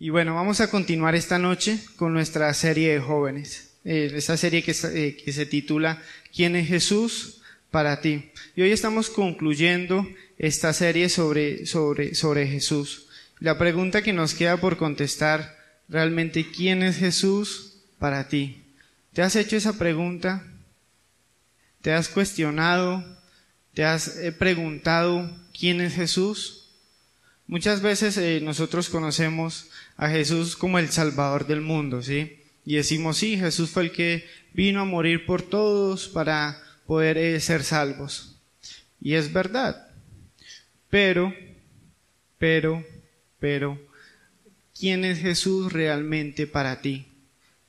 Y bueno, vamos a continuar esta noche con nuestra serie de jóvenes. Eh, esa serie que, eh, que se titula ¿Quién es Jesús para ti? Y hoy estamos concluyendo esta serie sobre, sobre, sobre Jesús. La pregunta que nos queda por contestar, realmente, ¿quién es Jesús para ti? ¿Te has hecho esa pregunta? ¿Te has cuestionado? ¿Te has eh, preguntado quién es Jesús? Muchas veces eh, nosotros conocemos a Jesús como el Salvador del mundo, ¿sí? Y decimos, sí, Jesús fue el que vino a morir por todos para poder eh, ser salvos. Y es verdad. Pero, pero, pero, ¿quién es Jesús realmente para ti?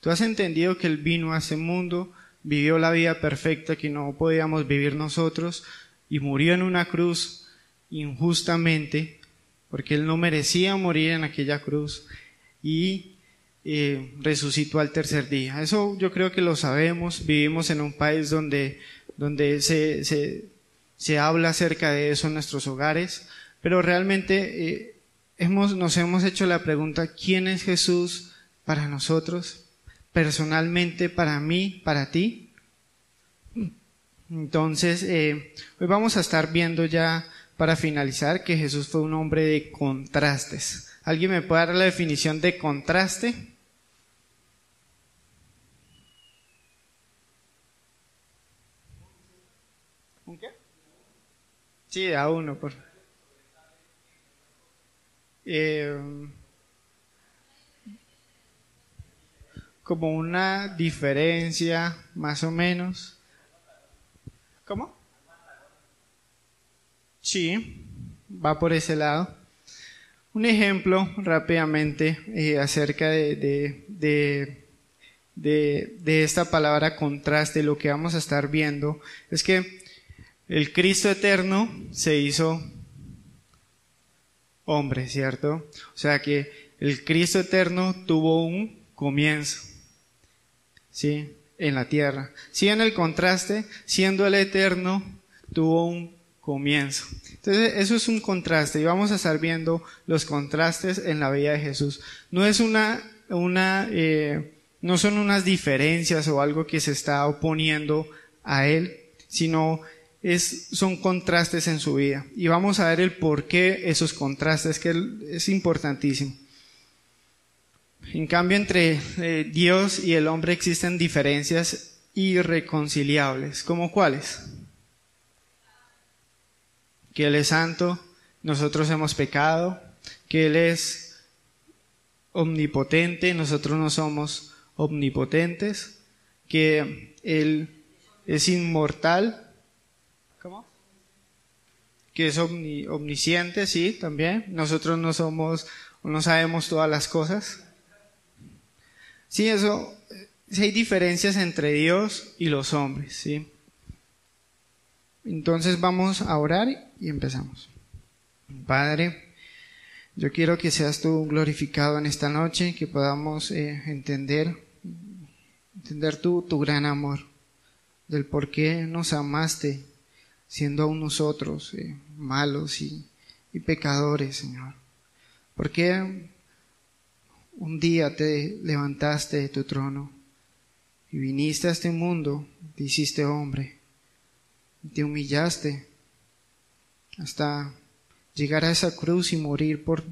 Tú has entendido que Él vino a ese mundo, vivió la vida perfecta que no podíamos vivir nosotros y murió en una cruz injustamente, porque Él no merecía morir en aquella cruz y eh, resucitó al tercer día. Eso yo creo que lo sabemos, vivimos en un país donde, donde se, se, se habla acerca de eso en nuestros hogares, pero realmente eh, hemos, nos hemos hecho la pregunta, ¿quién es Jesús para nosotros? Personalmente, para mí, para ti. Entonces, eh, hoy vamos a estar viendo ya para finalizar que Jesús fue un hombre de contrastes. ¿Alguien me puede dar la definición de contraste? ¿Un qué? Sí, a uno, por eh, como una diferencia, más o menos. ¿Cómo? Sí, va por ese lado. Un ejemplo rápidamente eh, acerca de, de, de, esta palabra contraste, lo que vamos a estar viendo, es que el Cristo eterno se hizo hombre, ¿cierto? O sea que el Cristo eterno tuvo un comienzo, ¿sí? En la tierra. Sí, en el contraste, siendo el eterno, tuvo un comienzo. Entonces, eso es un contraste y vamos a estar viendo los contrastes en la vida de Jesús. No es una, una, eh, no son unas diferencias o algo que se está oponiendo a él, sino es, son contrastes en su vida. Y vamos a ver el por qué esos contrastes, que es importantísimo. En cambio, entre eh, Dios y el hombre existen diferencias irreconciliables. ¿Como cuáles? Que Él es santo, nosotros hemos pecado, que Él es omnipotente, nosotros no somos omnipotentes, que Él es inmortal, ¿cómo? Que es omnisciente, sí, también. Nosotros no somos, no sabemos todas las cosas. Sí, eso, sí hay diferencias entre Dios y los hombres, sí. Entonces vamos a orar y empezamos. Padre, yo quiero que seas tú glorificado en esta noche, que podamos eh, entender, entender tu, tu gran amor, del por qué nos amaste, siendo aún nosotros eh, malos y, y pecadores, Señor. ¿Por qué un día te levantaste de tu trono y viniste a este mundo, te hiciste hombre? te humillaste hasta llegar a esa cruz y morir por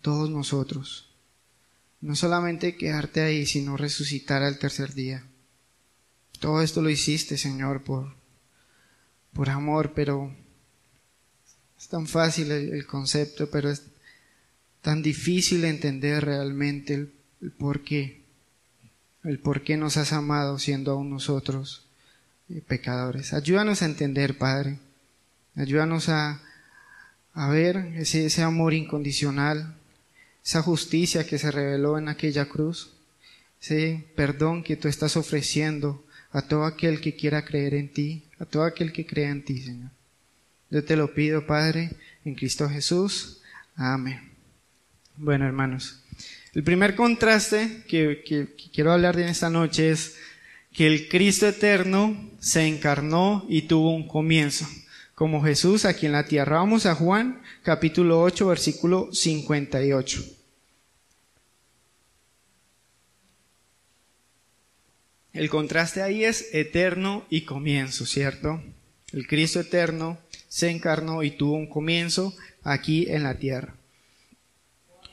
todos nosotros. No solamente quedarte ahí, sino resucitar al tercer día. Todo esto lo hiciste, Señor, por, por amor, pero es tan fácil el, concepto, pero es tan difícil entender realmente el, el por qué, el por qué nos has amado siendo aún nosotros pecadores. Ayúdanos a entender, Padre. Ayúdanos a, ver ese, amor incondicional, esa justicia que se reveló en aquella cruz, ese perdón que tú estás ofreciendo a todo aquel que quiera creer en ti, a todo aquel que crea en ti, Señor. Yo te lo pido, Padre, en Cristo Jesús. Amén. Bueno, hermanos, el primer contraste que, que, que quiero hablar de en esta noche es que el Cristo eterno se encarnó y tuvo un comienzo, como Jesús aquí en la tierra. Vamos a Juan capítulo 8 versículo 58. El contraste ahí es eterno y comienzo, ¿cierto? El Cristo eterno se encarnó y tuvo un comienzo aquí en la tierra.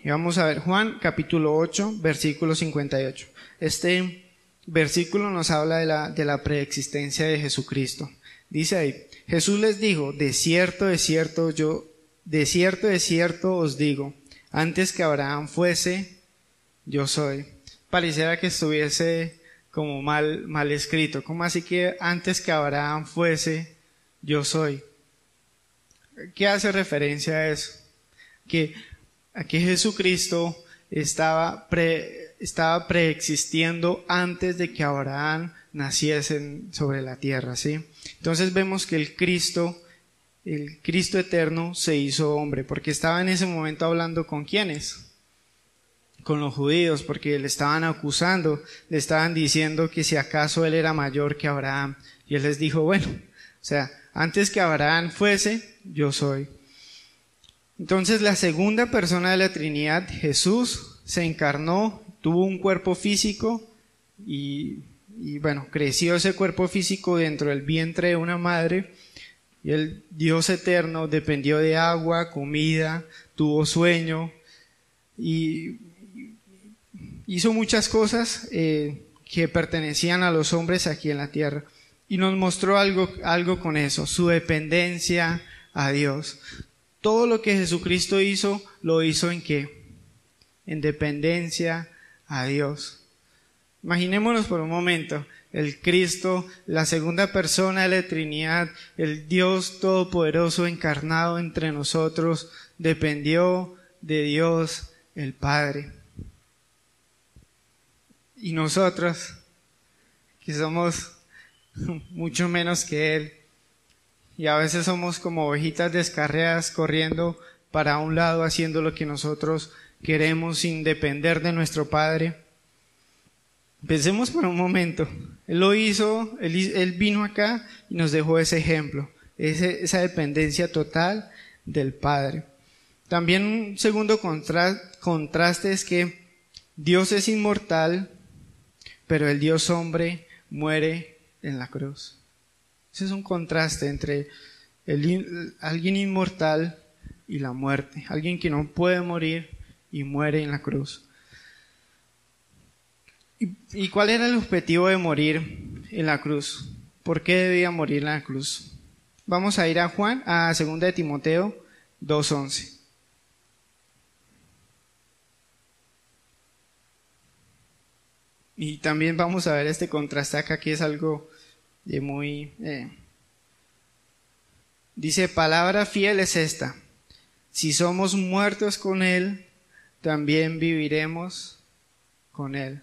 Y vamos a ver Juan capítulo 8, versículo 58. Este versículo nos habla de la, de la preexistencia de Jesucristo. Dice ahí, Jesús les dijo, de cierto, de cierto, yo, de cierto, de cierto os digo, antes que Abraham fuese, yo soy. Pareciera que estuviese como mal, mal escrito. ¿Cómo así que antes que Abraham fuese, yo soy? ¿Qué hace referencia a eso? Que Jesucristo estaba, pre, estaba preexistiendo antes de que Abraham naciese sobre la tierra, ¿sí? Entonces vemos que el Cristo, el Cristo eterno se hizo hombre, porque estaba en ese momento hablando con quiénes? Con los judíos, porque le estaban acusando, le estaban diciendo que si acaso él era mayor que Abraham. Y él les dijo, bueno, o sea, antes que Abraham fuese, yo soy. Entonces la segunda persona de la Trinidad, Jesús, se encarnó, tuvo un cuerpo físico y, bueno, creció ese cuerpo físico dentro del vientre de una madre y el Dios eterno dependió de agua, comida, tuvo sueño y hizo muchas cosas eh, que pertenecían a los hombres aquí en la tierra y nos mostró algo, algo con eso, su dependencia a Dios. Todo lo que Jesucristo hizo, lo hizo en qué? En dependencia a Dios. Imaginémonos por un momento, el Cristo, la segunda persona de la Trinidad, el Dios Todopoderoso encarnado entre nosotros, dependió de Dios el Padre. Y nosotros, que somos mucho menos que Él. Y a veces somos como ovejitas descarriadas corriendo para un lado haciendo lo que nosotros queremos sin depender de nuestro Padre. Pensemos por un momento. Él lo hizo, él, vino acá y nos dejó ese ejemplo, esa dependencia total del Padre. También un segundo contraste es que Dios es inmortal, pero el Dios hombre muere en la cruz. Ese es un contraste entre el, alguien inmortal y la muerte, alguien que no puede morir y muere en la cruz. ¿Y, ¿Y, cuál era el objetivo de morir en la cruz? ¿Por qué debía morir en la cruz? Vamos a ir a Juan, a 2 de Timoteo 2.11. Y también vamos a ver este contraste acá que es algo de muy... Eh, dice, palabra fiel es esta. Si somos muertos con Él, también viviremos con Él.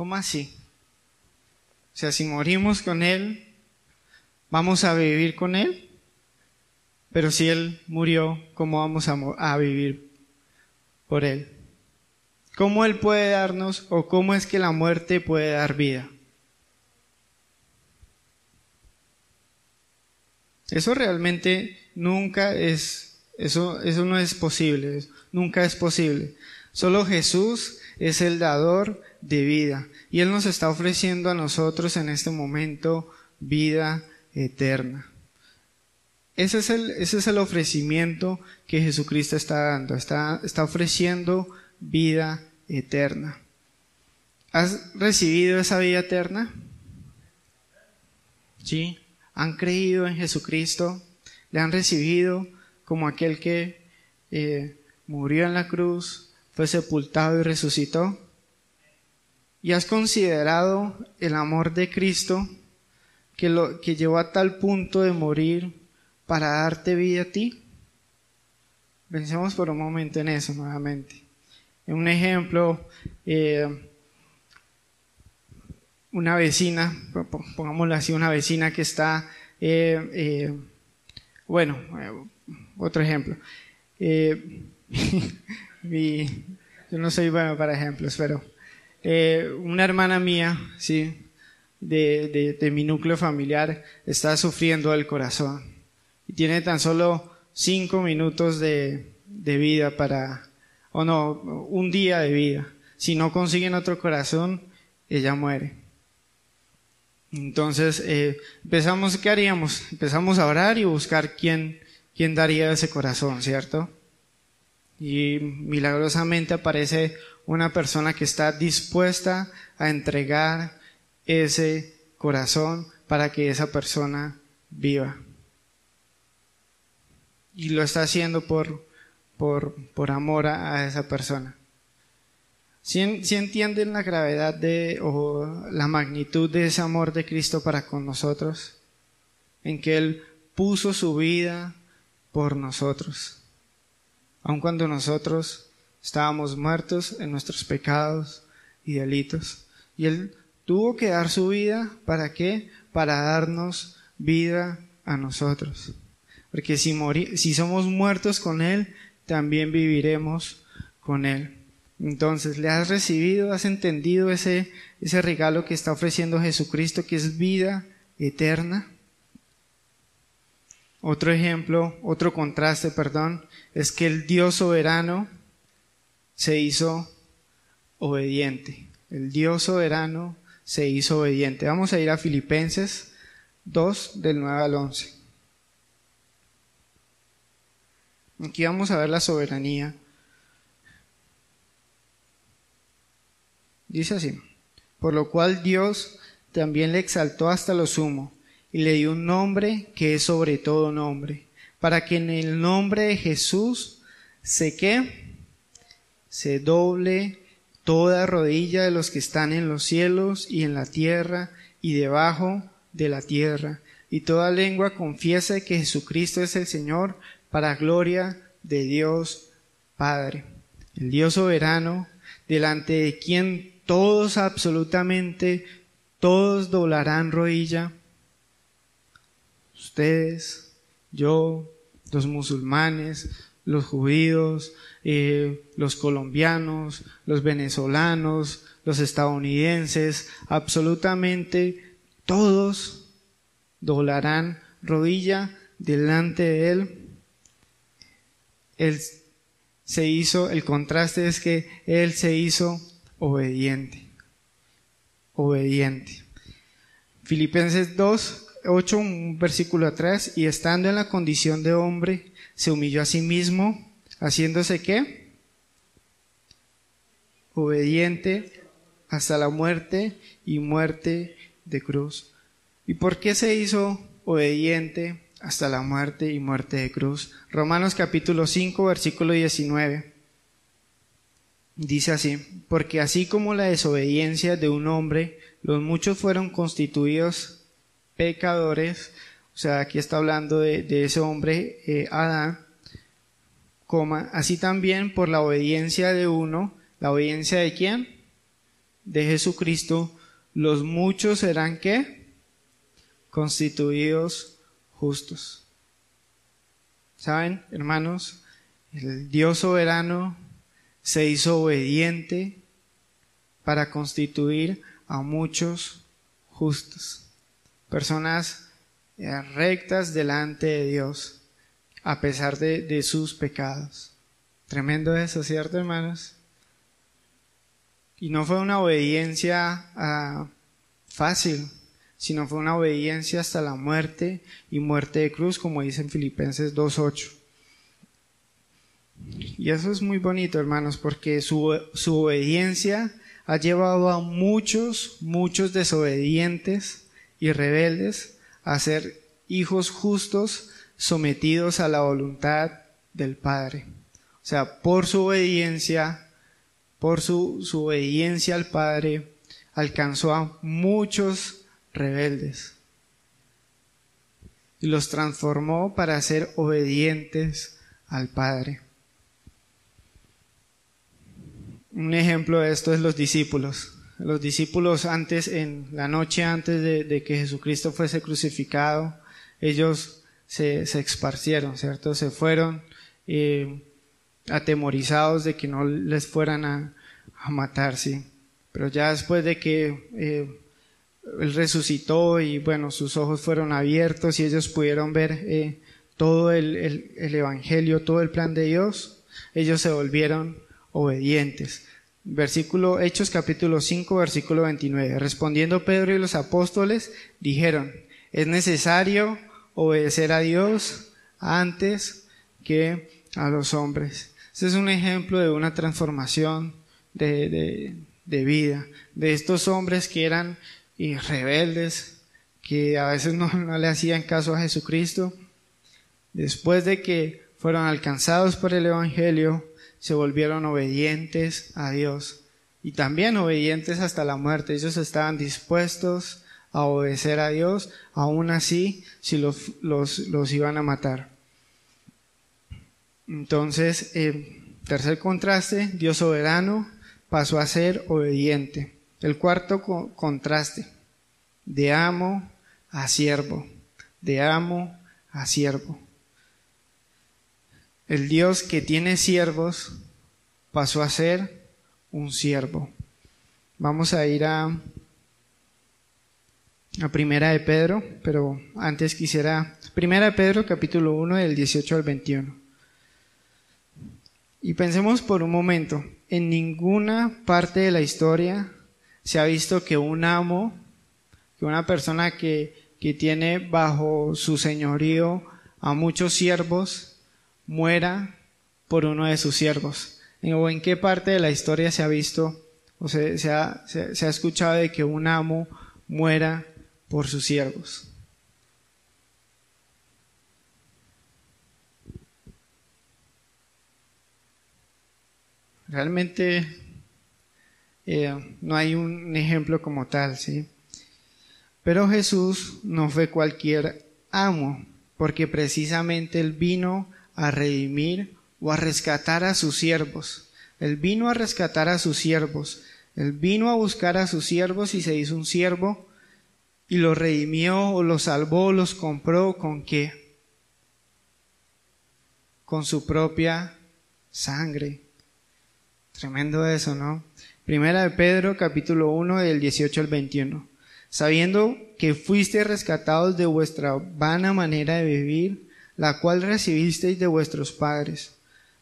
¿Cómo así? O sea, si morimos con Él, vamos a vivir con Él. Pero si Él murió, ¿cómo vamos a, vivir por Él? ¿Cómo Él puede darnos o cómo es que la muerte puede dar vida? Eso realmente nunca es, eso, eso no es posible, nunca es posible. Solo Jesús es el dador de vida y Él nos está ofreciendo a nosotros en este momento vida eterna. Ese es el, ese es el ofrecimiento que Jesucristo está dando, está, está ofreciendo vida eterna. ¿Has recibido esa vida eterna? ¿Sí? ¿Han creído en Jesucristo? ¿Le han recibido como aquel que eh, murió en la cruz, fue sepultado y resucitó? ¿Y has considerado el amor de Cristo que, lo, que llevó a tal punto de morir para darte vida a ti? Pensemos por un momento en eso nuevamente. Un ejemplo, eh, una vecina, pongámoslo así, una vecina que está, eh, eh, bueno, otro ejemplo. yo no soy bueno para ejemplos, pero una hermana mía, sí, de, de, mi núcleo familiar está sufriendo del corazón y tiene tan solo cinco minutos de, de vida para o no, un día de vida. Si no consiguen otro corazón, ella muere. Entonces eh, empezamos, ¿qué haríamos? Empezamos a orar y buscar quién, quién daría ese corazón, ¿cierto? Y milagrosamente aparece una persona que está dispuesta a entregar ese corazón para que esa persona viva. Y lo está haciendo por, por, por amor a, esa persona. Si, entienden la gravedad de, o la magnitud de ese amor de Cristo para con nosotros, en que Él puso su vida por nosotros, aun cuando nosotros estábamos muertos en nuestros pecados y delitos. Y Él tuvo que dar su vida, ¿para qué? Para darnos vida a nosotros. Porque si, si somos muertos con Él, también viviremos con Él. Entonces, ¿le has recibido, has entendido ese, ese regalo que está ofreciendo Jesucristo, que es vida eterna? Otro ejemplo, otro contraste, perdón, es que el Dios soberano se hizo obediente. El Dios soberano se hizo obediente. Vamos a ir a Filipenses 2 del 9 al 11. Aquí vamos a ver la soberanía. Dice así, por lo cual Dios también le exaltó hasta lo sumo y le dio un nombre que es sobre todo nombre, para que en el nombre de Jesús se que se doble toda rodilla de los que están en los cielos y en la tierra y debajo de la tierra, y toda lengua confiese que Jesucristo es el Señor para gloria de Dios Padre, el Dios soberano, delante de quien todos absolutamente, todos doblarán rodilla, ustedes, yo, los musulmanes, los judíos, eh, los colombianos, los venezolanos, los estadounidenses, absolutamente todos doblarán rodilla delante de Él. Él se hizo, el contraste es que Él se hizo obediente, obediente. Filipenses 2, 8, un versículo atrás, y estando en la condición de hombre, se humilló a sí mismo, haciéndose qué? Obediente hasta la muerte y muerte de cruz. ¿Y por qué se hizo obediente hasta la muerte y muerte de cruz? Romanos capítulo 5, versículo 19. Dice así, porque así como la desobediencia de un hombre, los muchos fueron constituidos pecadores, sea, aquí está hablando de, ese hombre eh, Adán, coma, así también por la obediencia de uno, la obediencia de quién? De Jesucristo, los muchos serán qué? Constituidos justos. ¿Saben, hermanos? El Dios soberano se hizo obediente para constituir a muchos justos, personas rectas delante de Dios, a pesar de, sus pecados. Tremendo eso, ¿cierto, hermanos? Y no fue una obediencia ah, fácil, sino fue una obediencia hasta la muerte y muerte de cruz, como dice en Filipenses 2.8. Y eso es muy bonito, hermanos, porque su, su obediencia ha llevado a muchos, muchos desobedientes y rebeldes a ser hijos justos sometidos a la voluntad del Padre. O sea, por su obediencia, por su, su obediencia al Padre, alcanzó a muchos rebeldes y los transformó para ser obedientes al Padre. Un ejemplo de esto es los discípulos. Los discípulos antes, en la noche antes de, que Jesucristo fuese crucificado, ellos se, se esparcieron, ¿cierto? Se fueron eh, atemorizados de que no les fueran a, a matar, sí. Pero ya después de que eh, Él resucitó y bueno, sus ojos fueron abiertos y ellos pudieron ver eh, todo el, el, el Evangelio, todo el plan de Dios, ellos se volvieron obedientes, Versículo Hechos capítulo 5 versículo 29. Respondiendo Pedro y los apóstoles dijeron, es necesario obedecer a Dios antes que a los hombres. Este es un ejemplo de una transformación de, de, vida, de estos hombres que eran rebeldes, que a veces no, no le hacían caso a Jesucristo. Después de que fueron alcanzados por el Evangelio, se volvieron obedientes a Dios y también obedientes hasta la muerte. Ellos estaban dispuestos a obedecer a Dios, aún así si los, los, iban a matar. Entonces, eh, tercer contraste, Dios soberano pasó a ser obediente. El cuarto contraste, de amo a siervo, de amo a siervo. El Dios que tiene siervos pasó a ser un siervo. Vamos a ir a, a Primera de Pedro, pero antes quisiera, Primera de Pedro capítulo 1 del 18 al 21. Y pensemos por un momento, en ninguna parte de la historia se ha visto que un amo, que una persona que, que tiene bajo su señorío a muchos siervos, muera por uno de sus siervos? ¿O en qué parte de la historia se ha visto o se, ha, escuchado de que un amo muera por sus siervos? Realmente eh, no hay un ejemplo como tal, ¿sí? Pero Jesús no fue cualquier amo, porque precisamente él vino a redimir o a rescatar a sus siervos. Él vino a rescatar a sus siervos. Él vino a buscar a sus siervos y se hizo un siervo y los redimió o los salvó, los compró con qué? Con su propia sangre. Tremendo eso, ¿no? Primera de Pedro, capítulo 1, del 18 al 21. Sabiendo que fuiste rescatados de vuestra vana manera de vivir, la cual recibisteis de vuestros padres,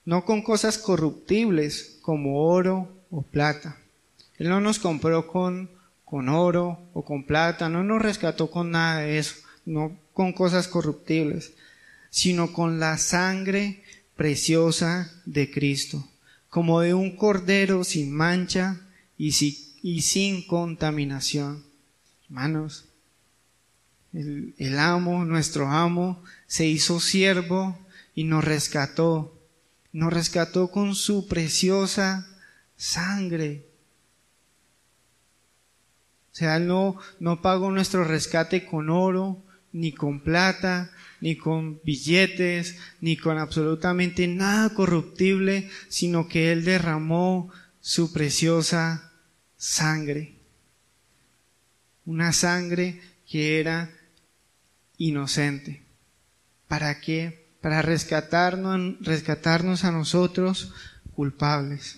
no con cosas corruptibles como oro o plata. Él no nos compró con, con oro o con plata, no nos rescató con nada de eso, no con cosas corruptibles, sino con la sangre preciosa de Cristo, como de un cordero sin mancha y, y sin contaminación. Hermanos, el, amo, nuestro amo, se hizo siervo y nos rescató. Nos rescató con su preciosa sangre. O sea, no, no pagó nuestro rescate con oro, ni con plata, ni con billetes, ni con absolutamente nada corruptible, sino que Él derramó su preciosa sangre. Una sangre que era inocente. ¿Para qué? Para rescatarnos, rescatarnos a nosotros culpables.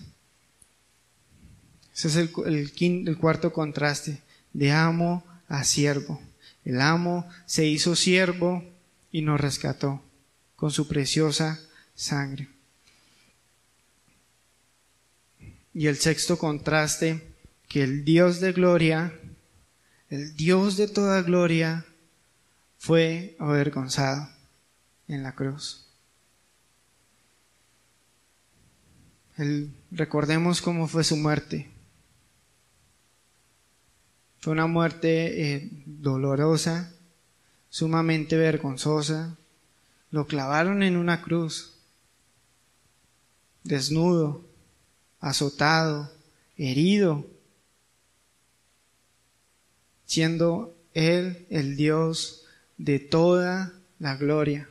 Ese es el, el, el cuarto contraste, de amo a siervo. El amo se hizo siervo y nos rescató con su preciosa sangre. Y el sexto contraste, que el Dios de gloria, el Dios de toda gloria, fue avergonzado en la cruz. recordemos cómo fue su muerte. Fue una muerte eh, dolorosa, sumamente vergonzosa. Lo clavaron en una cruz, desnudo, azotado, herido, siendo Él el Dios de toda la gloria.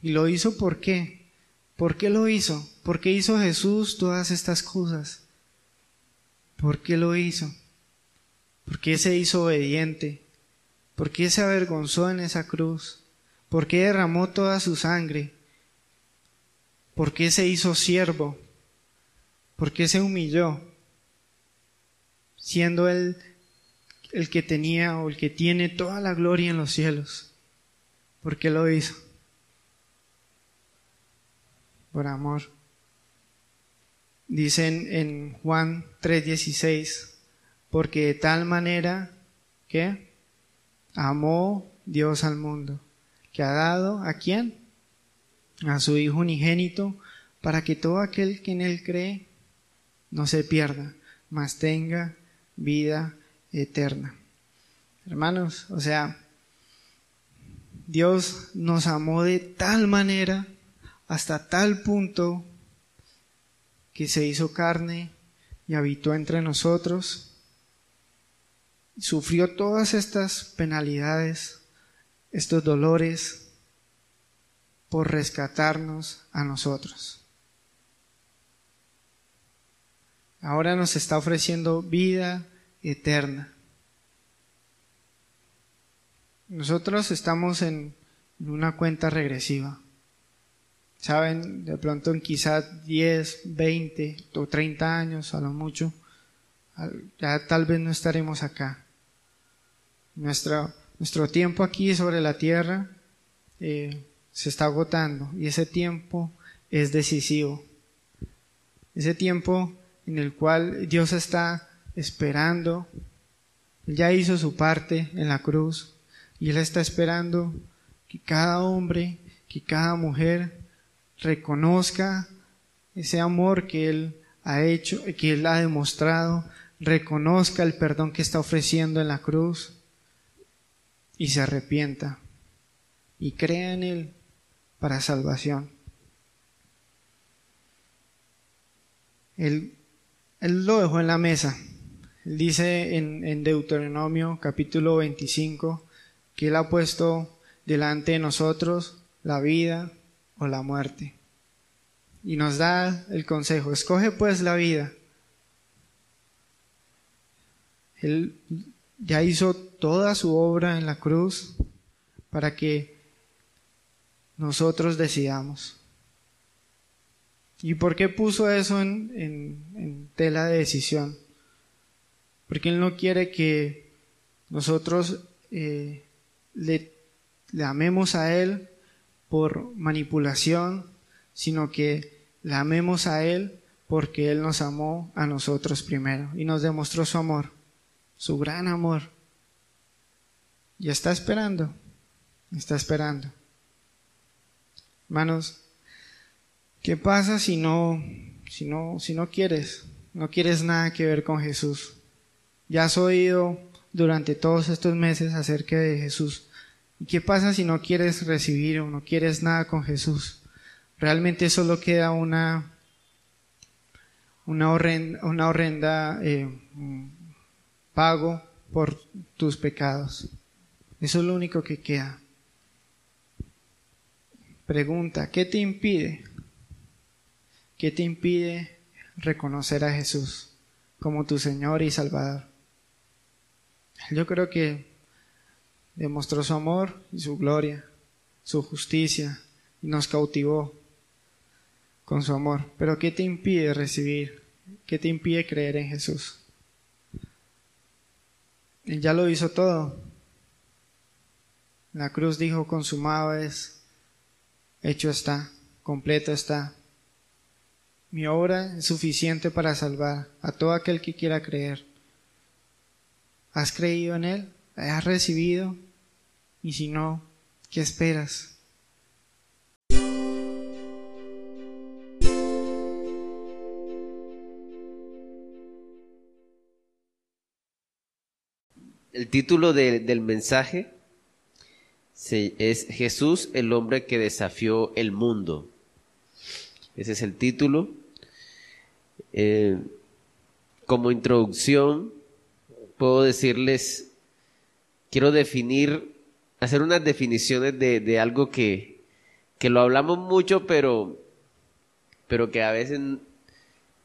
Y lo hizo por qué? ¿Por qué lo hizo? ¿Por qué hizo Jesús todas estas cosas? ¿Por qué lo hizo? ¿Por qué se hizo obediente? ¿Por qué se avergonzó en esa cruz? ¿Por qué derramó toda su sangre? ¿Por qué se hizo siervo? ¿Por qué se humilló? Siendo él el que tenía o el que tiene toda la gloria en los cielos. ¿Por qué lo hizo? por amor. Dicen en Juan 3:16, porque de tal manera que amó Dios al mundo, que ha dado a quién? A su Hijo unigénito, para que todo aquel que en él cree no se pierda, mas tenga vida eterna. Hermanos, o sea, Dios nos amó de tal manera, hasta tal punto, que se hizo carne y habitó entre nosotros, sufrió todas estas penalidades, estos dolores, por rescatarnos a nosotros. Ahora nos está ofreciendo vida eterna. Nosotros estamos en una cuenta regresiva. Saben, de pronto en quizás 10, 20 o 30 años a lo mucho, ya tal vez no estaremos acá. Nuestro, nuestro tiempo aquí sobre la tierra eh, se está agotando y ese tiempo es decisivo. Ese tiempo en el cual Dios está esperando, ya hizo su parte en la cruz, y Él está esperando que cada hombre, que cada mujer reconozca ese amor que Él ha hecho, que Él ha demostrado, reconozca el perdón que está ofreciendo en la cruz y se arrepienta y crea en Él para salvación. Él, él lo dejó en la mesa. Dice en, Deuteronomio capítulo 25, que Él ha puesto delante de nosotros la vida o la muerte. Y nos da el consejo, escoge pues la vida. Él ya hizo toda su obra en la cruz para que nosotros decidamos. ¿Y por qué puso eso en, tela de decisión? Porque Él no quiere que nosotros eh, le, amemos a Él por manipulación, sino que le amemos a Él porque Él nos amó a nosotros primero y nos demostró su amor, su gran amor. Y está esperando, está esperando. Hermanos, ¿qué pasa si no, si no, si no quieres, no quieres nada que ver con Jesús? Ya has oído durante todos estos meses acerca de Jesús. ¿Y qué pasa si no quieres recibir o no quieres nada con Jesús? Realmente solo queda una, una horrenda, una horrenda eh, pago por tus pecados. Eso es lo único que queda. Pregunta, ¿qué te impide? ¿Qué te impide reconocer a Jesús como tu Señor y Salvador? Yo creo que demostró su amor y su gloria, su justicia, y nos cautivó con su amor. Pero ¿qué te impide recibir? ¿Qué te impide creer en Jesús? Él ya lo hizo todo. La cruz dijo, consumado es, hecho está, completo está. Mi obra es suficiente para salvar a todo aquel que quiera creer. ¿Has creído en Él? ¿Has recibido? Y si no, ¿qué esperas? El título del mensaje es Jesús, el hombre que desafió el mundo. Ese es el título. Eh, como introducción, puedo decirles, quiero definir hacer unas definiciones de, algo que, que, lo hablamos mucho, pero, pero que a veces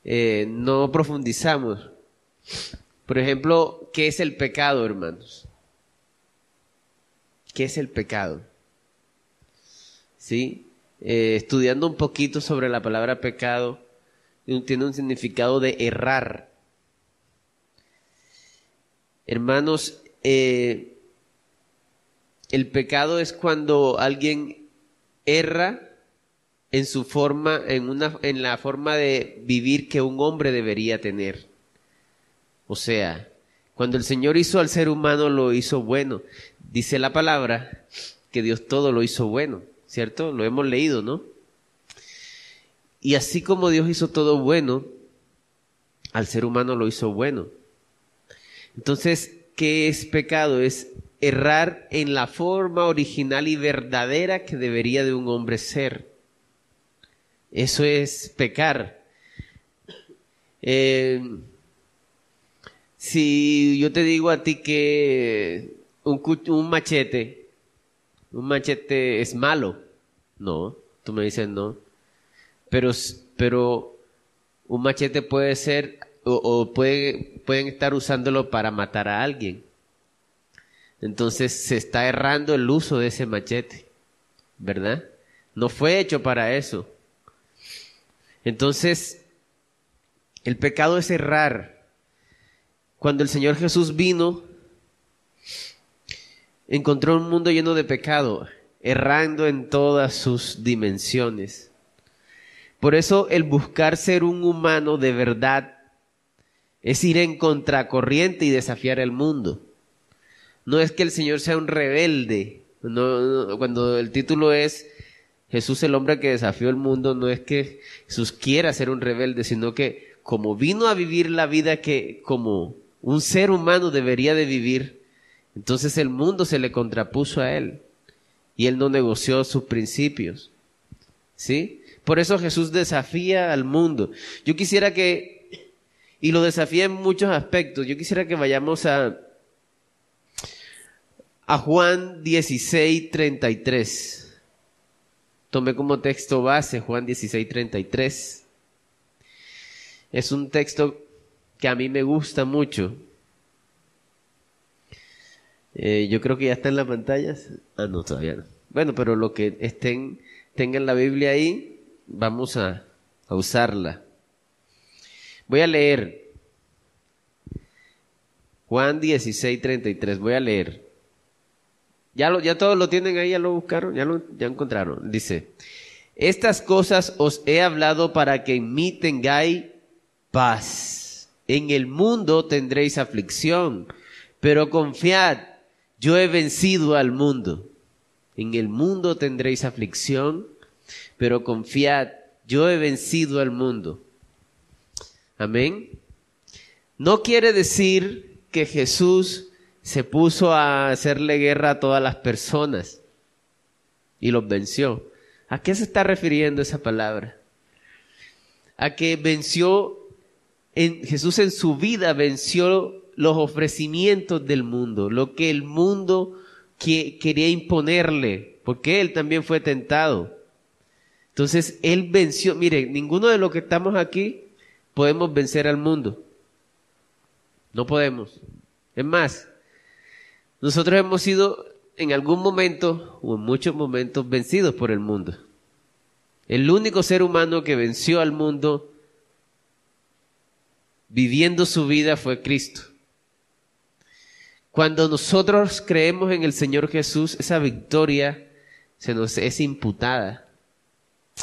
eh, no profundizamos. Por ejemplo, ¿qué es el pecado, hermanos? ¿Qué es el pecado? ¿Sí? Eh, estudiando un poquito sobre la palabra pecado, tiene un significado de errar. Hermanos, eh, el pecado es cuando alguien erra en su forma, en una, en la forma de vivir que un hombre debería tener. O sea, cuando el Señor hizo al ser humano lo hizo bueno. Dice la palabra que Dios todo lo hizo bueno, ¿cierto? Lo hemos leído, ¿no? Y así como Dios hizo todo bueno, al ser humano lo hizo bueno. Entonces, ¿qué es pecado? Es errar en la forma original y verdadera que debería de un hombre ser. Eso es pecar. Eh, si yo te digo a ti que un, un, machete, un machete es malo, no, tú me dices no, pero, pero un machete puede ser o, o puede, pueden estar usándolo para matar a alguien. Entonces se está errando el uso de ese machete, ¿verdad? No fue hecho para eso. Entonces, el pecado es errar. Cuando el Señor Jesús vino, encontró un mundo lleno de pecado, errando en todas sus dimensiones. Por eso el buscar ser un humano de verdad es ir en contracorriente y desafiar el mundo no es que el Señor sea un rebelde. No, cuando el título es Jesús el hombre que desafió el mundo, no es que Jesús quiera ser un rebelde, sino que como vino a vivir la vida que como un ser humano debería de vivir, entonces el mundo se le contrapuso a él y él no negoció sus principios. ¿Sí? Por eso Jesús desafía al mundo. Yo quisiera que, y lo desafía en muchos aspectos, yo quisiera que vayamos a Juan 16, 33. Tomé como texto base Juan 16, 33. Es un texto que a mí me gusta mucho. Eh, yo creo que ya está en la pantalla. Ah, no, todavía no. Bueno, pero lo que estén, tengan la Biblia ahí, vamos a usarla. Voy a leer Juan 16, 33. Voy a leer. Ya, ya todos lo tienen ahí, ya lo buscaron, ya lo ya encontraron. Dice, estas cosas os he hablado para que en mí tengáis paz. En el mundo tendréis aflicción, pero confiad, yo he vencido al mundo. En el mundo tendréis aflicción, pero confiad, yo he vencido al mundo. Amén. No quiere decir que Jesús se puso a hacerle guerra a todas las personas y los venció. ¿A qué se está refiriendo esa palabra? A que venció, en, Jesús en su vida venció los ofrecimientos del mundo, lo que el mundo que, quería imponerle, porque él también fue tentado. Entonces, él venció, mire, ninguno de los que estamos aquí podemos vencer al mundo. No podemos. Es más, nosotros hemos sido en algún momento o en muchos momentos vencidos por el mundo. El único ser humano que venció al mundo viviendo su vida fue Cristo. Cuando nosotros creemos en el Señor Jesús, esa victoria se nos es imputada.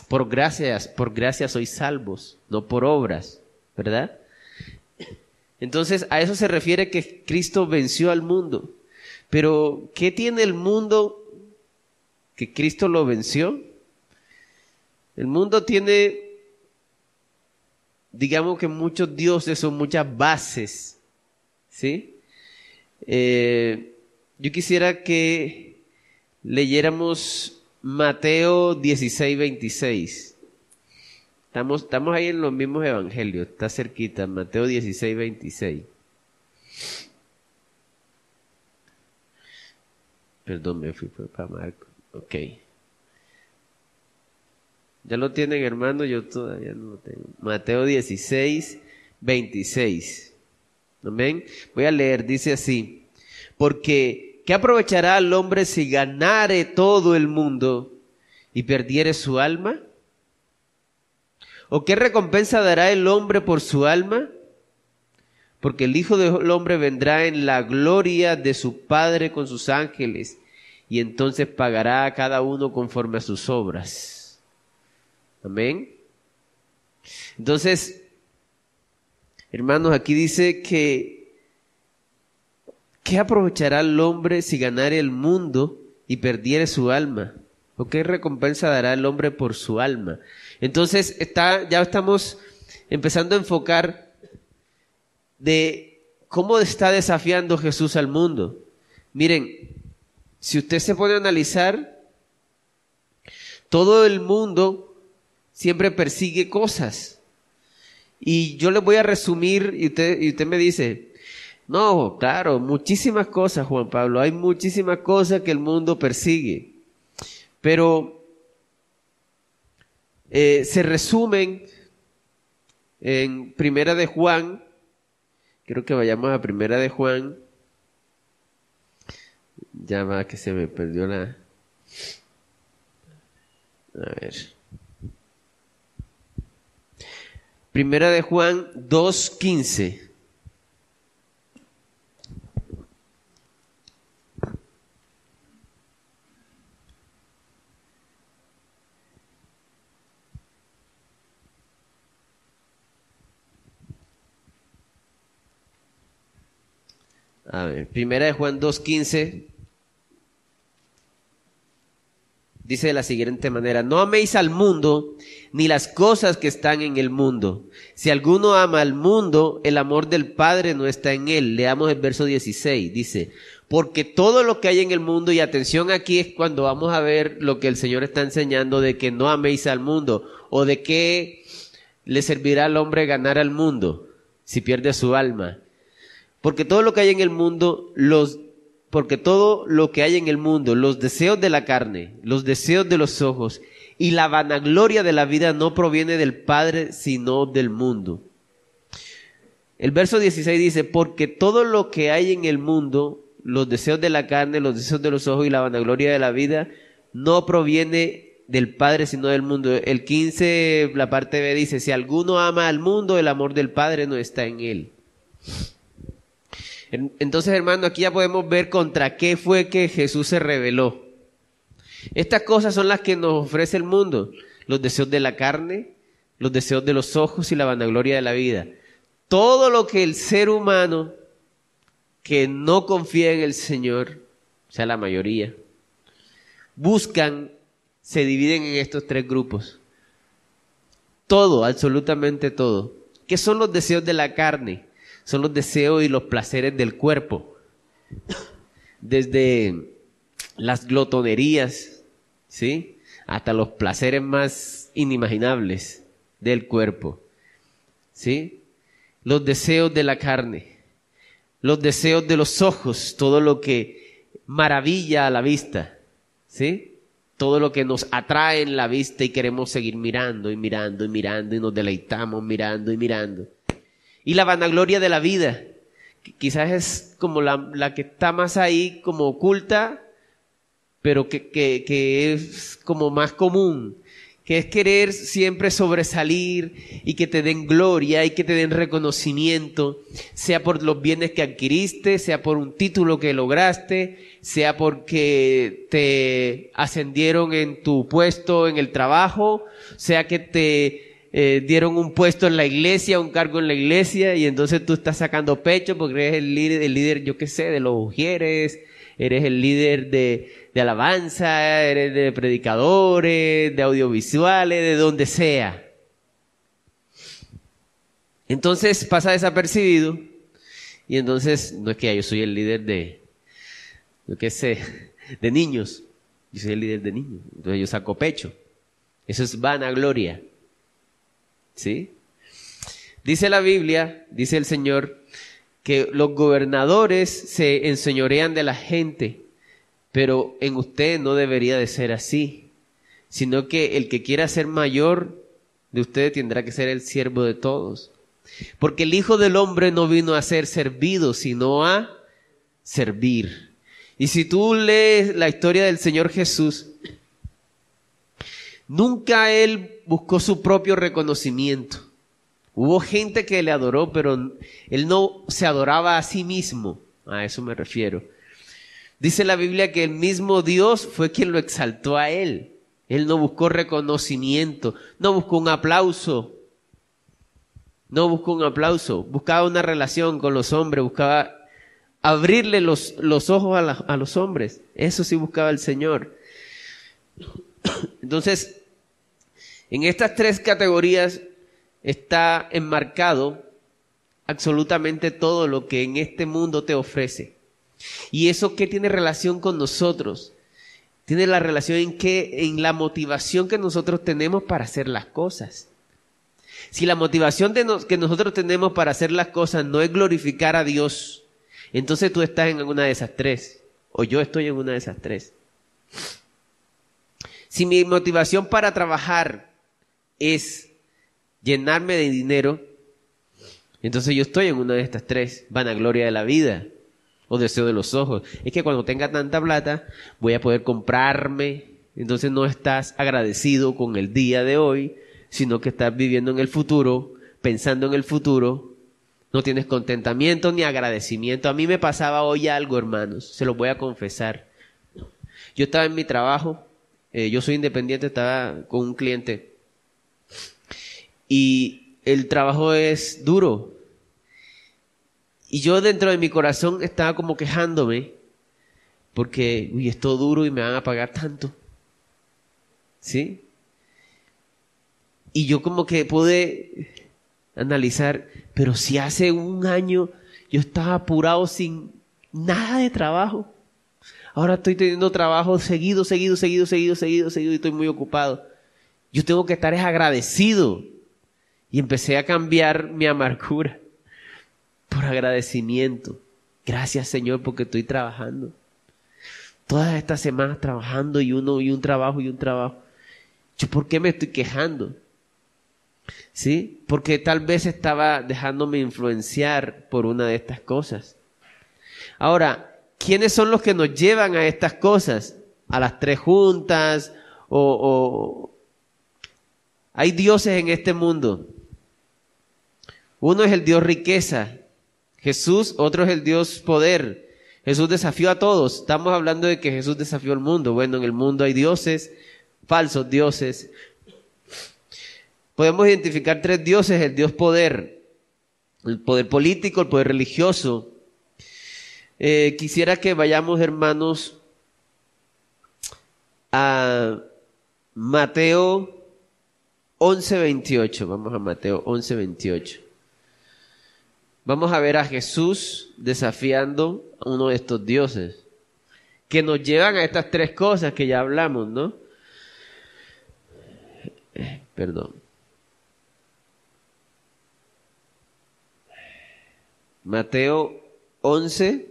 Por gracias, por gracias sois salvos, no por obras, ¿verdad? Entonces, a eso se refiere que Cristo venció al mundo. Pero, ¿qué tiene el mundo que Cristo lo venció? El mundo tiene, digamos que muchos dioses o muchas bases, ¿sí? Eh, yo quisiera que leyéramos Mateo 16, 26. Estamos, estamos ahí en los mismos evangelios, está cerquita, Mateo 16, 26. Perdón, me fui para Marco. Ok. ¿Ya lo tienen, hermano? Yo todavía no lo tengo. Mateo 16, 26. Amén. Voy a leer, dice así. Porque, ¿qué aprovechará el hombre si ganare todo el mundo y perdiere su alma? ¿O qué recompensa dará el hombre por su alma? Porque el Hijo del Hombre vendrá en la gloria de su Padre con sus ángeles y entonces pagará a cada uno conforme a sus obras. Amén. Entonces, hermanos, aquí dice que ¿qué aprovechará el hombre si ganare el mundo y perdiere su alma? ¿O qué recompensa dará el hombre por su alma? Entonces, está, ya estamos empezando a enfocar de cómo está desafiando Jesús al mundo. Miren, si usted se pone a analizar, todo el mundo siempre persigue cosas. Y yo le voy a resumir y usted, y usted me dice, no, claro, muchísimas cosas, Juan Pablo, hay muchísimas cosas que el mundo persigue. Pero eh, se resumen en Primera de Juan, quiero que vayamos a Primera de Juan, ya va que se me perdió la... A ver. Primera de Juan 2.15. A ver, primera de Juan 2.15 dice de la siguiente manera, no améis al mundo ni las cosas que están en el mundo. Si alguno ama al mundo, el amor del Padre no está en él. Leamos el verso 16, dice, porque todo lo que hay en el mundo, y atención aquí es cuando vamos a ver lo que el Señor está enseñando de que no améis al mundo, o de que le servirá al hombre ganar al mundo si pierde su alma. Porque todo lo que hay en el mundo, los, porque todo lo que hay en el mundo, los deseos de la carne, los deseos de los ojos y la vanagloria de la vida no proviene del Padre, sino del mundo. El verso 16 dice, porque todo lo que hay en el mundo, los deseos de la carne, los deseos de los ojos y la vanagloria de la vida, no proviene del Padre, sino del mundo. El 15, la parte B dice, si alguno ama al mundo, el amor del Padre no está en él. Entonces, hermano, aquí ya podemos ver contra qué fue que Jesús se rebeló. Estas cosas son las que nos ofrece el mundo. Los deseos de la carne, los deseos de los ojos y la vanagloria de la vida. Todo lo que el ser humano que no confía en el Señor, o sea, la mayoría, buscan, se dividen en estos tres grupos. Todo, absolutamente todo. ¿Qué son los deseos de la carne? Son los deseos y los placeres del cuerpo. Desde las glotonerías, ¿sí? Hasta los placeres más inimaginables del cuerpo. ¿Sí? Los deseos de la carne, los deseos de los ojos, todo lo que maravilla a la vista, ¿sí? Todo lo que nos atrae en la vista y queremos seguir mirando y mirando y mirando y nos deleitamos mirando y mirando y la vanagloria de la vida. Quizás es como la, que está más ahí, como oculta, pero que, que, es como más común, que es querer siempre sobresalir y que te den gloria y que te den reconocimiento, sea por los bienes que adquiriste, sea por un título que lograste, sea porque te ascendieron en tu puesto en el trabajo, sea que te eh, dieron un puesto en la iglesia, un cargo en la iglesia, y entonces tú estás sacando pecho porque eres el líder, el líder yo qué sé, de los ujieres, eres el líder de, de alabanza, eres de predicadores, de audiovisuales, de donde sea. Entonces pasa desapercibido, y entonces no es que yo soy el líder de, yo qué sé, de niños, yo soy el líder de niños, entonces yo saco pecho. Eso es vanagloria. ¿Sí? Dice la Biblia, dice el Señor, que los gobernadores se enseñorean de la gente, pero en usted no debería de ser así, sino que el que quiera ser mayor de usted tendrá que ser el siervo de todos. Porque el Hijo del Hombre no vino a ser servido, sino a servir. Y si tú lees la historia del Señor Jesús, nunca Él buscó su propio reconocimiento. Hubo gente que le adoró, pero él no se adoraba a sí mismo. A eso me refiero. Dice la Biblia que el mismo Dios fue quien lo exaltó a él. Él no buscó reconocimiento, no buscó un aplauso, no buscó un aplauso, buscaba una relación con los hombres, buscaba abrirle los, los ojos a, a los hombres. Eso sí buscaba el Señor. Entonces, en estas tres categorías está enmarcado absolutamente todo lo que en este mundo te ofrece. ¿Y eso qué tiene relación con nosotros? Tiene la relación en que en la motivación que nosotros tenemos para hacer las cosas. Si la motivación que nosotros tenemos para hacer las cosas no es glorificar a Dios, entonces tú estás en una de esas tres, o yo estoy en una de esas tres. Si mi motivación para trabajar es llenarme de dinero, entonces yo estoy en una de estas tres, vanagloria de la vida o deseo de los ojos. Es que cuando tenga tanta plata voy a poder comprarme, entonces no estás agradecido con el día de hoy, sino que estás viviendo en el futuro, pensando en el futuro, no tienes contentamiento ni agradecimiento. A mí me pasaba hoy algo, hermanos, se lo voy a confesar. Yo estaba en mi trabajo, eh, yo soy independiente, estaba con un cliente y el trabajo es duro. Y yo dentro de mi corazón estaba como quejándome porque, uy, es todo duro y me van a pagar tanto. ¿Sí? Y yo como que pude analizar, pero si hace un año yo estaba apurado sin nada de trabajo. Ahora estoy teniendo trabajo seguido, seguido, seguido, seguido, seguido, seguido y estoy muy ocupado. Yo tengo que estar agradecido. Y empecé a cambiar mi amargura por agradecimiento. Gracias Señor porque estoy trabajando. Todas estas semanas trabajando y uno y un trabajo y un trabajo. ¿Yo por qué me estoy quejando? ¿Sí? Porque tal vez estaba dejándome influenciar por una de estas cosas. Ahora, ¿quiénes son los que nos llevan a estas cosas? A las tres juntas o, o... hay dioses en este mundo. Uno es el Dios riqueza, Jesús, otro es el Dios poder. Jesús desafió a todos. Estamos hablando de que Jesús desafió al mundo. Bueno, en el mundo hay dioses, falsos dioses, podemos identificar tres dioses, el dios poder, el poder político, el poder religioso. Eh, quisiera que vayamos, hermanos, a Mateo 11:28. Vamos a Mateo 11:28. Vamos a ver a Jesús desafiando a uno de estos dioses que nos llevan a estas tres cosas que ya hablamos, ¿no? Perdón. Mateo 11,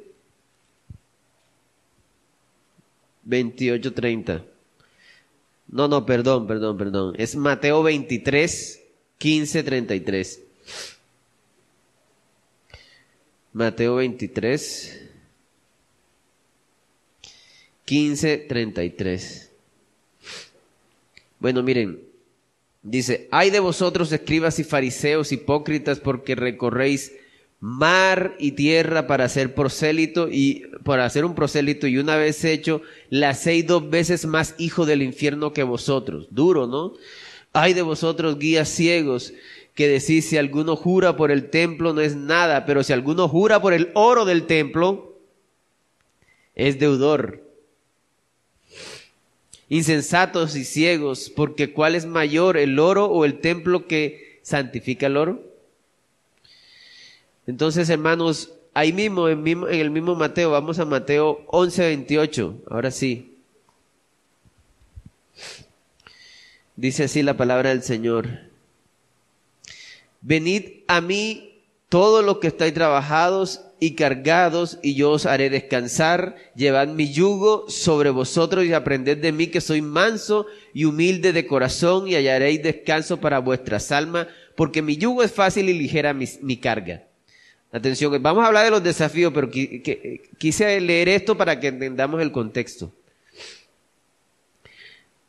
28, 30. No, no, perdón, perdón, perdón. Es Mateo 23, 15, 33. Mateo 23, 15, 33. Bueno, miren, dice, hay de vosotros escribas y fariseos hipócritas porque recorréis mar y tierra para hacer prosélito y para hacer un prosélito y una vez hecho le hacéis dos veces más hijo del infierno que vosotros. Duro, ¿no? Hay de vosotros guías ciegos que decís si alguno jura por el templo no es nada, pero si alguno jura por el oro del templo es deudor. Insensatos y ciegos, porque ¿cuál es mayor, el oro o el templo que santifica el oro? Entonces, hermanos, ahí mismo, en, el mismo Mateo, vamos a Mateo 11, 28. Ahora sí. Dice así la palabra del Señor. Venid a mí todos los que estáis trabajados y cargados, y yo os haré descansar. Llevad mi yugo sobre vosotros y aprended de mí que soy manso y humilde de corazón y hallaréis descanso para vuestras almas, porque mi yugo es fácil y ligera mi carga. Atención, vamos a hablar de los desafíos, pero quise leer esto para que entendamos el contexto.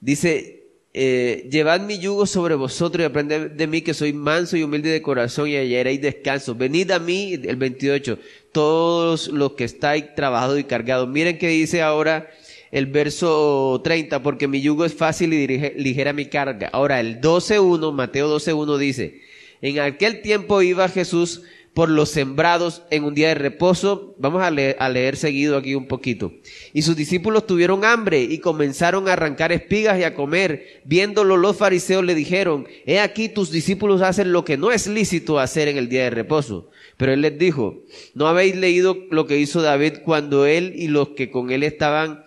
Dice, eh, llevad mi yugo sobre vosotros y aprended de mí que soy manso y humilde de corazón y hallaréis descanso. Venid a mí, el 28, todos los que estáis trabajados y cargados. Miren que dice ahora el verso 30, porque mi yugo es fácil y ligera mi carga. Ahora, el 12.1, Mateo 12.1 dice, en aquel tiempo iba Jesús por los sembrados en un día de reposo. Vamos a leer, seguido aquí un poquito. Y sus discípulos tuvieron hambre y comenzaron a arrancar espigas y a comer. Viéndolo los fariseos le dijeron, he aquí tus discípulos hacen lo que no es lícito hacer en el día de reposo. Pero él les dijo, ¿no habéis leído lo que hizo David cuando él y los que con él estaban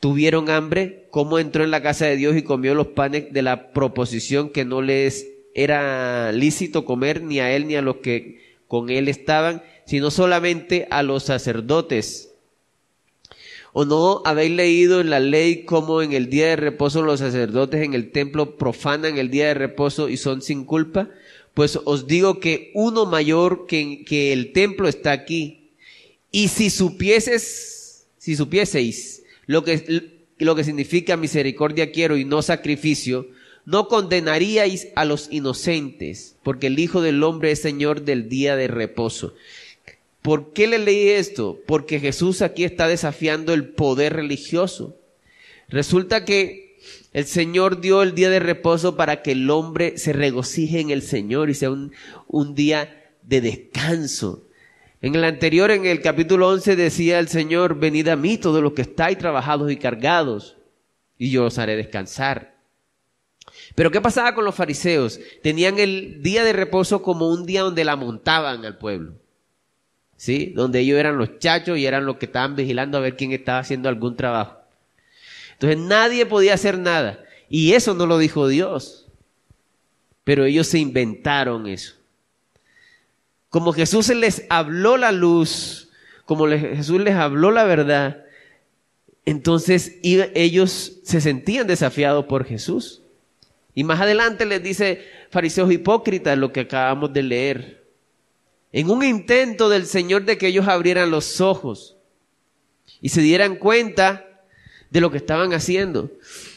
tuvieron hambre? ¿Cómo entró en la casa de Dios y comió los panes de la proposición que no les era lícito comer ni a él ni a los que con él estaban, sino solamente a los sacerdotes. ¿O no habéis leído en la ley cómo en el día de reposo los sacerdotes en el templo profanan el día de reposo y son sin culpa? Pues os digo que uno mayor que, que el templo está aquí. Y si supieses, si supieseis lo que, lo que significa misericordia quiero y no sacrificio, no condenaríais a los inocentes, porque el Hijo del Hombre es Señor del día de reposo. ¿Por qué le leí esto? Porque Jesús aquí está desafiando el poder religioso. Resulta que el Señor dio el día de reposo para que el hombre se regocije en el Señor y sea un, un día de descanso. En el anterior, en el capítulo 11, decía el Señor, venid a mí todos los que estáis trabajados y cargados, y yo os haré descansar. Pero ¿qué pasaba con los fariseos? Tenían el día de reposo como un día donde la montaban al pueblo. ¿Sí? Donde ellos eran los chachos y eran los que estaban vigilando a ver quién estaba haciendo algún trabajo. Entonces nadie podía hacer nada. Y eso no lo dijo Dios. Pero ellos se inventaron eso. Como Jesús les habló la luz, como Jesús les habló la verdad, entonces ellos se sentían desafiados por Jesús. Y más adelante les dice, fariseos hipócritas, lo que acabamos de leer. En un intento del Señor de que ellos abrieran los ojos y se dieran cuenta de lo que estaban haciendo.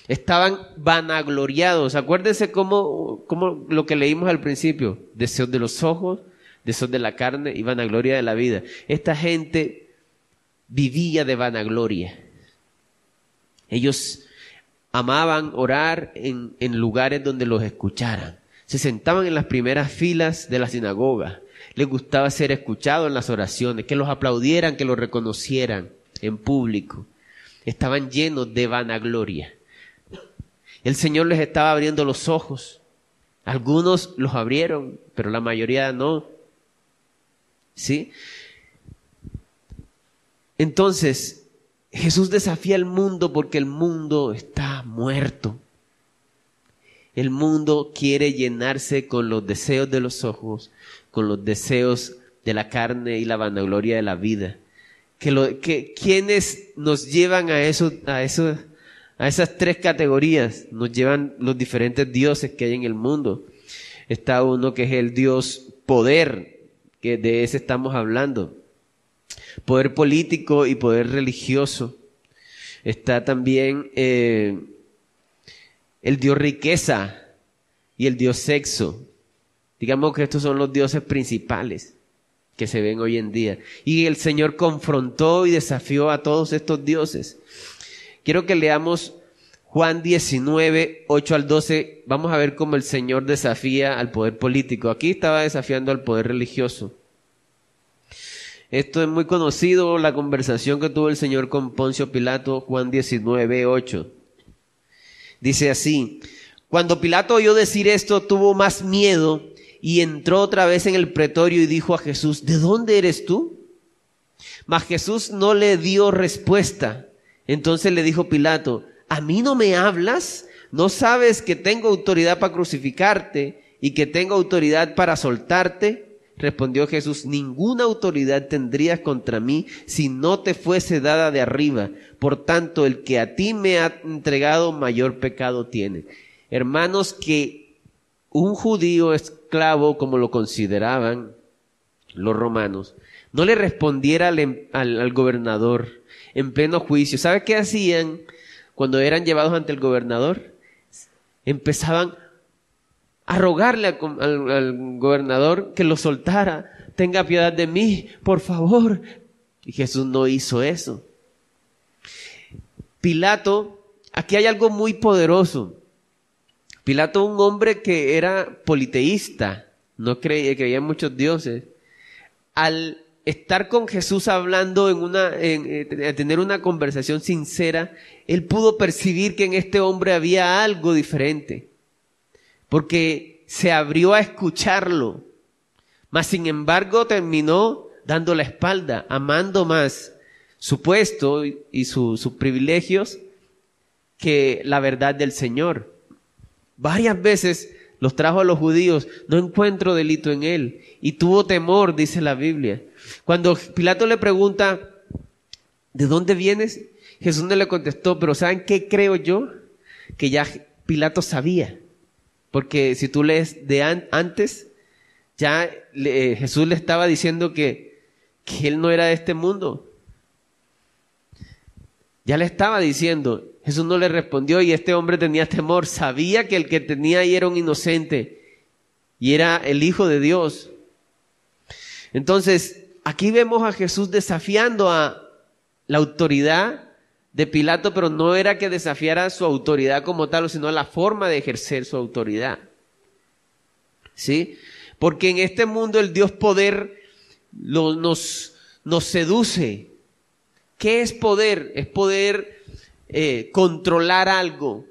Estaban vanagloriados. Acuérdense cómo, cómo lo que leímos al principio. Deseos de los ojos, deseos de la carne y vanagloria de la vida. Esta gente vivía de vanagloria. Ellos amaban orar en, lugares donde los escucharan. Se sentaban en las primeras filas de la sinagoga. Les gustaba ser escuchados en las oraciones, que los aplaudieran, que los reconocieran en público. Estaban llenos de vanagloria. El Señor les estaba abriendo los ojos. Algunos los abrieron, pero la mayoría no. ¿Sí? Entonces, Jesús desafía al mundo porque el mundo está muerto. El mundo quiere llenarse con los deseos de los ojos, con los deseos de la carne y la vanagloria de la vida. Que, lo, que quienes nos llevan a eso, a eso, a esas tres categorías, nos llevan los diferentes dioses que hay en el mundo. Está uno que es el dios poder, que de ese estamos hablando poder político y poder religioso. Está también eh, el dios riqueza y el dios sexo. Digamos que estos son los dioses principales que se ven hoy en día. Y el Señor confrontó y desafió a todos estos dioses. Quiero que leamos Juan 19, 8 al 12. Vamos a ver cómo el Señor desafía al poder político. Aquí estaba desafiando al poder religioso. Esto es muy conocido, la conversación que tuvo el Señor con Poncio Pilato, Juan 19, 8. Dice así, cuando Pilato oyó decir esto, tuvo más miedo y entró otra vez en el pretorio y dijo a Jesús, ¿de dónde eres tú? Mas Jesús no le dio respuesta. Entonces le dijo Pilato, ¿a mí no me hablas? ¿No sabes que tengo autoridad para crucificarte y que tengo autoridad para soltarte? Respondió Jesús, ninguna autoridad tendrías contra mí si no te fuese dada de arriba. Por tanto, el que a ti me ha entregado mayor pecado tiene. Hermanos, que un judío esclavo, como lo consideraban los romanos, no le respondiera al, em, al gobernador en pleno juicio. ¿Sabe qué hacían cuando eran llevados ante el gobernador? Empezaban a rogarle al, gobernador que lo soltara. Tenga piedad de mí, por favor. Y Jesús no hizo eso. Pilato, aquí hay algo muy poderoso. Pilato, un hombre que era politeísta, no creía, creía en muchos dioses, al estar con Jesús hablando en una, en, eh, tener una conversación sincera, él pudo percibir que en este hombre había algo diferente, porque se abrió a escucharlo, mas sin embargo terminó dando la espalda, amando más su puesto y sus privilegios que la verdad del Señor. Varias veces los trajo a los judíos, no encuentro delito en él. Y tuvo temor, dice la Biblia. Cuando Pilato le pregunta, ¿de dónde vienes? Jesús no le contestó, pero ¿saben qué creo yo? Que ya Pilato sabía. Porque si tú lees de antes, ya Jesús le estaba diciendo que, que él no era de este mundo. Ya le estaba diciendo, Jesús no le respondió y este hombre tenía temor, sabía que el que tenía ahí era un inocente y era el Hijo de Dios. Entonces, aquí vemos a Jesús desafiando a la autoridad de Pilato, pero no era que desafiara su autoridad como tal, sino la forma de ejercer su autoridad. ¿Sí? Porque en este mundo el Dios poder nos, seduce. ¿Qué es poder? Es poder eh, controlar algo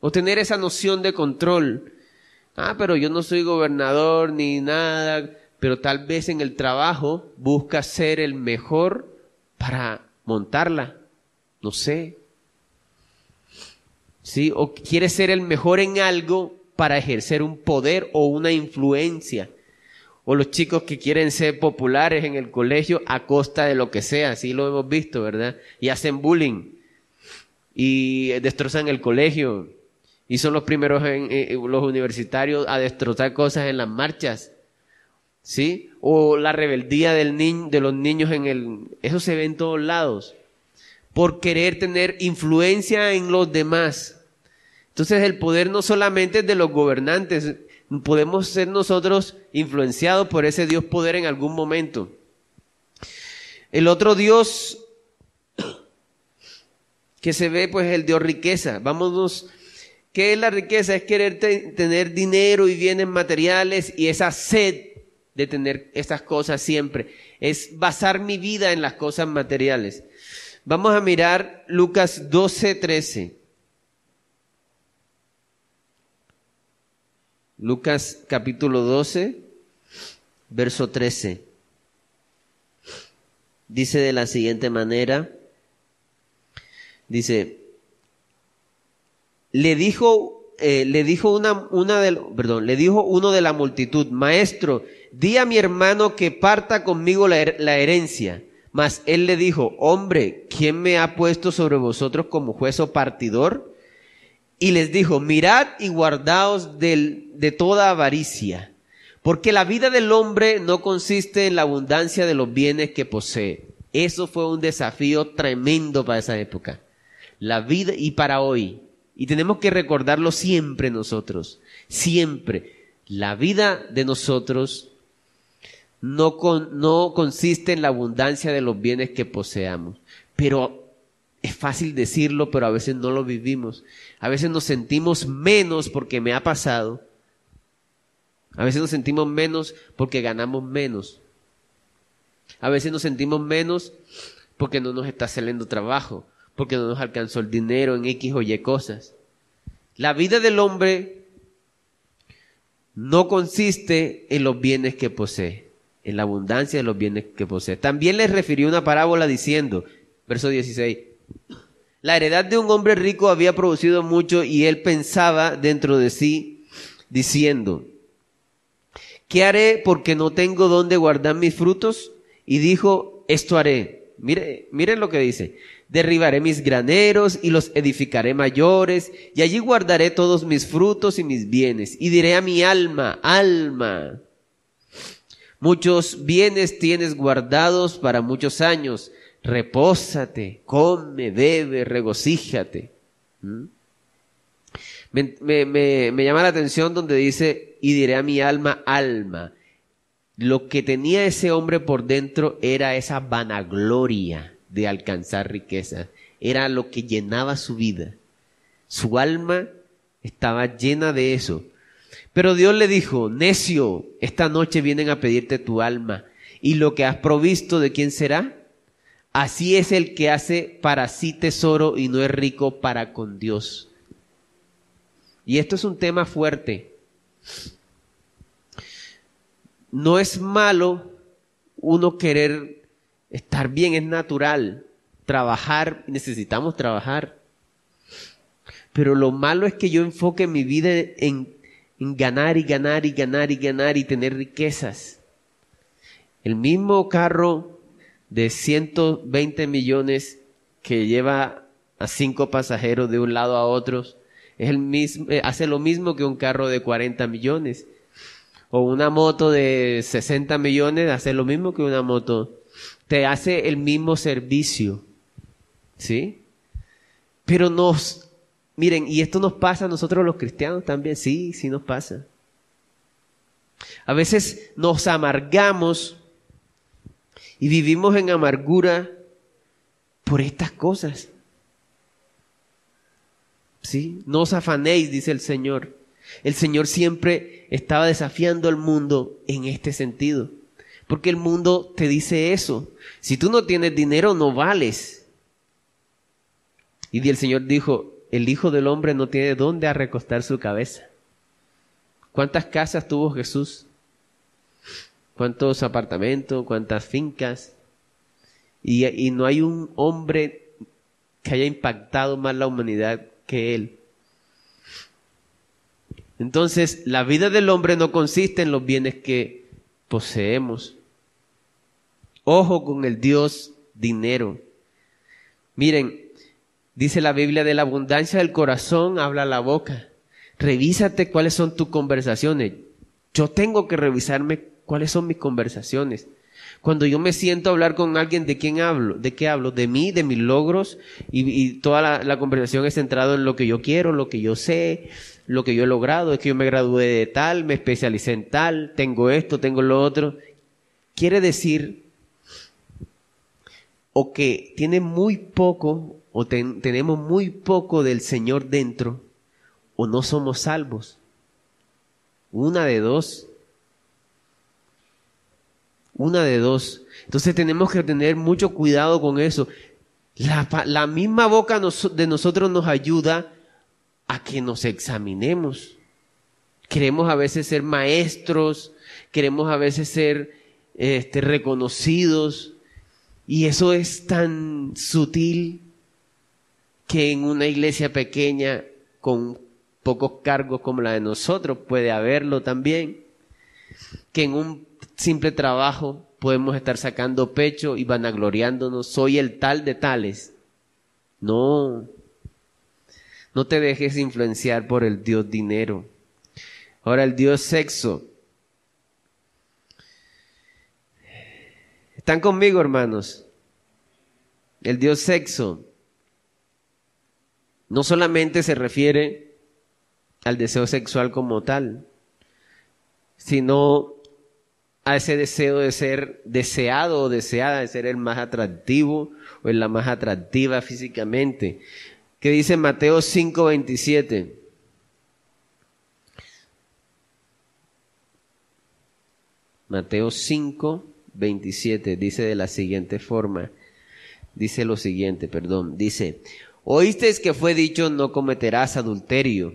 o tener esa noción de control. Ah, pero yo no soy gobernador ni nada, pero tal vez en el trabajo busca ser el mejor para montarla. No sé. ¿Sí? O quiere ser el mejor en algo para ejercer un poder o una influencia. O los chicos que quieren ser populares en el colegio a costa de lo que sea, así lo hemos visto, ¿verdad? Y hacen bullying y destrozan el colegio y son los primeros en, los universitarios a destrozar cosas en las marchas. ¿Sí? O la rebeldía del de los niños en el... Eso se ve en todos lados. Por querer tener influencia en los demás. Entonces el poder no solamente es de los gobernantes, podemos ser nosotros influenciados por ese Dios poder en algún momento. El otro Dios que se ve pues el Dios riqueza. Vámonos, ¿qué es la riqueza? Es querer tener dinero y bienes materiales y esa sed de tener esas cosas siempre. Es basar mi vida en las cosas materiales. Vamos a mirar Lucas 12, 13. Lucas capítulo 12, verso 13. Dice de la siguiente manera, Dice, le dijo, eh, le dijo una, una del, perdón, le dijo uno de la multitud, maestro, di a mi hermano que parta conmigo la, la herencia. Mas él le dijo, hombre, ¿quién me ha puesto sobre vosotros como juez o partidor? Y les dijo, mirad y guardaos de toda avaricia, porque la vida del hombre no consiste en la abundancia de los bienes que posee. Eso fue un desafío tremendo para esa época la vida y para hoy. Y tenemos que recordarlo siempre nosotros, siempre. La vida de nosotros no, no consiste en la abundancia de los bienes que poseamos, pero es fácil decirlo, pero a veces no lo vivimos. A veces nos sentimos menos porque me ha pasado. A veces nos sentimos menos porque ganamos menos. A veces nos sentimos menos porque no nos está saliendo trabajo porque no nos alcanzó el dinero en X o Y cosas. La vida del hombre no consiste en los bienes que posee, en la abundancia de los bienes que posee. También les refirió una parábola diciendo, verso 16, la heredad de un hombre rico había producido mucho y él pensaba dentro de sí, diciendo, ¿qué haré porque no tengo dónde guardar mis frutos? Y dijo, esto haré. Mire, miren lo que dice derribaré mis graneros y los edificaré mayores, y allí guardaré todos mis frutos y mis bienes, y diré a mi alma, alma, muchos bienes tienes guardados para muchos años, repósate, come, bebe, regocíjate. ¿Mm? Me, llama la atención donde dice, y diré a mi alma, alma. Lo que tenía ese hombre por dentro era esa vanagloria de alcanzar riqueza. era lo que llenaba su vida. Su alma estaba llena de eso. Pero Dios le dijo, necio, esta noche vienen a pedirte tu alma. ¿Y lo que has provisto de quién será? Así es el que hace para sí tesoro y no es rico para con Dios. Y esto es un tema fuerte. No es malo uno querer estar bien, es natural. Trabajar, necesitamos trabajar. Pero lo malo es que yo enfoque mi vida en, ganar y ganar y ganar y ganar y tener riquezas. El mismo carro de 120 millones que lleva a cinco pasajeros de un lado a otro, eh, hace lo mismo que un carro de 40 millones. O una moto de 60 millones hace lo mismo que una moto. Te hace el mismo servicio. ¿Sí? Pero nos, miren, y esto nos pasa a nosotros los cristianos también. Sí, sí nos pasa. A veces nos amargamos y vivimos en amargura por estas cosas. ¿Sí? No os afanéis, dice el Señor. El Señor siempre estaba desafiando al mundo en este sentido. Porque el mundo te dice eso. Si tú no tienes dinero, no vales. Y el Señor dijo, el Hijo del Hombre no tiene dónde recostar su cabeza. ¿Cuántas casas tuvo Jesús? cuántos apartamentos, cuántas fincas. Y, no hay un hombre que haya impactado más la humanidad que él. Entonces, la vida del hombre no consiste en los bienes que poseemos. Ojo con el Dios dinero. Miren, dice la Biblia, de la abundancia del corazón habla la boca. Revísate cuáles son tus conversaciones. Yo tengo que revisarme ¿Cuáles son mis conversaciones? Cuando yo me siento a hablar con alguien, ¿de quién hablo? ¿De qué hablo? De mí, de mis logros, y, toda la, conversación es centrada en lo que yo quiero, lo que yo sé, lo que yo he logrado, es que yo me gradué de tal, me especialicé en tal, tengo esto, tengo lo otro. Quiere decir, o que tiene muy poco, o tenemos muy poco del Señor dentro, o no somos salvos. Una de dos. Una de dos. Entonces tenemos que tener mucho cuidado con eso. La, misma boca de nosotros nos ayuda a que nos examinemos. Queremos a veces ser maestros, queremos a veces ser este, reconocidos, y eso es tan sutil que en una iglesia pequeña con pocos cargos como la de nosotros puede haberlo también, que en un simple trabajo podemos estar sacando pecho y vanagloriándonos, soy el tal de tales. No, no te dejes influenciar por el Dios dinero. Ahora el Dios sexo. ¿Están conmigo, hermanos? El Dios sexo no solamente se refiere al deseo sexual como tal, sino a ese deseo de ser deseado o deseada, de ser el más atractivo o la más atractiva físicamente. ¿Qué dice Mateo 5:27? Mateo 5, 27 dice de la siguiente forma, dice lo siguiente, perdón, dice, oísteis que fue dicho no cometerás adulterio.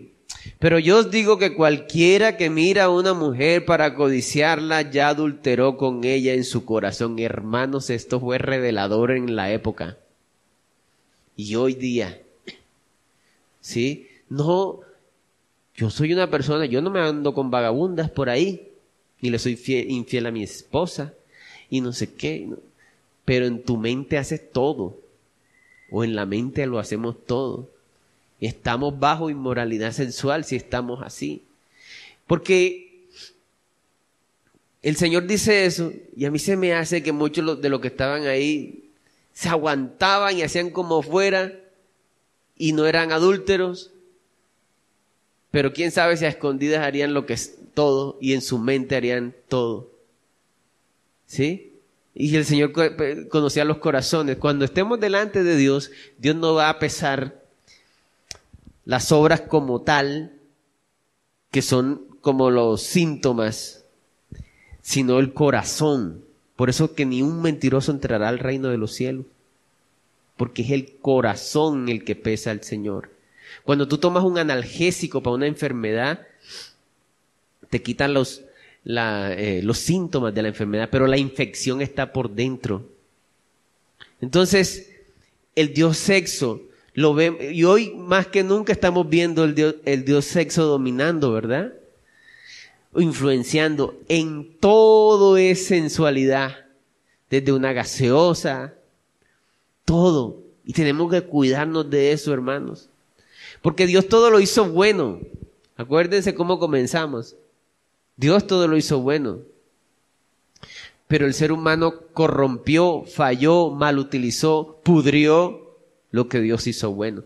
Pero yo os digo que cualquiera que mira a una mujer para codiciarla ya adulteró con ella en su corazón. Hermanos, esto fue revelador en la época. Y hoy día, ¿sí? No, yo soy una persona, yo no me ando con vagabundas por ahí, y le soy infiel a mi esposa, y no sé qué. Pero en tu mente haces todo, o en la mente lo hacemos todo. Estamos bajo inmoralidad sensual si estamos así. Porque el Señor dice eso y a mí se me hace que muchos de los que estaban ahí se aguantaban y hacían como fuera y no eran adúlteros. Pero quién sabe si a escondidas harían lo que es todo y en su mente harían todo. ¿Sí? Y el Señor conocía los corazones. Cuando estemos delante de Dios, Dios no va a pesar las obras como tal, que son como los síntomas, sino el corazón. Por eso que ni un mentiroso entrará al reino de los cielos, porque es el corazón el que pesa al Señor. Cuando tú tomas un analgésico para una enfermedad, te quitan los, eh, los síntomas de la enfermedad, pero la infección está por dentro. Entonces, el Dios sexo lo ve, y hoy más que nunca estamos viendo el Dios, el Dios sexo dominando, ¿verdad? Influenciando en todo es sensualidad, desde una gaseosa, todo. Y tenemos que cuidarnos de eso, hermanos. Porque Dios todo lo hizo bueno. Acuérdense cómo comenzamos. Dios todo lo hizo bueno. Pero el ser humano corrompió, falló, mal utilizó, pudrió lo que Dios hizo bueno.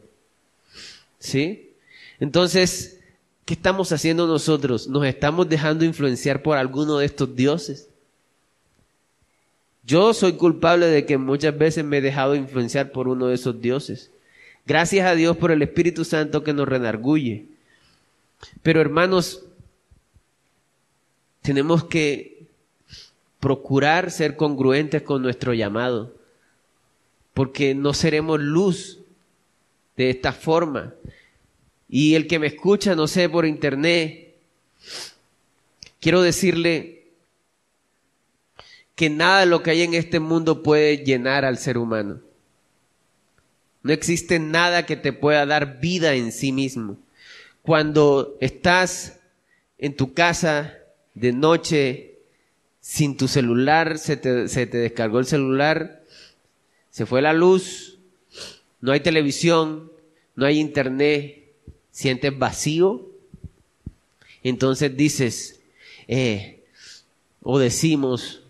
¿Sí? Entonces, ¿qué estamos haciendo nosotros? ¿Nos estamos dejando influenciar por alguno de estos dioses? Yo soy culpable de que muchas veces me he dejado influenciar por uno de esos dioses. Gracias a Dios por el Espíritu Santo que nos renarguye. Pero hermanos, tenemos que procurar ser congruentes con nuestro llamado, porque no seremos luz de esta forma. Y el que me escucha, no sé, por internet, quiero decirle que nada lo que hay en este mundo puede llenar al ser humano. No existe nada que te pueda dar vida en sí mismo. Cuando estás en tu casa de noche sin tu celular, se te, se te descargó el celular, se fue la luz, no hay televisión, no hay internet, sientes vacío, entonces dices, eh, o decimos,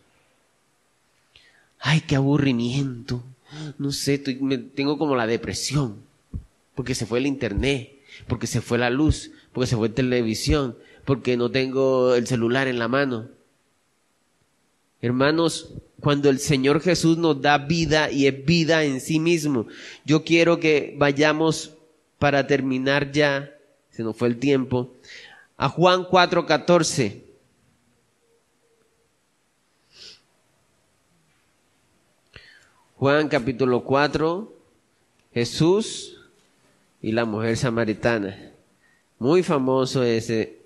ay, qué aburrimiento, no sé, tengo como la depresión, porque se fue el internet, porque se fue la luz, porque se fue la televisión, porque no tengo el celular en la mano. Hermanos, cuando el Señor Jesús nos da vida y es vida en sí mismo, yo quiero que vayamos para terminar ya, se nos fue el tiempo, a Juan 4:14. Juan capítulo 4, Jesús y la mujer samaritana. Muy famoso ese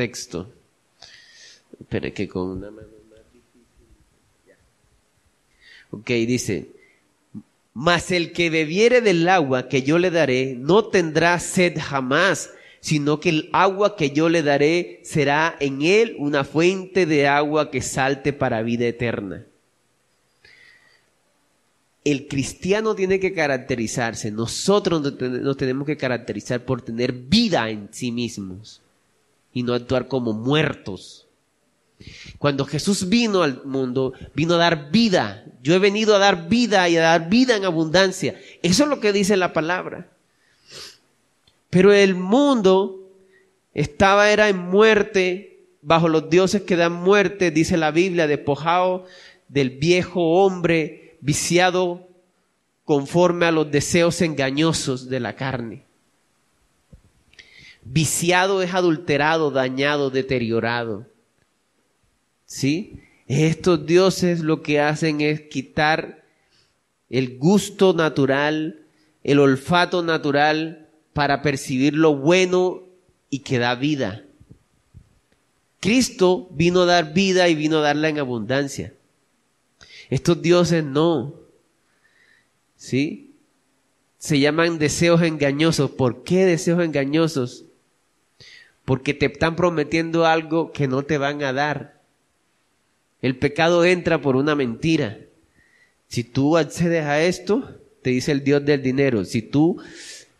texto. Espera que con una mano más difícil. Ok, dice, mas el que bebiere del agua que yo le daré no tendrá sed jamás, sino que el agua que yo le daré será en él una fuente de agua que salte para vida eterna el cristiano tiene que caracterizarse, nosotros nos tenemos que caracterizar por tener vida en sí mismos y no actuar como muertos. Cuando Jesús vino al mundo, vino a dar vida. Yo he venido a dar vida y a dar vida en abundancia. Eso es lo que dice la palabra. Pero el mundo estaba, era en muerte, bajo los dioses que dan muerte, dice la Biblia, despojado del viejo hombre viciado conforme a los deseos engañosos de la carne. Viciado es adulterado, dañado, deteriorado. ¿Sí? Estos dioses lo que hacen es quitar el gusto natural, el olfato natural para percibir lo bueno y que da vida. Cristo vino a dar vida y vino a darla en abundancia. Estos dioses no. ¿Sí? Se llaman deseos engañosos. ¿Por qué deseos engañosos? Porque te están prometiendo algo que no te van a dar. El pecado entra por una mentira. Si tú accedes a esto, te dice el Dios del dinero, si tú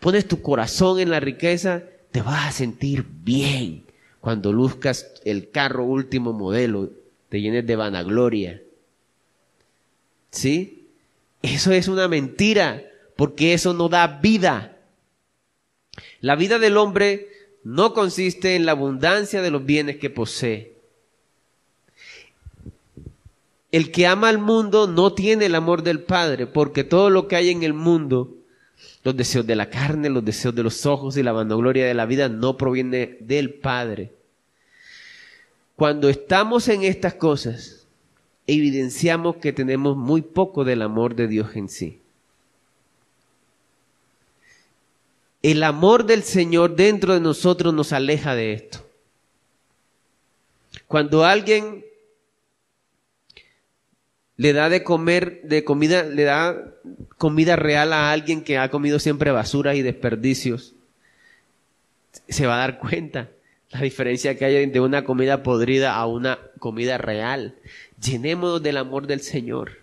pones tu corazón en la riqueza, te vas a sentir bien cuando luzcas el carro último modelo, te llenes de vanagloria. ¿Sí? Eso es una mentira, porque eso no da vida. La vida del hombre no consiste en la abundancia de los bienes que posee. el que ama al mundo no tiene el amor del Padre, porque todo lo que hay en el mundo, los deseos de la carne, los deseos de los ojos y la vanagloria de la vida, no proviene del Padre. Cuando estamos en estas cosas, evidenciamos que tenemos muy poco del amor de Dios en sí. El amor del Señor dentro de nosotros nos aleja de esto. Cuando alguien le da de comer, de comida, le da comida real a alguien que ha comido siempre basura y desperdicios, se va a dar cuenta la diferencia que hay de una comida podrida a una comida real. Llenémonos del amor del Señor.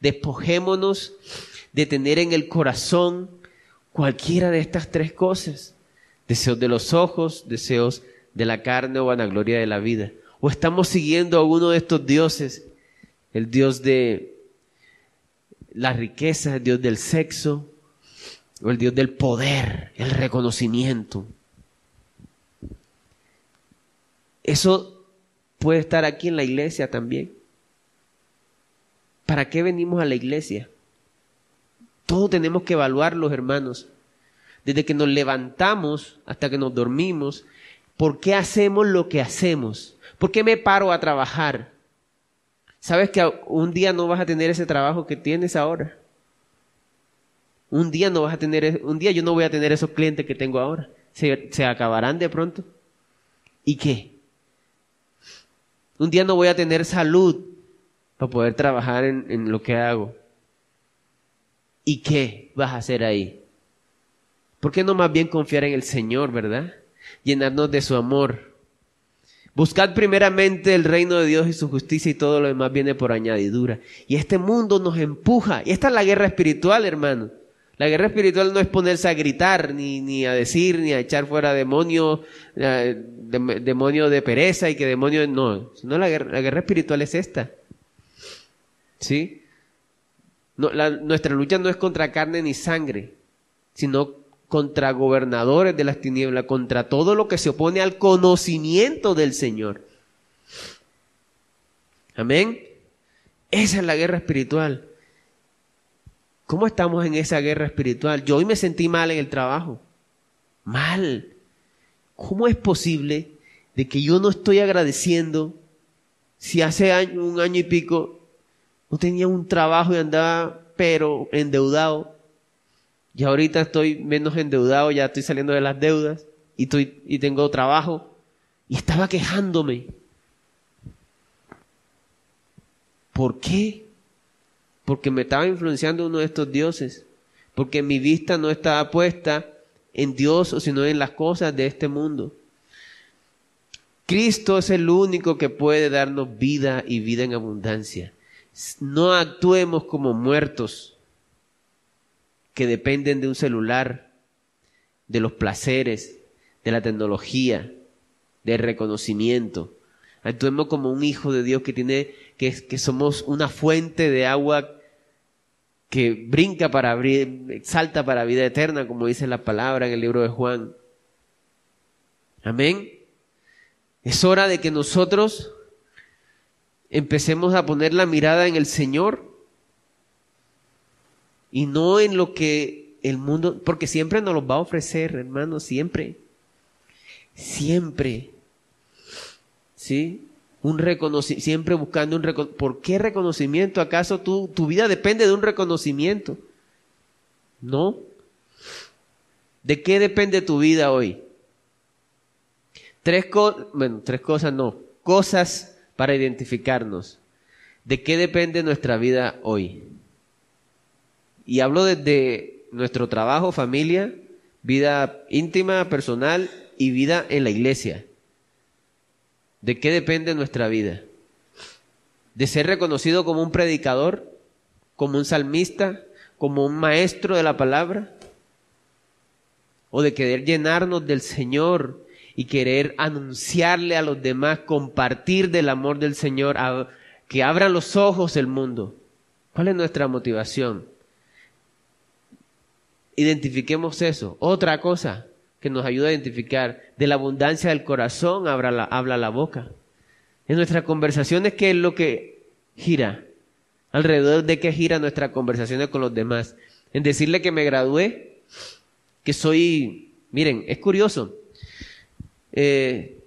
Despojémonos de tener en el corazón cualquiera de estas tres cosas. Deseos de los ojos, deseos de la carne o vanagloria de la vida. O estamos siguiendo a uno de estos dioses el Dios de la riqueza, el Dios del sexo, o el Dios del poder, el reconocimiento. Eso puede estar aquí en la iglesia también. ¿Para qué venimos a la iglesia? Todo tenemos que evaluarlos, hermanos. Desde que nos levantamos hasta que nos dormimos, ¿por qué hacemos lo que hacemos? ¿Por qué me paro a trabajar? Sabes que un día no vas a tener ese trabajo que tienes ahora. Un día no vas a tener, un día yo no voy a tener esos clientes que tengo ahora. Se, se acabarán de pronto. ¿Y qué? Un día no voy a tener salud para poder trabajar en, en lo que hago. ¿Y qué vas a hacer ahí? ¿Por qué no más bien confiar en el Señor, verdad? Llenarnos de su amor Buscad primeramente el reino de Dios y su justicia y todo lo demás viene por añadidura. Y este mundo nos empuja. Y esta es la guerra espiritual, hermano. La guerra espiritual no es ponerse a gritar, ni, ni a decir, ni a echar fuera demonios, eh, demonio de pereza y que demonio no. No, la guerra, la guerra espiritual es esta. ¿Sí? Nuestra lucha no es contra carne ni sangre, sino contra gobernadores de las tinieblas, contra todo lo que se opone al conocimiento del Señor. Amén. Esa es la guerra espiritual. ¿Cómo estamos en esa guerra espiritual? Yo hoy me sentí mal en el trabajo. Mal. ¿Cómo es posible de que yo no estoy agradeciendo si hace un año y pico no tenía un trabajo y andaba pero endeudado? Y ahorita estoy menos endeudado, ya estoy saliendo de las deudas y, y tengo trabajo. Y estaba quejándome. ¿Por qué? Porque me estaba influenciando uno de estos dioses. Porque mi vista no estaba puesta en Dios, sino en las cosas de este mundo. Cristo es el único que puede darnos vida y vida en abundancia. No actuemos como muertos que dependen de un celular, de los placeres, de la tecnología, del reconocimiento. Actuemos como un hijo de Dios que tiene, que, somos una fuente de agua que brinca para abrir, salta para vida eterna, como dice la palabra en el libro de Juan. Amén. Es hora de que nosotros empecemos a poner la mirada en el Señor y no en lo que el mundo, porque siempre nos los va a ofrecer, hermano, siempre. Siempre. ¿Sí? Un reconocimiento, siempre buscando un reconocimiento. ¿Por qué reconocimiento? ¿Acaso tu, tu vida depende de un reconocimiento? No. ¿De qué depende tu vida hoy? Tres cosas, bueno, tres cosas no, cosas para identificarnos. ¿De qué depende nuestra vida hoy? Y hablo desde nuestro trabajo, familia, vida íntima, personal y vida en la iglesia. ¿De qué depende nuestra vida? ¿De ser reconocido como un predicador, como un salmista, como un maestro de la palabra? ¿O de querer llenarnos del Señor y querer anunciarle a los demás, compartir del amor del Señor, que abran los ojos el mundo? ¿Cuál es nuestra motivación? Identifiquemos eso. Otra cosa que nos ayuda a identificar, de la abundancia del corazón la, habla la boca. En nuestras conversaciones, ¿qué es lo que gira? ¿Alrededor de qué gira nuestras conversaciones con los demás? En decirle que me gradué, que soy... Miren, es curioso. Eh,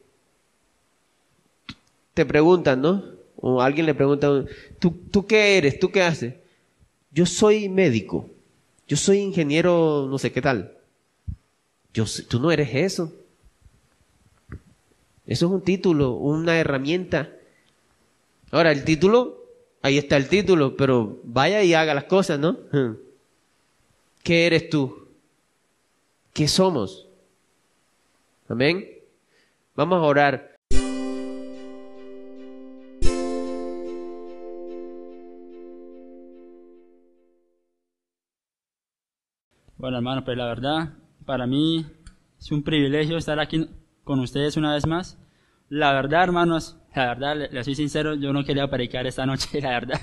te preguntan, ¿no? O alguien le pregunta, ¿tú, ¿tú qué eres? ¿Tú qué haces? Yo soy médico. Yo soy ingeniero, no sé qué tal. Yo, tú no eres eso. Eso es un título, una herramienta. Ahora, el título, ahí está el título, pero vaya y haga las cosas, ¿no? ¿Qué eres tú? ¿Qué somos? Amén. Vamos a orar. Bueno, hermano, pues la verdad, para mí es un privilegio estar aquí con ustedes una vez más. La verdad, hermanos, la verdad, le, soy sincero, yo no quería predicar esta noche, la verdad.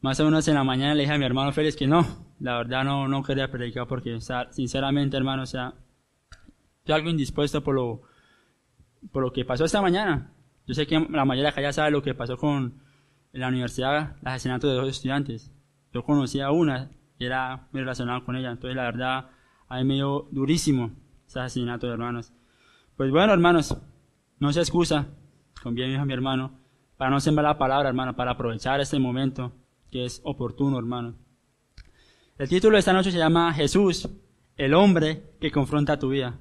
Más o menos en la mañana le dije a mi hermano Félix que no, la verdad no, no quería predicar porque, sinceramente, hermano, o sea, estoy algo indispuesto por lo, por lo que pasó esta mañana. Yo sé que la mayoría de acá ya sabe lo que pasó con la universidad, el asesinato de dos estudiantes. Yo conocía a una, era muy relacionado con ella. Entonces, la verdad, a mí me dio durísimo ese asesinato de hermanos. Pues bueno, hermanos, no se excusa, con bien a mi hermano, para no sembrar la palabra, hermano, para aprovechar este momento que es oportuno, hermano. El título de esta noche se llama Jesús, el hombre que confronta tu vida.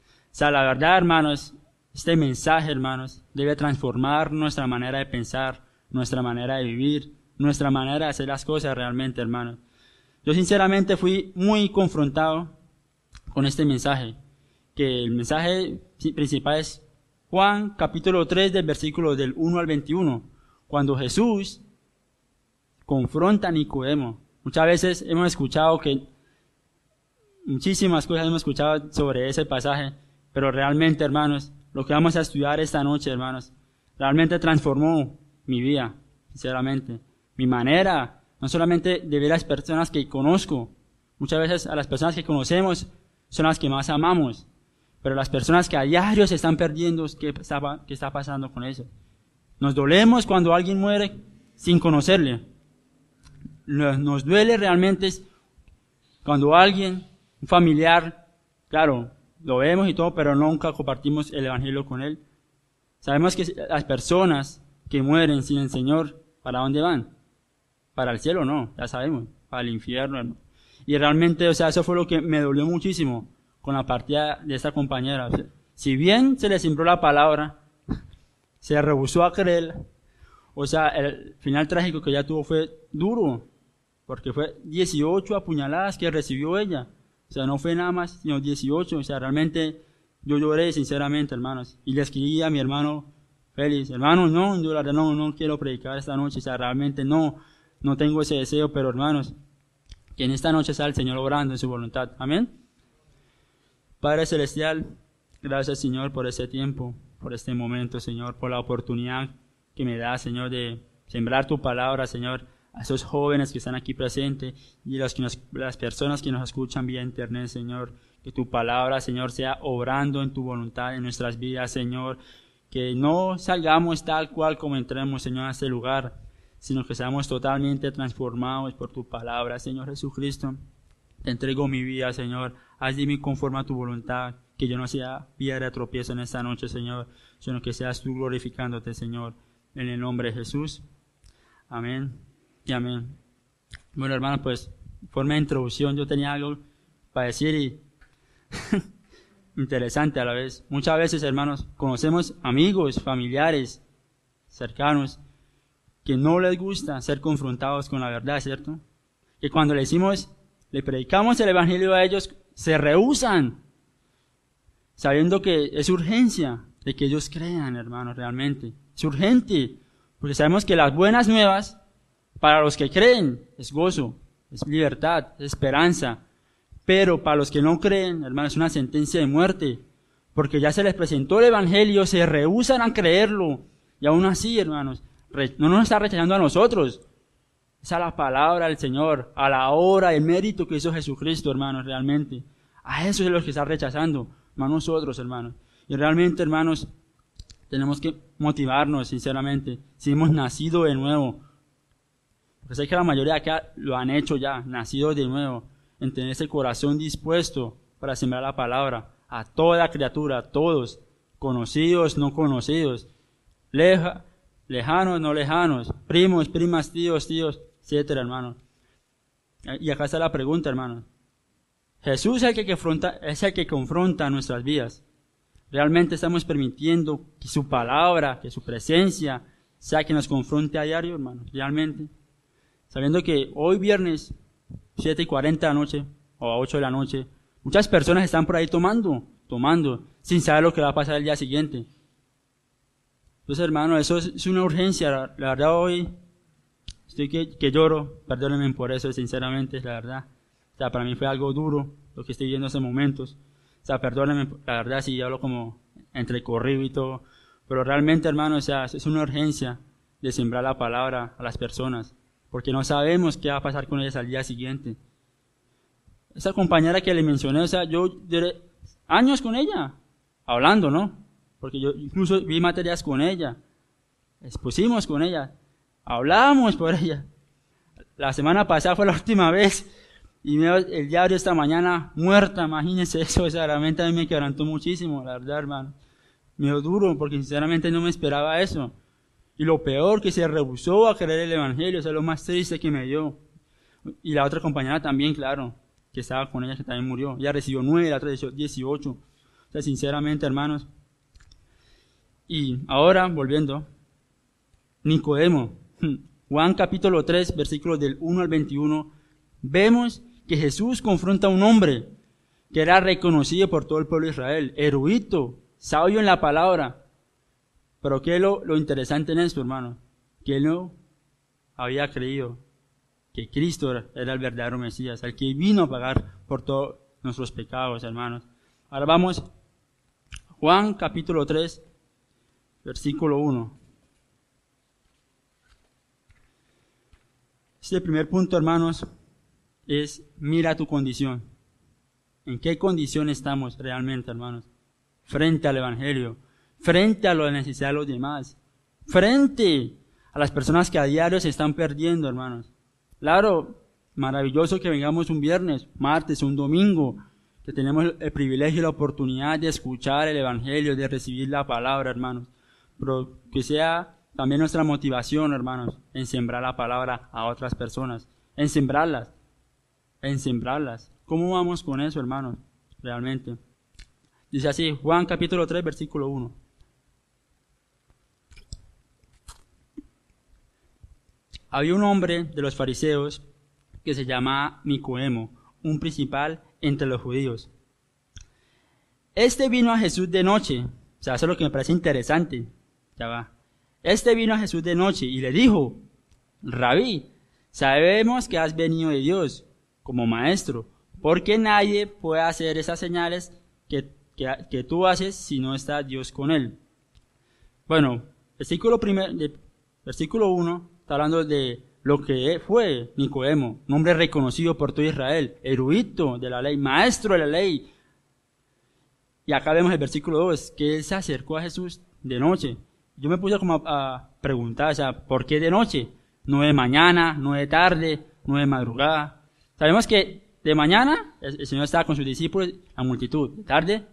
O sea, la verdad, hermanos, este mensaje, hermanos, debe transformar nuestra manera de pensar, nuestra manera de vivir, nuestra manera de hacer las cosas realmente, hermanos. Yo sinceramente fui muy confrontado con este mensaje, que el mensaje principal es Juan capítulo 3 del versículo del 1 al 21, cuando Jesús confronta a Nicodemo. Muchas veces hemos escuchado que muchísimas cosas hemos escuchado sobre ese pasaje, pero realmente, hermanos, lo que vamos a estudiar esta noche, hermanos, realmente transformó mi vida, sinceramente, mi manera no solamente de ver a las personas que conozco, muchas veces a las personas que conocemos son las que más amamos, pero las personas que a diario se están perdiendo, ¿qué está, qué está pasando con eso? Nos dolemos cuando alguien muere sin conocerle. Nos duele realmente cuando alguien, un familiar, claro, lo vemos y todo, pero nunca compartimos el Evangelio con él. Sabemos que las personas que mueren sin el Señor, ¿para dónde van? Para el cielo no, ya sabemos, para el infierno. Y realmente, o sea, eso fue lo que me dolió muchísimo con la partida de esta compañera. si bien se le simbró la palabra, se rehusó a creer, o sea, el final trágico que ella tuvo fue duro, porque fue 18 apuñaladas que recibió ella. O sea, no fue nada más, sino 18. O sea, realmente yo lloré sinceramente, hermanos. Y le escribí a mi hermano Félix, hermano, no, yo la no, no quiero predicar esta noche. O sea, realmente no no tengo ese deseo, pero hermanos, que en esta noche sea el Señor obrando en su voluntad. Amén. Padre Celestial, gracias Señor por ese tiempo, por este momento, Señor, por la oportunidad que me da, Señor, de sembrar tu palabra, Señor, a esos jóvenes que están aquí presentes y las, que las personas que nos escuchan vía internet, Señor. Que tu palabra, Señor, sea obrando en tu voluntad en nuestras vidas, Señor. Que no salgamos tal cual como entremos, Señor, a este lugar, sino que seamos totalmente transformados por tu palabra, Señor Jesucristo. Te entrego mi vida, Señor. Haz de mí conforme a tu voluntad, que yo no sea piedra de tropiezo en esta noche, Señor, sino que seas tú glorificándote, Señor, en el nombre de Jesús. Amén y amén. Bueno, hermano, pues, forma de introducción, yo tenía algo para decir y interesante a la vez. Muchas veces, hermanos, conocemos amigos, familiares, cercanos, que no les gusta ser confrontados con la verdad, ¿cierto? Que cuando le decimos, le predicamos el Evangelio a ellos, se rehusan, sabiendo que es urgencia de que ellos crean, hermanos, realmente. Es urgente, porque sabemos que las buenas nuevas, para los que creen, es gozo, es libertad, es esperanza. Pero para los que no creen, hermanos, es una sentencia de muerte, porque ya se les presentó el Evangelio, se rehusan a creerlo. Y aún así, hermanos, no nos está rechazando a nosotros. Es a la palabra del Señor, a la obra, el mérito que hizo Jesucristo, hermanos, realmente. A eso es lo que está rechazando, no a nosotros, hermanos. Y realmente, hermanos, tenemos que motivarnos, sinceramente, si hemos nacido de nuevo. Sé que la mayoría de acá lo han hecho ya, nacido de nuevo, en tener ese corazón dispuesto para sembrar la palabra a toda criatura, a todos, conocidos, no conocidos, leja, lejanos, no lejanos, primos, primas, tíos, tíos, etcétera, hermano. Y acá está la pregunta, hermano. Jesús es el que confronta, es el que confronta nuestras vidas. Realmente estamos permitiendo que su palabra, que su presencia, sea que nos confronte a diario, hermano. Realmente. Sabiendo que hoy viernes, 7 y 40 de la noche, o a 8 de la noche, muchas personas están por ahí tomando, tomando, sin saber lo que va a pasar el día siguiente. Entonces, hermano, eso es, una urgencia. La, verdad, hoy estoy que, que, lloro. Perdónenme por eso, sinceramente, la verdad. O sea, para mí fue algo duro lo que estoy viendo en momentos. O sea, perdónenme, la verdad, si hablo como entre corrido y todo. Pero realmente, hermano, o sea, es una urgencia de sembrar la palabra a las personas. Porque no sabemos qué va a pasar con ellas al día siguiente. Esa compañera que le mencioné, o sea, yo duré años con ella, hablando, ¿no? porque yo incluso vi materias con ella, expusimos con ella, hablamos por ella. La semana pasada fue la última vez y el diario esta mañana muerta, imagínense eso, o sea, realmente a mí me quebrantó muchísimo, la verdad, hermano. Me dio duro porque sinceramente no me esperaba eso. Y lo peor, que se rehusó a creer el Evangelio, o sea, lo más triste que me dio. Y la otra compañera también, claro, que estaba con ella, que también murió. Ella recibió nueve, la otra dieciocho. O sea, sinceramente, hermanos, y ahora, volviendo, Nicodemo, Juan capítulo 3, versículos del 1 al 21, vemos que Jesús confronta a un hombre que era reconocido por todo el pueblo de Israel, erudito, sabio en la palabra. Pero ¿qué es lo, lo interesante en esto, hermano? Que él no había creído que Cristo era el verdadero Mesías, el que vino a pagar por todos nuestros pecados, hermanos. Ahora vamos, Juan capítulo 3, versículo 1. Este primer punto, hermanos, es mira tu condición. ¿En qué condición estamos realmente, hermanos? Frente al Evangelio, frente a la necesidad de los demás, frente a las personas que a diario se están perdiendo, hermanos. Claro, maravilloso que vengamos un viernes, martes, un domingo, que tenemos el privilegio y la oportunidad de escuchar el Evangelio, de recibir la palabra, hermanos pero que sea también nuestra motivación, hermanos, en sembrar la palabra a otras personas, en sembrarlas, en sembrarlas. ¿Cómo vamos con eso, hermanos? Realmente. Dice así, Juan capítulo 3, versículo 1. Había un hombre de los fariseos que se llama Nicodemo, un principal entre los judíos. Este vino a Jesús de noche. O sea, eso es lo que me parece interesante. Ya va. Este vino a Jesús de noche y le dijo, Rabí, sabemos que has venido de Dios como maestro, porque nadie puede hacer esas señales que, que, tú haces si no está Dios con él. Bueno, versículo, primer, versículo 1 está hablando de lo que fue Nicodemo, un hombre reconocido por todo Israel, erudito de la ley, maestro de la ley. Y acá vemos el versículo 2, que él se acercó a Jesús de noche yo me puse como a, preguntar, o sea, ¿por qué de noche? No de mañana, no de tarde, no de madrugada. Sabemos que de mañana el, Señor estaba con sus discípulos, la multitud. De tarde,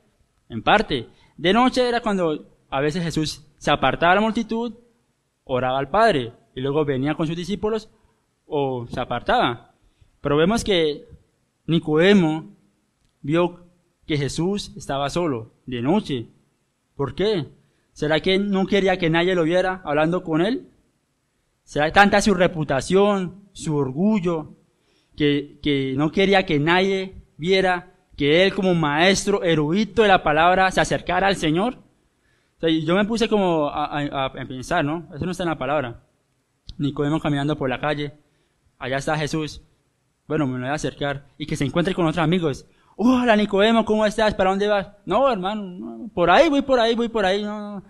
en parte. De noche era cuando a veces Jesús se apartaba de la multitud, oraba al Padre, y luego venía con sus discípulos o se apartaba. Pero vemos que Nicodemo vio que Jesús estaba solo, de noche. ¿Por qué? ¿Será que no quería que nadie lo viera hablando con él? ¿Será tanta su reputación, su orgullo, que, que no quería que nadie viera que él como maestro erudito de la palabra se acercara al Señor? yo me puse como a, pensar, ¿no? Eso no está en la palabra. Nicodemo caminando por la calle, allá está Jesús. Bueno, me voy a acercar y que se encuentre con otros amigos. Hola Nicodemo, ¿cómo estás? ¿Para dónde vas? No, hermano, por ahí, voy por ahí, voy por ahí. No,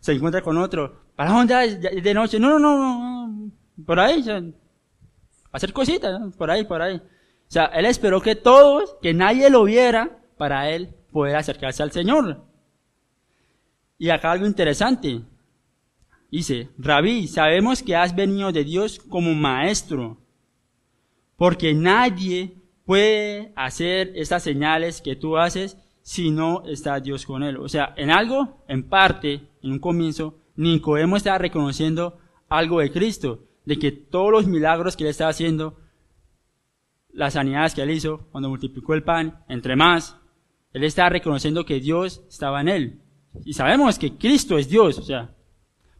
Se encuentra con otro. ¿Para dónde vas? De noche. No, no, no, no. Por ahí. hacer cositas, por ahí, por ahí. O sea, él esperó que todos, que nadie lo viera, para él poder acercarse al Señor. Y acá algo interesante. Dice, Rabí, sabemos que has venido de Dios como maestro, porque nadie puede hacer estas señales que tú haces si no está Dios con él. O sea, en algo, en parte, en un comienzo, Nicodemo estaba reconociendo algo de Cristo, de que todos los milagros que él estaba haciendo, las sanidades que él hizo, cuando multiplicó el pan, entre más, él estaba reconociendo que Dios estaba en él. Y sabemos que Cristo es Dios, o sea,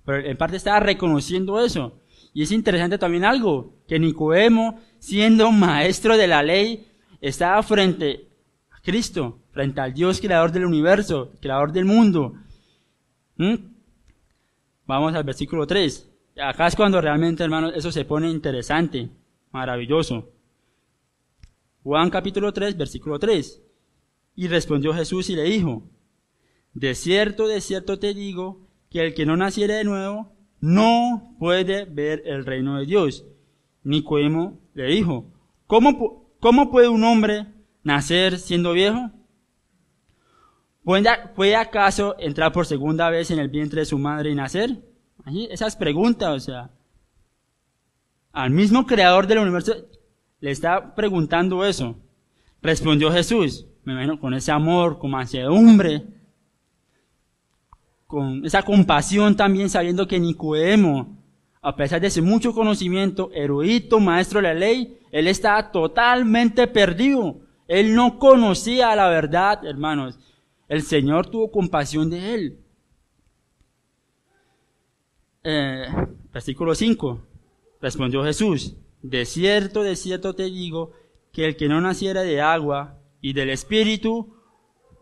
pero en parte estaba reconociendo eso. Y es interesante también algo, que Nicodemo, siendo maestro de la ley, estaba frente a Cristo, frente al Dios creador del universo, creador del mundo. ¿Mm? Vamos al versículo 3. Acá es cuando realmente, hermanos, eso se pone interesante, maravilloso. Juan capítulo 3, versículo 3. Y respondió Jesús y le dijo, de cierto, de cierto te digo, que el que no naciere de nuevo no puede ver el reino de Dios. Nicodemo le dijo, ¿cómo, puede un hombre nacer siendo viejo? ¿Puede, acaso entrar por segunda vez en el vientre de su madre y nacer? Esas preguntas, o sea, al mismo creador del universo le está preguntando eso. Respondió Jesús, me imagino con ese amor, con mansedumbre, con esa compasión también sabiendo que Nicodemo, a pesar de ese mucho conocimiento, erudito, maestro de la ley, él estaba totalmente perdido. Él no conocía la verdad, hermanos. El Señor tuvo compasión de él. Eh, versículo 5. Respondió Jesús, de cierto, de cierto te digo, que el que no naciera de agua y del Espíritu,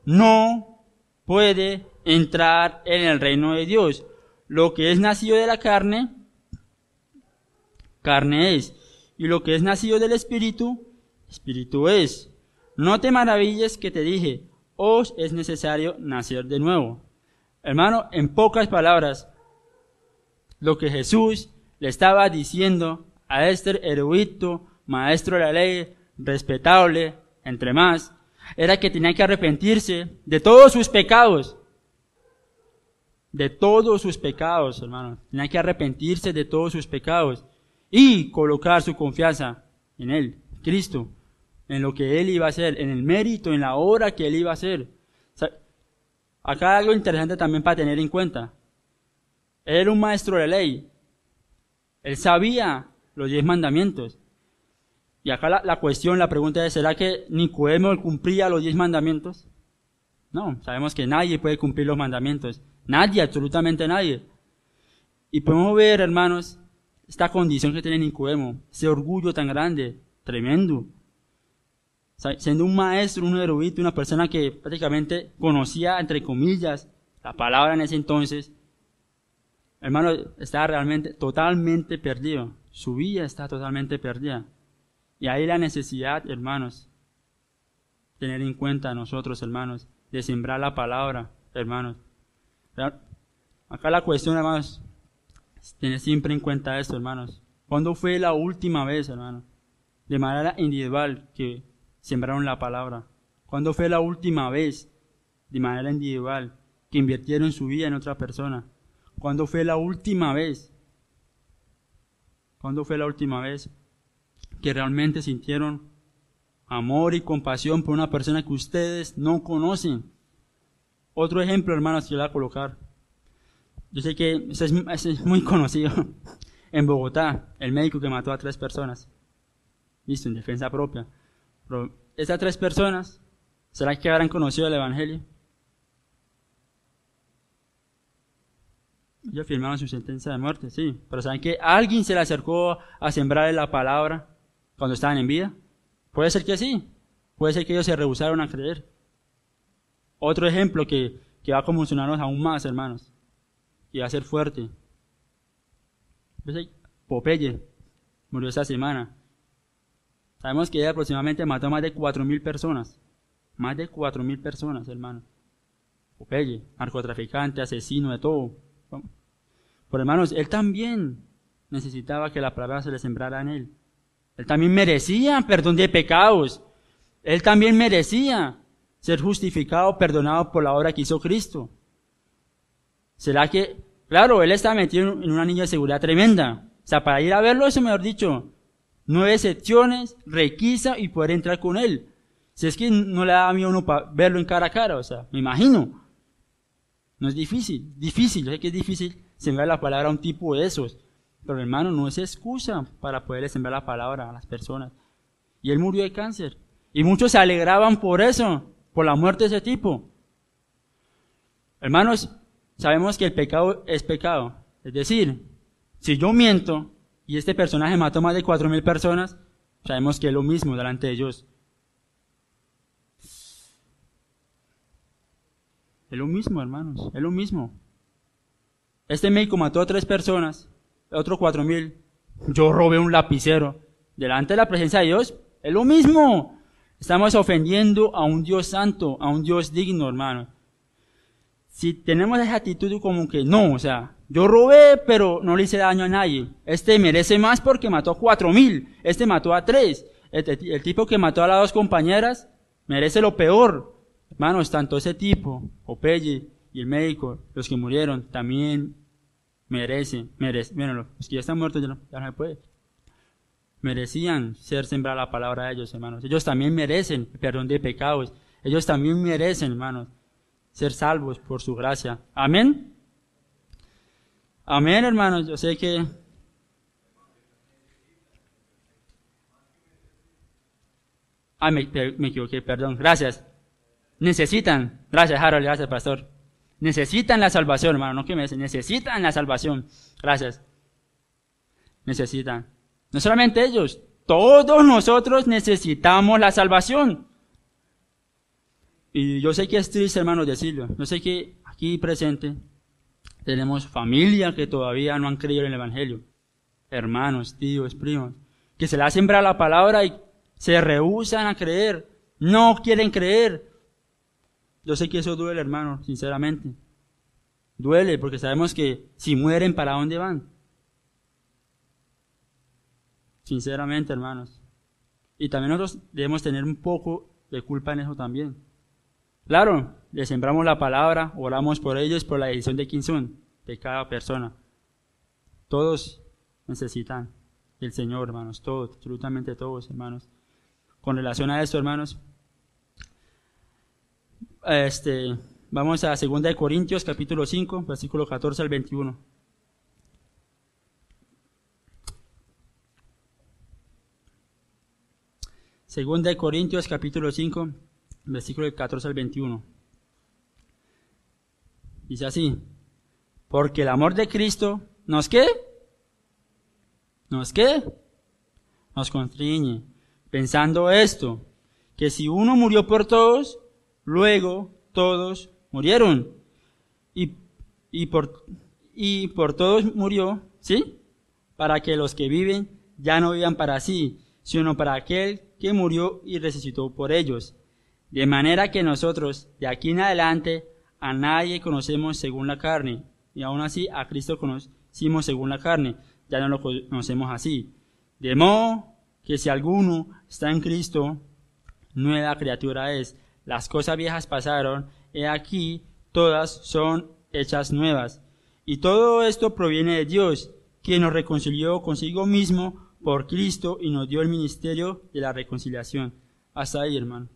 no puede entrar en el reino de Dios. Lo que es nacido de la carne, carne es. Y lo que es nacido del Espíritu, Espíritu es. No te maravilles que te dije, os es necesario nacer de nuevo. Hermano, en pocas palabras, lo que Jesús le estaba diciendo a este erudito, maestro de la ley, respetable, entre más, era que tenía que arrepentirse de todos sus pecados de todos sus pecados, hermano. Tenía que arrepentirse de todos sus pecados y colocar su confianza en Él, Cristo, en lo que Él iba a hacer, en el mérito, en la obra que Él iba a hacer. acá hay algo interesante también para tener en cuenta. Él era un maestro de ley. Él sabía los diez mandamientos. Y acá la, la cuestión, la pregunta es, ¿será que Nicodemo cumplía los diez mandamientos? No, sabemos que nadie puede cumplir los mandamientos. Nadie, absolutamente nadie. Y podemos ver, hermanos, esta condición que tiene Nicodemo, ese orgullo tan grande, tremendo. Siendo un maestro, un erudito, una persona que prácticamente conocía, entre comillas, la palabra en ese entonces, hermano, estaba realmente totalmente perdido. Su vida está totalmente perdida. Y ahí la necesidad, hermanos, tener en cuenta nosotros, hermanos, de sembrar la palabra, hermanos. Acá la cuestión, hermanos, tener siempre en cuenta esto, hermanos. ¿Cuándo fue la última vez, hermanos, de manera individual que sembraron la palabra? ¿Cuándo fue la última vez, de manera individual, que invirtieron su vida en otra persona? ¿Cuándo fue la última vez? ¿Cuándo fue la última vez que realmente sintieron amor y compasión por una persona que ustedes no conocen? Otro ejemplo, hermanos, que voy a colocar. Yo sé que ese es, muy conocido. En Bogotá, el médico que mató a tres personas. Listo, en defensa propia. Pero esas tres personas, ¿será que habrán conocido el Evangelio? Ellos firmaron su sentencia de muerte, sí. Pero ¿saben que alguien se le acercó a sembrar la palabra cuando estaban en vida? Puede ser que sí. Puede ser que ellos se rehusaron a creer. Otro ejemplo que, que va a conmocionarnos aún más, hermanos, y va a ser fuerte. Popeye murió esta semana. Sabemos que ella aproximadamente mató a más de 4.000 personas. Más de 4.000 personas, hermano. Popeye, narcotraficante, asesino, de todo. Por hermanos, él también necesitaba que la palabra se le sembrara en él. Él también merecía perdón de pecados. Él también merecía ser justificado, perdonado por la obra que hizo Cristo. ¿Será que, claro, él está metido en un anillo de seguridad tremenda? O sea, para ir a verlo, eso mejor dicho, nueve secciones, requisa y poder entrar con él. Si es que no le da miedo uno para verlo en cara a cara, o sea, me imagino. No es difícil, difícil, yo sé que es difícil sembrar la palabra a un tipo de esos. Pero hermano, no es excusa para poderle sembrar la palabra a las personas. Y él murió de cáncer. Y muchos se alegraban por eso, por la muerte de ese tipo. Hermanos, sabemos que el pecado es pecado. Es decir, si yo miento y este personaje mató más de cuatro mil personas, sabemos que es lo mismo delante de ellos. Es lo mismo, hermanos, es lo mismo. Este médico mató a tres personas, otro cuatro mil. Yo robé un lapicero. Delante de la presencia de Dios, es lo mismo. Estamos ofendiendo a un Dios santo, a un Dios digno, hermano. Si tenemos esa actitud como que no, o sea, yo robé, pero no le hice daño a nadie. Este merece más porque mató a cuatro mil. Este mató a tres. El, el tipo que mató a las dos compañeras merece lo peor. Hermanos, tanto ese tipo, Opeye y el médico, los que murieron, también merecen, merecen, bueno, los que ya están muertos ya no, ya no se puede. Merecían ser sembrada la palabra de ellos, hermanos. Ellos también merecen perdón de pecados. Ellos también merecen, hermanos, ser salvos por su gracia. Amén. Amén, hermanos. Yo sé que Ah, me, equivoqué, perdón. Gracias. Necesitan, gracias Harold, gracias pastor. Necesitan la salvación, hermano, no que me dicen, necesitan la salvación. Gracias. Necesitan. No solamente ellos, todos nosotros necesitamos la salvación. Y yo sé que es triste, hermano, decirlo. Yo sé que aquí presente tenemos familia que todavía no han creído en el Evangelio. Hermanos, tíos, primos, que se la sembra la palabra y se rehusan a creer. No quieren creer. Yo sé que eso duele, hermano, sinceramente. Duele porque sabemos que si mueren, ¿para dónde van? Sinceramente, hermanos. Y también nosotros debemos tener un poco de culpa en eso también. Claro, le sembramos la palabra, oramos por ellos, por la decisión de quién son, de cada persona. Todos necesitan del Señor, hermanos, todos, absolutamente todos, hermanos. Con relación a esto, hermanos, este, vamos a 2 Corintios capítulo 5, versículo 14 al 21. Segunda de Corintios capítulo 5, versículo 14 al 21. Dice así, porque el amor de Cristo nos qué? ¿Nos qué? Nos constriñe, pensando esto, que si uno murió por todos, Luego todos murieron. Y, y, por, y por todos murió, ¿sí? Para que los que viven ya no vivan para sí, sino para aquel que murió y resucitó por ellos. De manera que nosotros, de aquí en adelante, a nadie conocemos según la carne, y aún así a Cristo conocimos según la carne, ya no lo conocemos así. De modo que si alguno está en Cristo, nueva criatura es las cosas viejas pasaron, he aquí, todas son hechas nuevas. Y todo esto proviene de Dios, quien nos reconcilió consigo mismo por Cristo y nos dio el ministerio de la reconciliación. Hasta ahí, hermano.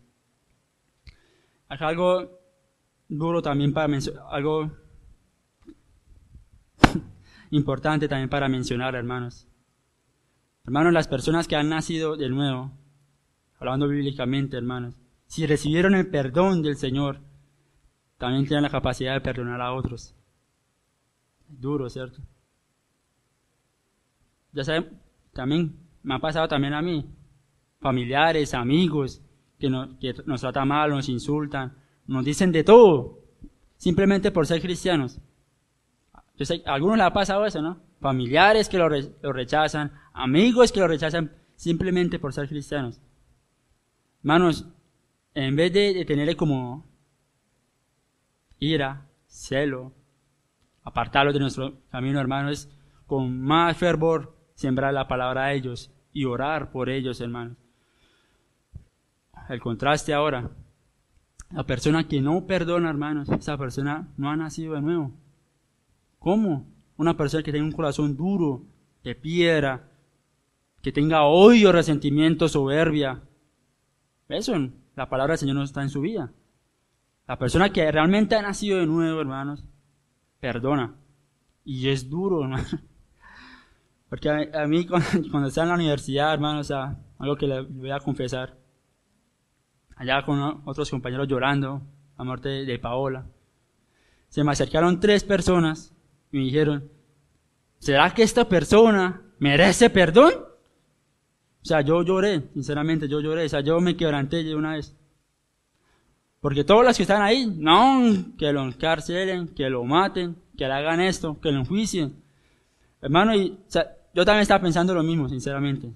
algo duro también para mencionar, algo importante también para mencionar, hermanos. Hermanos, las personas que han nacido de nuevo, hablando bíblicamente, hermanos, si recibieron el perdón del Señor, también tienen la capacidad de perdonar a otros. Duro, ¿cierto? Ya saben, también me ha pasado también a mí, familiares, amigos, que, nos tratan mal, nos insultan, nos dicen de todo, simplemente por ser cristianos. Sé, a algunos les ha pasado eso, ¿no? Familiares que lo, rechazan, amigos que lo rechazan simplemente por ser cristianos. Hermanos, en vez de, tenerle como ira, celo, apartarlos de nuestro camino, hermanos, con más fervor sembrar la palabra a ellos y orar por ellos, hermanos. El contraste ahora. La persona que no perdona, hermanos, esa persona no ha nacido de nuevo. ¿Cómo? Una persona que tenga un corazón duro, de piedra, que tenga odio, resentimiento, soberbia. Eso, la palabra del Señor no está en su vida. La persona que realmente ha nacido de nuevo, hermanos, perdona. Y es duro, hermano. Porque a, mí cuando, estaba en la universidad, hermano, o sea, algo que le voy a confesar. Allá con otros compañeros llorando, a muerte de Paola. Se me acercaron tres personas y me dijeron, ¿será que esta persona merece perdón? O sea, yo lloré, sinceramente yo lloré, o sea, yo me quebranté de una vez. Porque todos los que están ahí, no, que lo encarcelen, que lo maten, que le hagan esto, que lo enjuicien. Hermano, y, o sea, yo también estaba pensando lo mismo, sinceramente.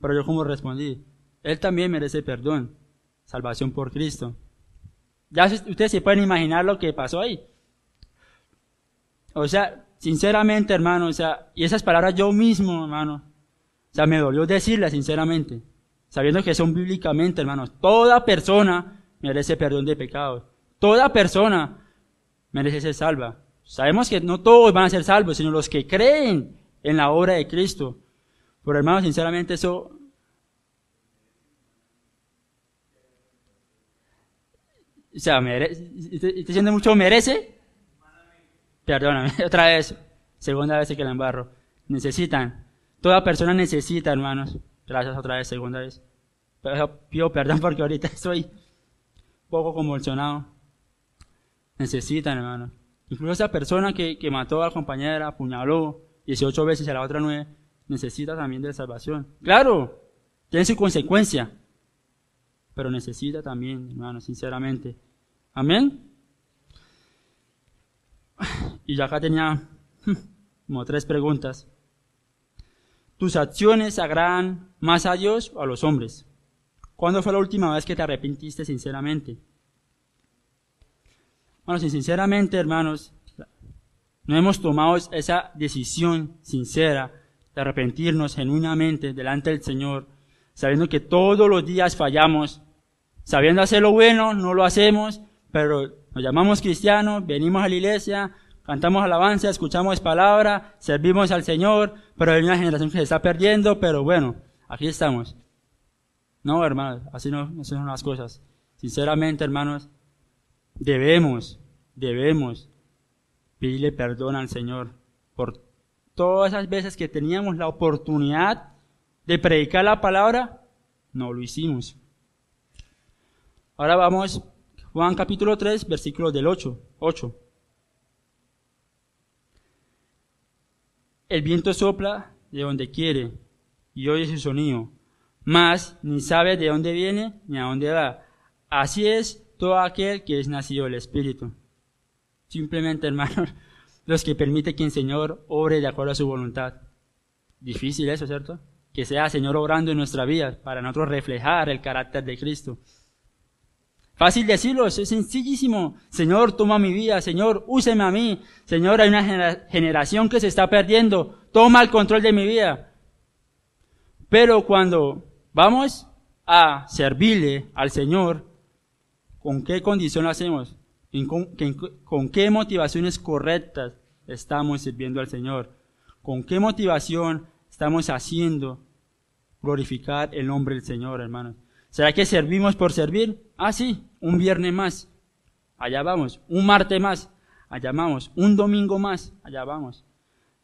Pero yo como respondí, él también merece perdón, salvación por Cristo. Ya ustedes se pueden imaginar lo que pasó ahí. O sea, sinceramente, hermano, o sea, y esas palabras yo mismo, hermano, o sea, me dolió decirlas, sinceramente, sabiendo que son bíblicamente, hermanos. Toda persona merece perdón de pecados. Toda persona merece ser salva. Sabemos que no todos van a ser salvos, sino los que creen en la obra de Cristo. Pero hermano, sinceramente eso... O sea, merece, ¿está diciendo mucho merece? Perdóname, otra vez, segunda vez que la embarro. Necesitan, toda persona necesita, hermanos. Gracias otra vez, segunda vez. Pero pido perdón porque ahorita estoy poco convulsionado. Necesitan, hermano. Incluso esa persona que, que mató a la compañera, apuñaló 18 veces a la otra 9, necesita también de salvación. Claro, tiene su consecuencia, pero necesita también, hermano, sinceramente. Amén. Y ya acá tenía como tres preguntas. ¿Tus acciones agradan más a Dios o a los hombres? ¿Cuándo fue la última vez que te arrepentiste sinceramente? Bueno, si sinceramente, hermanos, no hemos tomado esa decisión sincera de arrepentirnos genuinamente delante del Señor, sabiendo que todos los días fallamos, sabiendo hacer lo bueno, no lo hacemos, pero nos llamamos cristianos, venimos a la iglesia, cantamos alabanza, escuchamos palabra, servimos al Señor, pero hay una generación que se está perdiendo, pero bueno, aquí estamos. No, hermanos, así no, son las cosas. Sinceramente, hermanos, debemos, debemos pedirle perdón al Señor por todas esas veces que teníamos la oportunidad de predicar la palabra, no lo hicimos. Ahora vamos, Juan capítulo 3, versículo del 8. 8. El viento sopla de donde quiere y oye su sonido mas ni sabe de dónde viene ni a dónde va. Así es todo aquel que es nacido del Espíritu. Simplemente, hermanos, los que permite que el Señor obre de acuerdo a su voluntad. Difícil eso, ¿cierto? Que sea el Señor obrando en nuestra vida para nosotros reflejar el carácter de Cristo. Fácil decirlo, es sencillísimo. Señor, toma mi vida. Señor, úseme a mí. Señor, hay una generación que se está perdiendo. Toma el control de mi vida. Pero cuando Vamos a servirle al Señor. ¿Con qué condición lo hacemos? Con, qué motivaciones correctas estamos sirviendo al Señor? ¿Con qué motivación estamos haciendo glorificar el nombre del Señor, hermanos? ¿Será que servimos por servir? Ah, sí, un viernes más. Allá vamos. Un martes más. Allá vamos. Un domingo más. Allá vamos.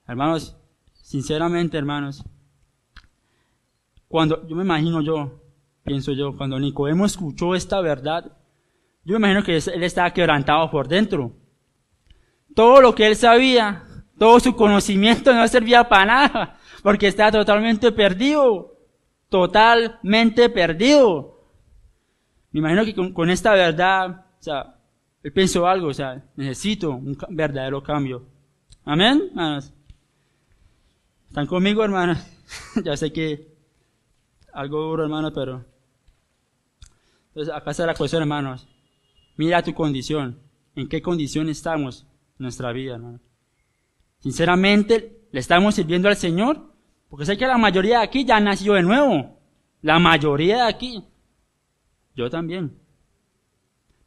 Hermanos, sinceramente, hermanos, cuando, yo me imagino yo, pienso yo, cuando Nicodemo escuchó esta verdad, yo me imagino que él estaba quebrantado por dentro. Todo lo que él sabía, todo su conocimiento no servía para nada, porque estaba totalmente perdido, totalmente perdido. Me imagino que con, esta verdad, o sea, él pensó algo, o sea, necesito un verdadero cambio. Amén, hermanos. ¿Están conmigo, hermanos? ya sé que algo duro, hermano, pero... Entonces, acá está la cuestión, hermanos. Mira tu condición. ¿En qué condición estamos nuestra vida, hermano? Sinceramente, ¿le estamos sirviendo al Señor? Porque sé que la mayoría de aquí ya nació de nuevo. La mayoría de aquí. Yo también.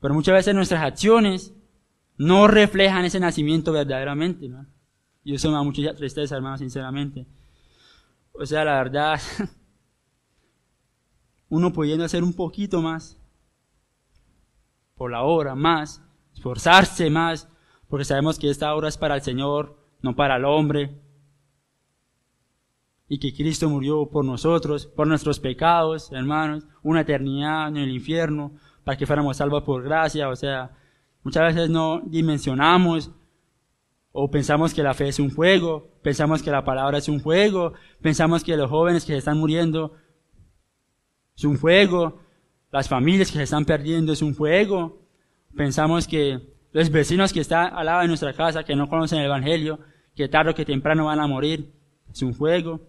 Pero muchas veces nuestras acciones no reflejan ese nacimiento verdaderamente. Y eso me da mucha tristeza, hermano, sinceramente. O sea, la verdad, uno pudiendo hacer un poquito más por la obra, más, esforzarse más, porque sabemos que esta obra es para el Señor, no para el hombre, y que Cristo murió por nosotros, por nuestros pecados, hermanos, una eternidad en el infierno, para que fuéramos salvos por gracia, o sea, muchas veces no dimensionamos o pensamos que la fe es un juego, pensamos que la palabra es un juego, pensamos que los jóvenes que se están muriendo es un juego, las familias que se están perdiendo es un juego, pensamos que los vecinos que están al lado de nuestra casa, que no conocen el Evangelio, que tarde o que temprano van a morir, es un juego.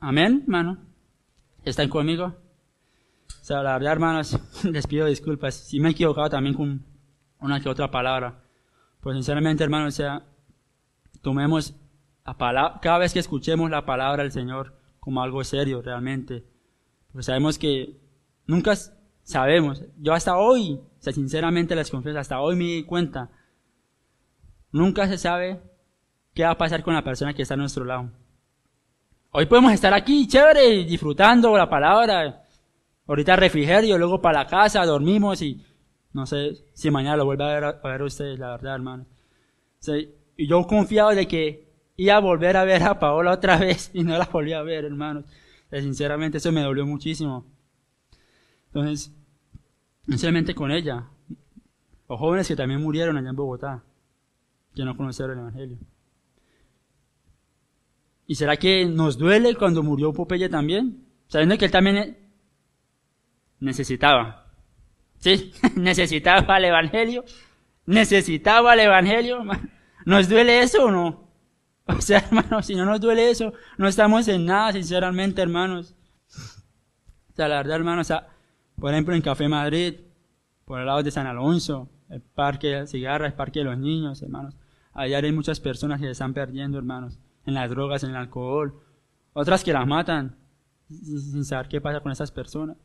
Amén, hermano. ¿Están conmigo? O sea, la verdad, hermanos, les pido disculpas. Si me he equivocado también con una que otra palabra. Pues sinceramente, hermanos, o sea, tomemos la palabra, cada vez que escuchemos la palabra del Señor como algo serio realmente. Porque sabemos que nunca sabemos. Yo hasta hoy, o sinceramente les confieso, hasta hoy me di cuenta. Nunca se sabe qué va a pasar con la persona que está a nuestro lado. Hoy podemos estar aquí, chévere, disfrutando la palabra, Ahorita refrigerio, luego para la casa, dormimos y no sé si mañana lo vuelve a ver, a ver ustedes, la verdad, hermano. Y yo confiado de que iba a volver a ver a Paola otra vez y no la volví a ver, hermanos. sinceramente eso me dolió muchísimo. Entonces, sinceramente con ella, los jóvenes que también murieron allá en Bogotá, que no conocieron el Evangelio. ¿Y será que nos duele cuando murió Popeye también? Sabiendo que él también necesitaba. ¿Sí? necesitaba el Evangelio. Necesitaba el Evangelio. ¿Nos duele eso o no? O sea, hermanos, si no nos duele eso, no estamos en nada, sinceramente, hermanos. O sea, la verdad, hermanos, por ejemplo, en Café Madrid, por el lado de San Alonso, el parque de cigarras, el parque de los niños, hermanos. Allá hay muchas personas que se están perdiendo, hermanos, en las drogas, en el alcohol. Otras que las matan sin saber qué pasa con esas personas.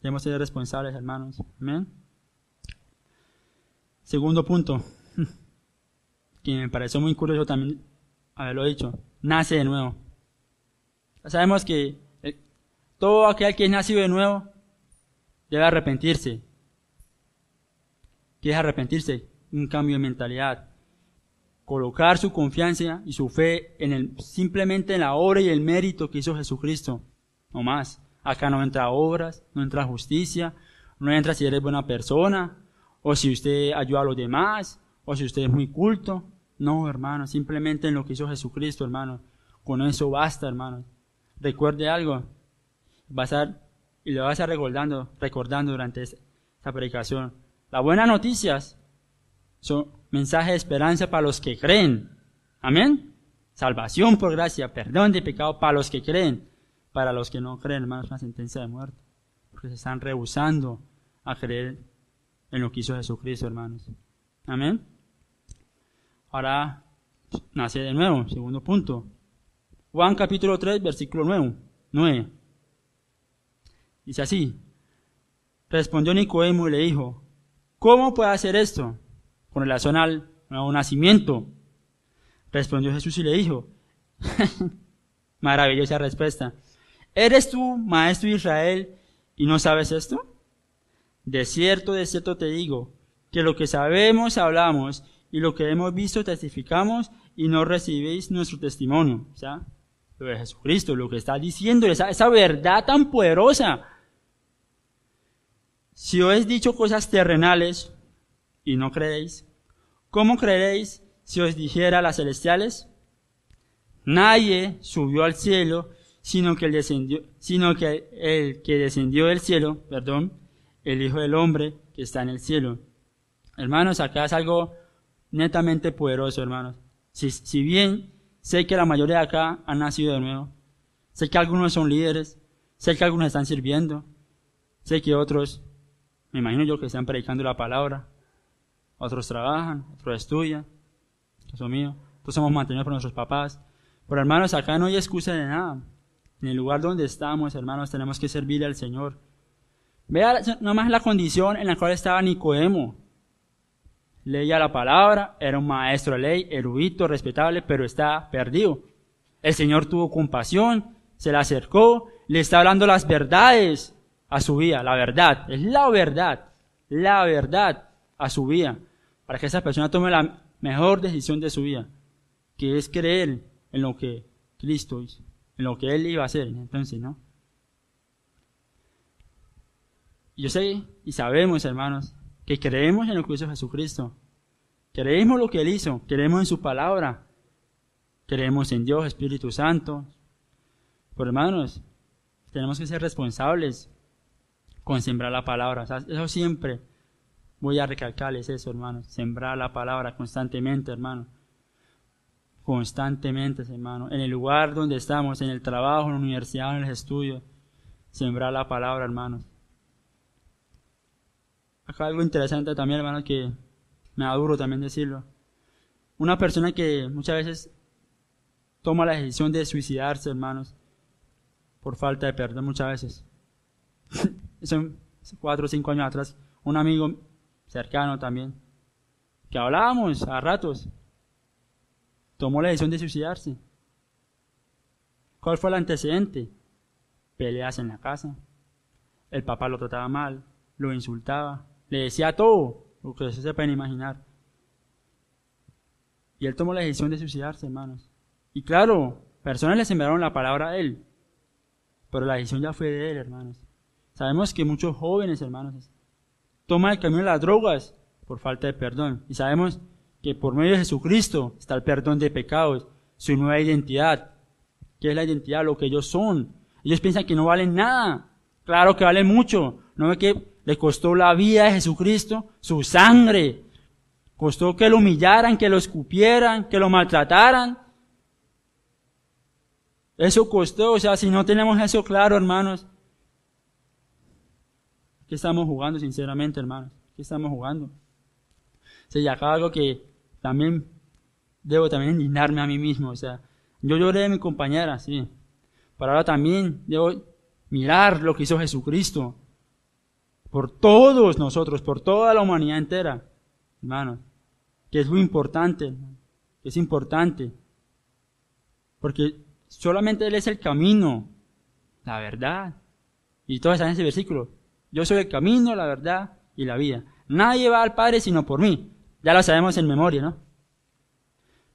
Debemos ser responsables, hermanos. Amén. Segundo punto, que me pareció muy curioso también haberlo dicho, nace de nuevo. Sabemos que eh, todo aquel que es nacido de nuevo debe arrepentirse. ¿Qué es arrepentirse? Un cambio de mentalidad. Colocar su confianza y su fe en el, simplemente en la obra y el mérito que hizo Jesucristo. No más. Acá no entra obras, no entra justicia, no entra si eres buena persona, o si usted ayuda a los demás, o si usted es muy culto. No, hermano, simplemente en lo que hizo Jesucristo, hermano. Con eso basta, hermano. Recuerde algo. Va a y lo va a recordando, recordando durante esta predicación. Las buenas noticias son mensaje de esperanza para los que creen. Amén. Salvación por gracia, perdón de pecado para los que creen. Para los que no creen, hermanos, una sentencia de muerte. Porque se están rehusando a creer en lo que hizo Jesucristo, hermanos. Amén. Ahora nace de nuevo, segundo punto. Juan capítulo 3, versículo 9. 9. Dice así. Respondió Nicodemo y le dijo, ¿cómo puede hacer esto? Con relación al nuevo nacimiento. Respondió Jesús y le dijo, maravillosa respuesta. ¿Eres tú, maestro de Israel, y no sabes esto? De cierto, de cierto te digo, que lo que sabemos hablamos, y lo que hemos visto testificamos, y no recibéis nuestro testimonio. O sea, lo de Jesucristo, lo que está diciendo, esa, esa verdad tan poderosa. Si os he dicho cosas terrenales, y no creéis, ¿cómo creeréis si os dijera las celestiales? Nadie subió al cielo, sino que descendió, sino que el que descendió del cielo, perdón, el Hijo del Hombre que está en el cielo. Hermanos, acá es algo netamente poderoso, hermanos. Si, si bien sé que la mayoría de acá han nacido de nuevo, sé que algunos son líderes, sé que algunos están sirviendo, sé que otros, me imagino yo que están predicando la palabra, otros trabajan, otros estudian, eso mío, todos somos mantenidos por nuestros papás. Pero hermanos, acá no hay excusa de nada. En el lugar donde estamos, hermanos, tenemos que servirle al Señor. Vea nomás la condición en la cual estaba Nicodemo. Leía la palabra, era un maestro de ley, erudito, respetable, pero está perdido. El Señor tuvo compasión, se le acercó, le está hablando las verdades a su vida, la verdad, es la verdad, la verdad a su vida, para que esa persona tome la mejor decisión de su vida, que es creer en lo que Cristo hizo, en lo que Él iba a hacer, entonces, ¿no? Yo sé y sabemos, hermanos, que creemos en lo que hizo Jesucristo, creemos lo que Él hizo, creemos en su palabra, creemos en Dios, Espíritu Santo. Pero hermanos, tenemos que ser responsables con sembrar la palabra. eso siempre voy a recalcarles eso, hermanos. Sembrar la palabra constantemente, hermano. Constantemente, hermano. En el lugar donde estamos, en el trabajo, en la universidad, en el estudio. Sembrar la palabra, hermanos. Acá algo interesante también, hermanos, que me da duro también decirlo. Una persona que muchas veces toma la decisión de suicidarse, hermanos, por falta de perdón muchas veces. Son cuatro o cinco años atrás, un amigo cercano también, que hablábamos a ratos, tomó la decisión de suicidarse. ¿Cuál fue el antecedente? Peleas en la casa. El papá lo trataba mal, lo insultaba, le decía todo, lo que se pueden imaginar. Y él tomó la decisión de suicidarse, hermanos. Y claro, personas le sembraron la palabra a él, pero la decisión ya fue de él, hermanos. Sabemos que muchos jóvenes, hermanos, toman el camino de las drogas por falta de perdón. Y sabemos que por medio de Jesucristo está el perdón de pecados, su nueva identidad. ¿Qué es la identidad? Lo que ellos son. Ellos piensan que no valen nada. Claro que valen mucho. ¿No ve que le costó la vida de Jesucristo? Su sangre. Costó que lo humillaran, que lo escupieran, que lo maltrataran. Eso costó, o sea, si no tenemos eso claro, hermanos, ¿qué estamos jugando, sinceramente, hermanos? ¿Qué estamos jugando? O sea, y acá algo que también debo también indignarme a mí mismo, o sea, yo lloré de mi compañera, sí, pero ahora también debo mirar lo que hizo Jesucristo por todos nosotros, por toda la humanidad entera, hermanos, que es muy importante, que es importante, porque Solamente Él es el camino, la verdad. Y todo está en ese versículo. Yo soy el camino, la verdad y la vida. Nadie va al Padre sino por mí. Ya lo sabemos en memoria, ¿no?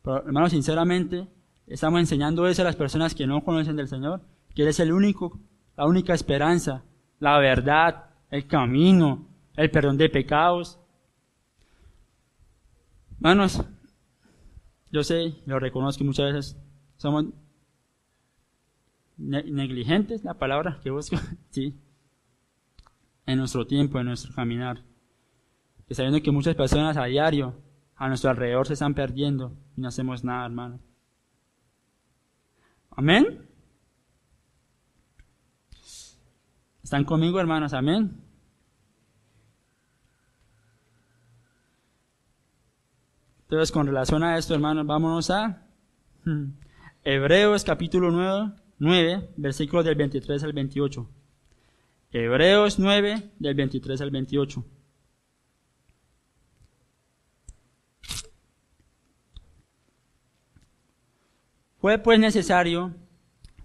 Pero, hermanos, sinceramente, estamos enseñando eso a las personas que no conocen del Señor, que Él es el único, la única esperanza, la verdad, el camino, el perdón de pecados. Hermanos, yo sé, lo reconozco muchas veces somos negligentes, la palabra que busco, sí, en nuestro tiempo, en nuestro caminar. Que sabiendo que muchas personas a diario, a nuestro alrededor, se están perdiendo y no hacemos nada, hermano. Amén. ¿Están conmigo, hermanos? Amén. Entonces, con relación a esto, hermanos, vámonos a Hebreos capítulo 9, 9, versículos del 23 al 28. Hebreos 9, del 23 al 28. Fue pues necesario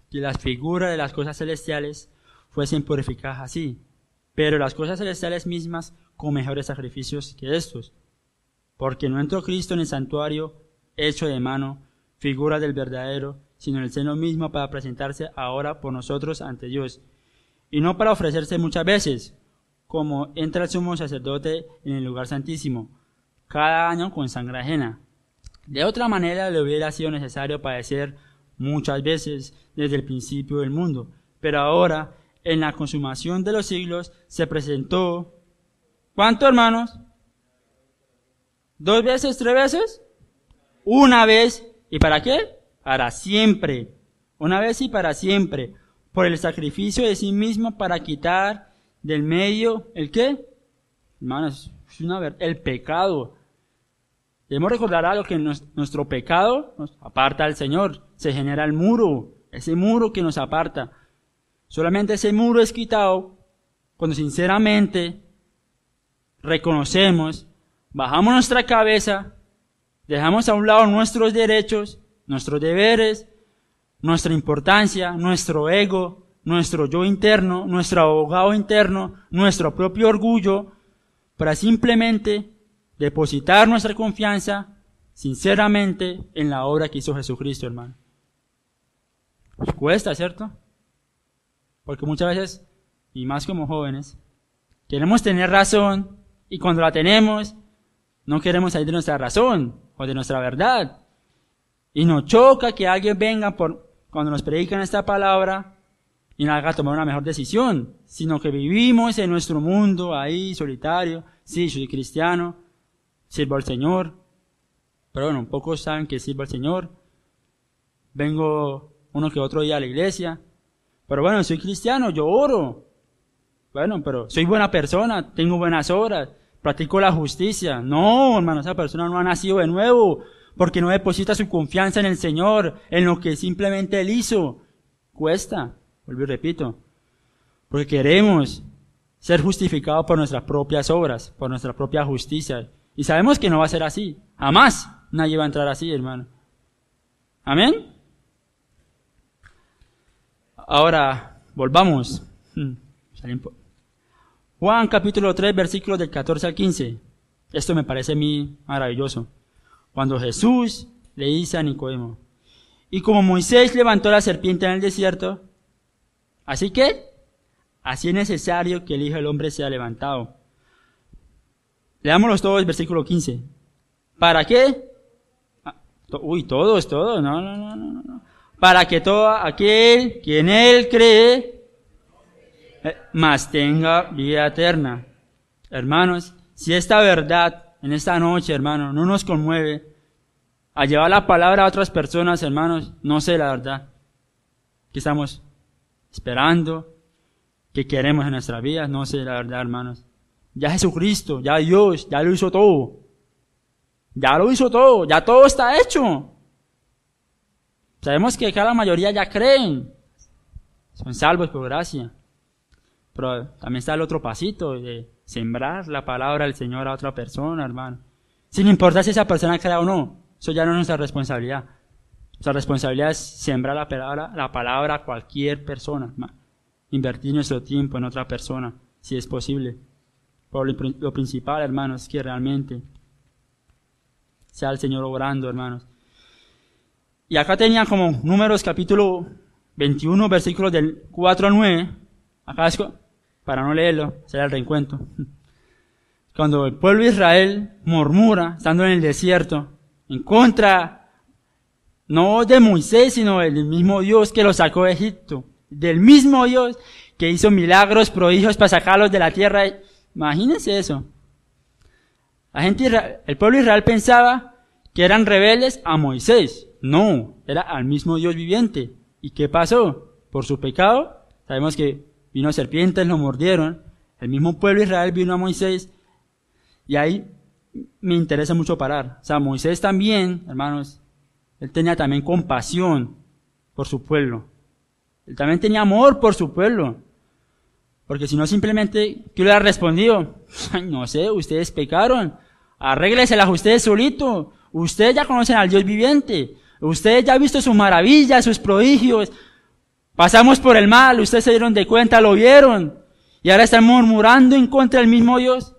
que las figuras de las cosas celestiales fuesen purificadas así, pero las cosas celestiales mismas con mejores sacrificios que estos, porque no entró Cristo en el santuario hecho de mano, figura del verdadero, sino en el seno mismo para presentarse ahora por nosotros ante Dios, y no para ofrecerse muchas veces, como entra el sumo sacerdote en el lugar santísimo, cada año con sangre ajena. De otra manera le hubiera sido necesario padecer muchas veces desde el principio del mundo, pero ahora, en la consumación de los siglos, se presentó, ¿cuánto hermanos? ¿Dos veces, tres veces? Una vez, ¿y para qué? para siempre, una vez y para siempre, por el sacrificio de sí mismo para quitar del medio el qué? Hermanos, es una el pecado. Debemos recordar algo que nuestro pecado nos aparta al Señor, se genera el muro ese muro que nos aparta. Solamente ese muro es quitado cuando sinceramente reconocemos, bajamos nuestra cabeza, dejamos a un lado nuestros derechos, nuestros deberes, nuestra importancia, nuestro ego, nuestro yo interno, nuestro abogado interno, nuestro propio orgullo, para simplemente depositar nuestra confianza sinceramente en la obra que hizo Jesucristo, hermano. Nos cuesta, ¿cierto? Porque muchas veces, y más como jóvenes, queremos tener razón y cuando la tenemos, no queremos salir de nuestra razón o de nuestra verdad. Y nos choca que alguien venga por, cuando nos predican esta palabra y nos haga tomar una mejor decisión, sino que vivimos en nuestro mundo ahí solitario. Sí, soy cristiano, sirvo al Señor, pero bueno, pocos saben que sirvo al Señor. Vengo uno que otro día a la iglesia, pero bueno, soy cristiano, yo oro. Bueno, pero soy buena persona, tengo buenas obras, practico la justicia. No, hermano, esa persona no ha nacido de nuevo, porque no deposita su confianza en el Señor, en lo que simplemente Él hizo. Cuesta, vuelvo y repito, porque queremos ser justificados por nuestras propias obras, por nuestra propia justicia. Y sabemos que no va a ser así. Jamás nadie va a entrar así, hermano. Amén. Ahora, volvamos. Juan capítulo 3, versículos del 14 al 15. Esto me parece a mí maravilloso. Cuando Jesús le dice a Nicodemo, y como Moisés levantó la serpiente en el desierto, así que, así es necesario que el Hijo del Hombre sea levantado. Leámoslos todos, versículo 15. ¿Para qué? Ah, uy, todos, todos, no, no, no, no. Para que todo aquel que en él cree, eh, más tenga vida eterna. Hermanos, si esta verdad en esta noche, hermano, no nos conmueve a llevar la palabra a otras personas, hermanos, no sé la verdad. ¿Qué estamos esperando? ¿Qué queremos en nuestra vida? No sé la verdad, hermanos. Ya Jesucristo, ya Dios, ya lo hizo todo. Ya lo hizo todo, ya todo está hecho. Sabemos que acá la mayoría ya creen. Son salvos por gracia. Pero también está el otro pasito de sembrar la palabra del Señor a otra persona, hermano. Sin importar si esa persona crea o no. Eso ya no es nuestra responsabilidad. Nuestra responsabilidad es sembrar la palabra, la palabra a cualquier persona. Invertir nuestro tiempo en otra persona, si es posible. Pero lo principal, hermanos, es que realmente sea el Señor obrando, hermanos. Y acá tenían como números capítulo 21, versículos del 4 al 9. Acá es, para no leerlo, será el reencuentro. Cuando el pueblo de Israel murmura, estando en el desierto, en contra, no de Moisés, sino del mismo Dios que los sacó de Egipto, del mismo Dios que hizo milagros, prodigios para sacarlos de la tierra Imagínense eso. La gente, el pueblo de Israel pensaba que eran rebeldes a Moisés. No, era al mismo Dios viviente. ¿Y qué pasó? Por su pecado, sabemos que vino serpientes, lo mordieron. El mismo pueblo de Israel vino a Moisés. Y ahí me interesa mucho parar. O sea, Moisés también, hermanos, él tenía también compasión por su pueblo. Él también tenía amor por su pueblo. Porque si no, simplemente, ¿qué le ha respondido? no sé, ustedes pecaron. Arrégleselas ustedes solito. Ustedes ya conocen al Dios viviente. Ustedes ya han visto sus maravillas, sus prodigios. Pasamos por el mal, ustedes se dieron de cuenta, lo vieron. Y ahora están murmurando en contra del mismo Dios.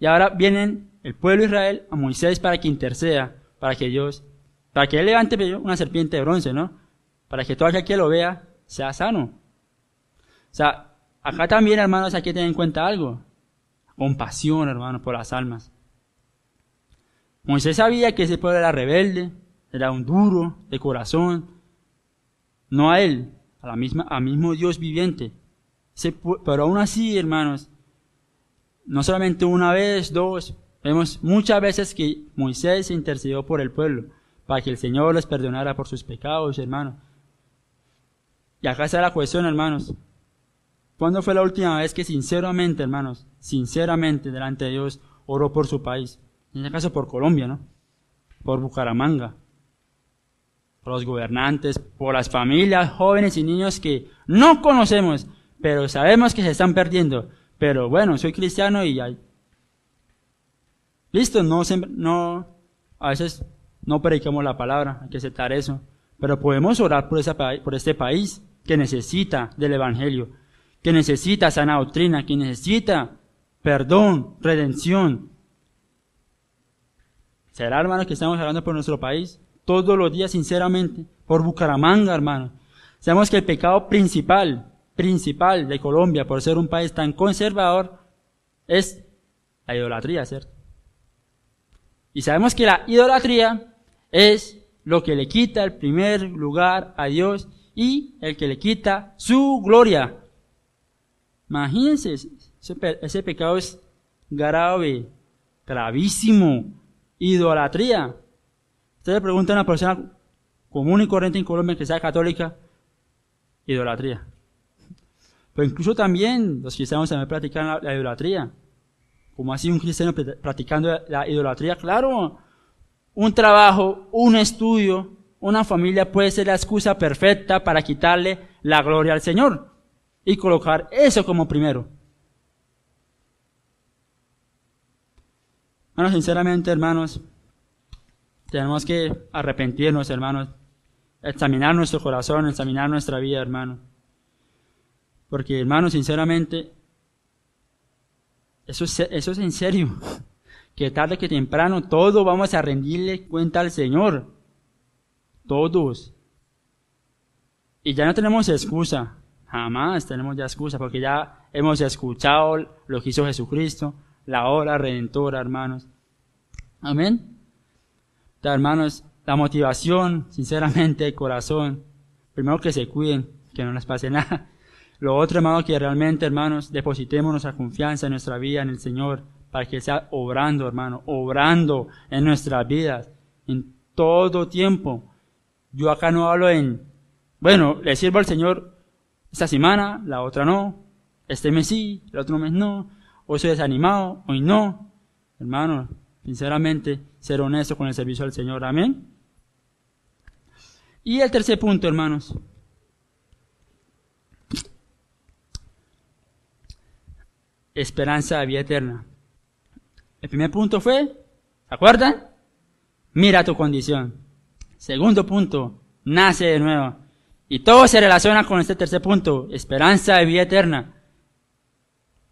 Y ahora vienen el pueblo de Israel a Moisés para que interceda, para que Dios, para que él levante una serpiente de bronce, ¿no? Para que todo aquel que lo vea sea sano. O sea, Acá también, hermanos, hay que tener en cuenta algo. Compasión, hermanos, por las almas. Moisés sabía que ese pueblo era rebelde, era un duro de corazón. No a él, a la misma, al mismo Dios viviente. pero aún así, hermanos, no solamente una vez, dos, vemos muchas veces que Moisés intercedió por el pueblo, para que el Señor les perdonara por sus pecados, hermanos. Y acá está la cuestión, hermanos. ¿Cuándo fue la última vez que sinceramente, hermanos, sinceramente delante de Dios oró por su país? En este caso por Colombia, ¿no? Por Bucaramanga. Por los gobernantes, por las familias, jóvenes y niños que no conocemos, pero sabemos que se están perdiendo. Pero bueno, soy cristiano y hay. Listo, no, no, a veces no predicamos la palabra, hay que aceptar eso. Pero podemos orar por, esa, por este país que necesita del Evangelio, que necesita sana doctrina, que necesita perdón, redención. ¿Será, hermano, que estamos hablando por nuestro país? Todos los días, sinceramente, por Bucaramanga, hermano. Sabemos que el pecado principal, principal de Colombia, por ser un país tan conservador, es la idolatría, ¿cierto? Y sabemos que la idolatría es lo que le quita el primer lugar a Dios y el que le quita su gloria. Imagínense, ese, pecado es grave, gravísimo, idolatría. Usted le pregunta a una persona común y corriente en Colombia que sea católica, idolatría. Pero incluso también los cristianos también practican la, la idolatría. como así un cristiano practicando la idolatría? Claro, un trabajo, un estudio, una familia puede ser la excusa perfecta para quitarle la gloria al Señor y colocar eso como primero. Bueno, sinceramente, hermanos, tenemos que arrepentirnos, hermanos, examinar nuestro corazón, examinar nuestra vida, hermano. Porque, hermanos, sinceramente, eso es, eso es en serio que tarde que temprano todos vamos a rendirle cuenta al Señor. Todos. Y ya no tenemos excusa. Jamás tenemos ya excusa porque ya hemos escuchado lo que hizo Jesucristo, la hora redentora, hermanos. Amén. Hermanos, la motivación, sinceramente, el corazón. Primero que se cuiden, que no les pase nada. Lo otro, hermano, que realmente, hermanos, depositemos nuestra confianza en nuestra vida, en el Señor para que sea obrando, hermano, obrando en nuestras vidas, en todo tiempo. Yo acá no hablo en, bueno, le sirvo al Señor esta semana, la otra no, este mes sí, el otro mes no, hoy soy desanimado, hoy no. Hermano, sinceramente, ser honesto con el servicio al Señor, amén. Y el tercer punto, hermanos. Esperanza de vida eterna. El primer punto fue, ¿se acuerdan? Mira tu condición. Segundo punto, nace de nuevo. Y todo se relaciona con este tercer punto, esperanza de vida eterna.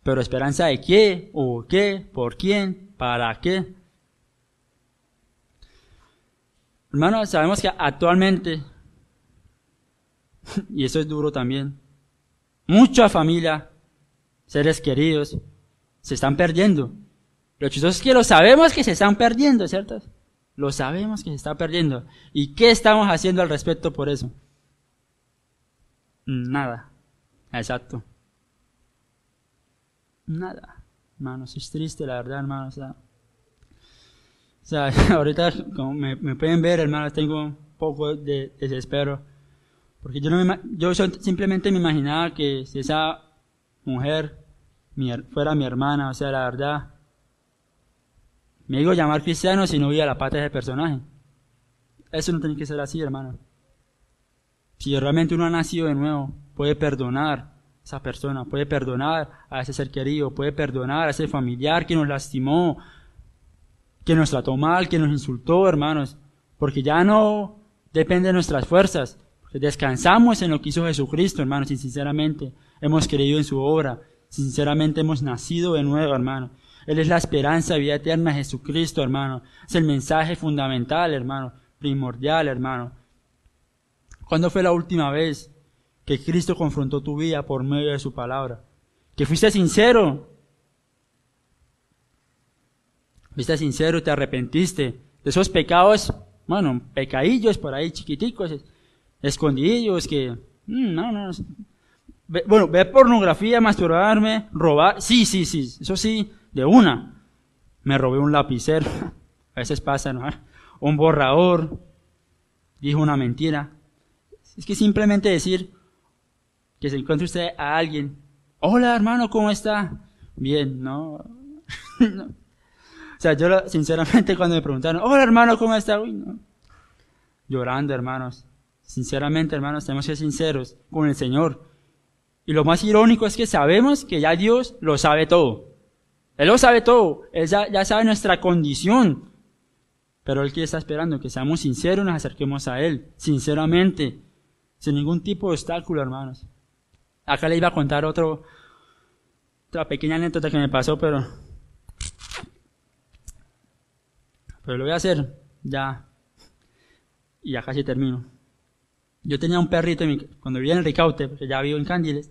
Pero esperanza de qué, o qué, por quién, para qué. Hermanos, sabemos que actualmente, y eso es duro también, muchas familias, seres queridos, se están perdiendo. Lo chistoso es que lo sabemos que se están perdiendo, ¿cierto? Lo sabemos que se está perdiendo. ¿Y qué estamos haciendo al respecto por eso? Nada. Exacto. Nada. Hermanos, es triste la verdad, hermanos. ahorita como me, pueden ver, hermanos, tengo un poco de desespero. Porque yo, no me, yo simplemente me imaginaba que si esa mujer fuera mi hermana, o sea, la verdad, me digo llamar cristiano si no voy a la pata de ese personaje. Eso no tiene que ser así, hermano. Si realmente uno ha nacido de nuevo, puede perdonar a esa persona, puede perdonar a ese ser querido, puede perdonar a ese familiar que nos lastimó, que nos trató mal, que nos insultó, hermanos. Porque ya no depende de nuestras fuerzas. Descansamos en lo que hizo Jesucristo, hermanos, y sinceramente hemos creído en su obra. Sinceramente hemos nacido de nuevo, hermano. Él es la esperanza vida eterna, Jesucristo, hermano. Es el mensaje fundamental, hermano, primordial, hermano. ¿Cuándo fue la última vez que Cristo confrontó tu vida por medio de su palabra? Que fuiste sincero. Fuiste sincero te arrepentiste de esos pecados, bueno, pecadillos por ahí chiquiticos, escondidillos que, mm, no, no, bueno, ver pornografía, masturbarme, robar, sí, sí, sí, eso sí, de una. Me robé un lapicero, a veces pasa, ¿no? Un borrador, dijo una mentira. Es que simplemente decir que se encuentre usted a alguien, hola hermano, ¿cómo está? Bien, ¿no? Sea, yo sinceramente cuando me preguntaron, hola hermano, ¿cómo está? Llorando, hermanos. Sinceramente, hermanos, tenemos que ser sinceros con el Señor. Y lo más irónico es que sabemos que ya Dios lo sabe todo. Él lo sabe todo. Él ya, sabe nuestra condición. Pero Él que está esperando que seamos sinceros nos acerquemos a Él, sinceramente, sin ningún tipo de obstáculo, hermanos. Acá le iba a contar otro, otra pequeña anécdota que me pasó, pero, pero lo voy a hacer ya, y ya casi termino. Yo tenía un perrito cuando vivía en el Ricaute, porque ya vivo en Cándiles,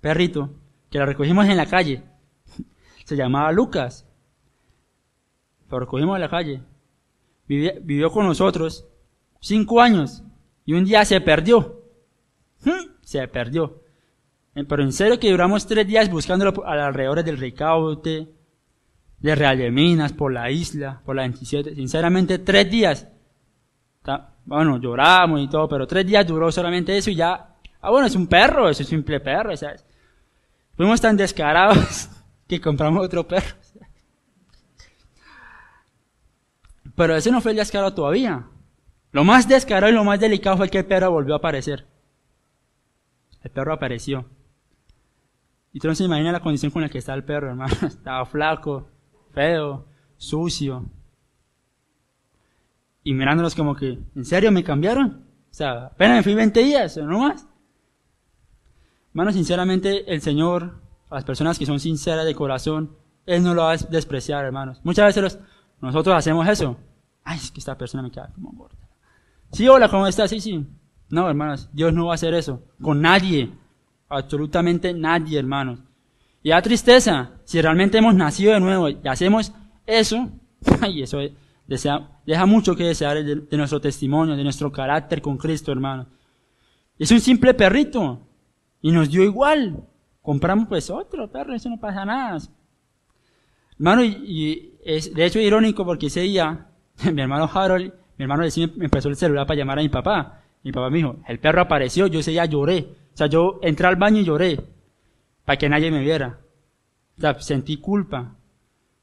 perrito, que lo recogimos en la calle. Se llamaba Lucas. Lo recogimos en la calle. vivió con nosotros cinco años y un día se perdió. Se perdió. Eh, pero en serio que duramos tres días buscándolo alrededor del Ricaute, de Real de Minas, por la isla, por la 27. Sinceramente, tres días. Bueno, lloramos y todo, pero tres días duró solamente eso y ya. Ah, bueno, es un perro, es un simple perro, ¿sabes? Fuimos tan descarados que compramos otro perro. Pero ese no fue el descarado todavía. Lo más descarado y lo más delicado fue que el perro volvió a aparecer. El perro apareció. Y se imaginas la condición con la que está el perro, hermano. Estaba flaco, feo, sucio. Y mirándolos como que, ¿en serio me cambiaron? O sea, apenas me fui 20 días, no más. Hermano, sinceramente, el Señor, a las personas que son sinceras de corazón, Él no lo va a despreciar, hermanos. Muchas veces nosotros hacemos eso. Ay, es que esta persona me queda como gorda. Sí, hola, ¿cómo estás? Sí, sí. No, hermanos, Dios no va a hacer eso. Con nadie. Absolutamente nadie, hermanos. Y da tristeza, si realmente hemos nacido de nuevo y hacemos eso, ay, eso deja mucho que desear de, nuestro testimonio, de nuestro carácter con Cristo, hermano. Es un simple perrito y nos dio igual. Compramos pues otro perro, eso no pasa nada. Hermano, y, es de hecho irónico porque ese día, mi hermano Harold, mi hermano me empezó el celular para llamar a mi papá. Mi papá me dijo, el perro apareció, yo ese día lloré. O sea, yo entré al baño y lloré para que nadie me viera. Sea, sentí culpa.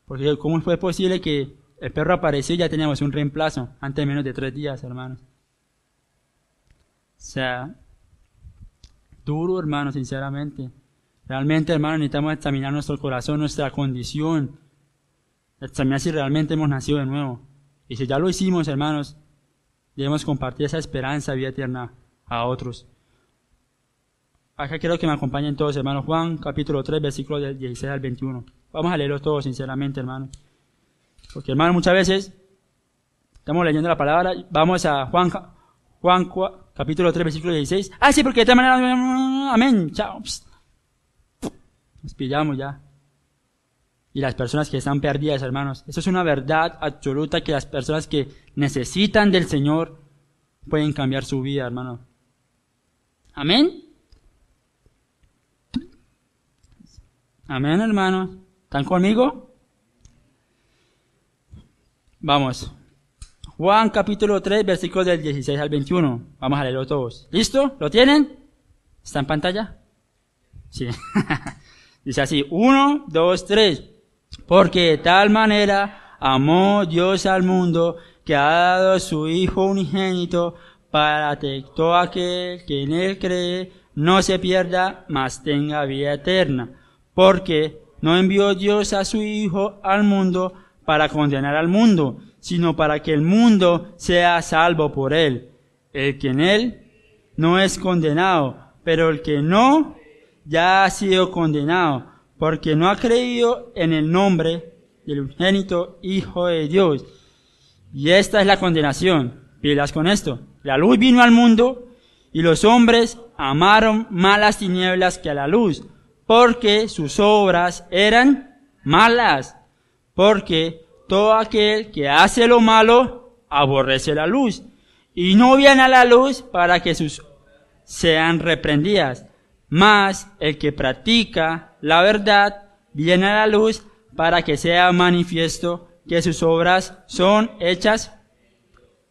Porque ¿cómo fue posible que el perro apareció y ya teníamos un reemplazo antes de menos de tres días, hermanos? O sea, duro, hermano, sinceramente. Realmente, hermano, necesitamos examinar nuestro corazón, nuestra condición. Examinar si realmente hemos nacido de nuevo. Y si ya lo hicimos, hermanos, debemos compartir esa esperanza vida eterna a otros. Acá quiero que me acompañen todos, hermanos. Juan, capítulo 3, versículo del 16 al 21. Vamos a leerlo todos, sinceramente, hermano. Porque, hermano, muchas veces estamos leyendo la palabra. Vamos a Juan, Juan capítulo 3, versículo 16. Ah, sí, porque de esta manera, amén, chao. Nos pillamos ya. Y las personas que están perdidas, hermanos. Eso es una verdad absoluta que las personas que necesitan del Señor pueden cambiar su vida, hermano. Amén. Amén, hermanos. ¿Están conmigo? Vamos. Juan capítulo 3, versículos del 16 al 21. Vamos a leerlo todos. ¿Listo? ¿Lo tienen? ¿Está en pantalla? Sí. Dice así, uno, dos, tres. Porque de tal manera amó Dios al mundo que ha dado a su Hijo unigénito para que todo aquel que en él cree no se pierda, mas tenga vida eterna porque no envió Dios a su Hijo al mundo para condenar al mundo, sino para que el mundo sea salvo por él. El que en él no es condenado, pero el que no ya ha sido condenado, porque no ha creído en el nombre del unigénito Hijo de Dios. Y esta es la condenación. Pilas con esto. La luz vino al mundo y los hombres amaron malas tinieblas que a la luz porque sus obras eran malas, porque todo aquel que hace lo malo aborrece la luz y no viene a la luz para que sus sean reprendidas. Mas el que practica la verdad viene a la luz para que sea manifiesto que sus obras son hechas.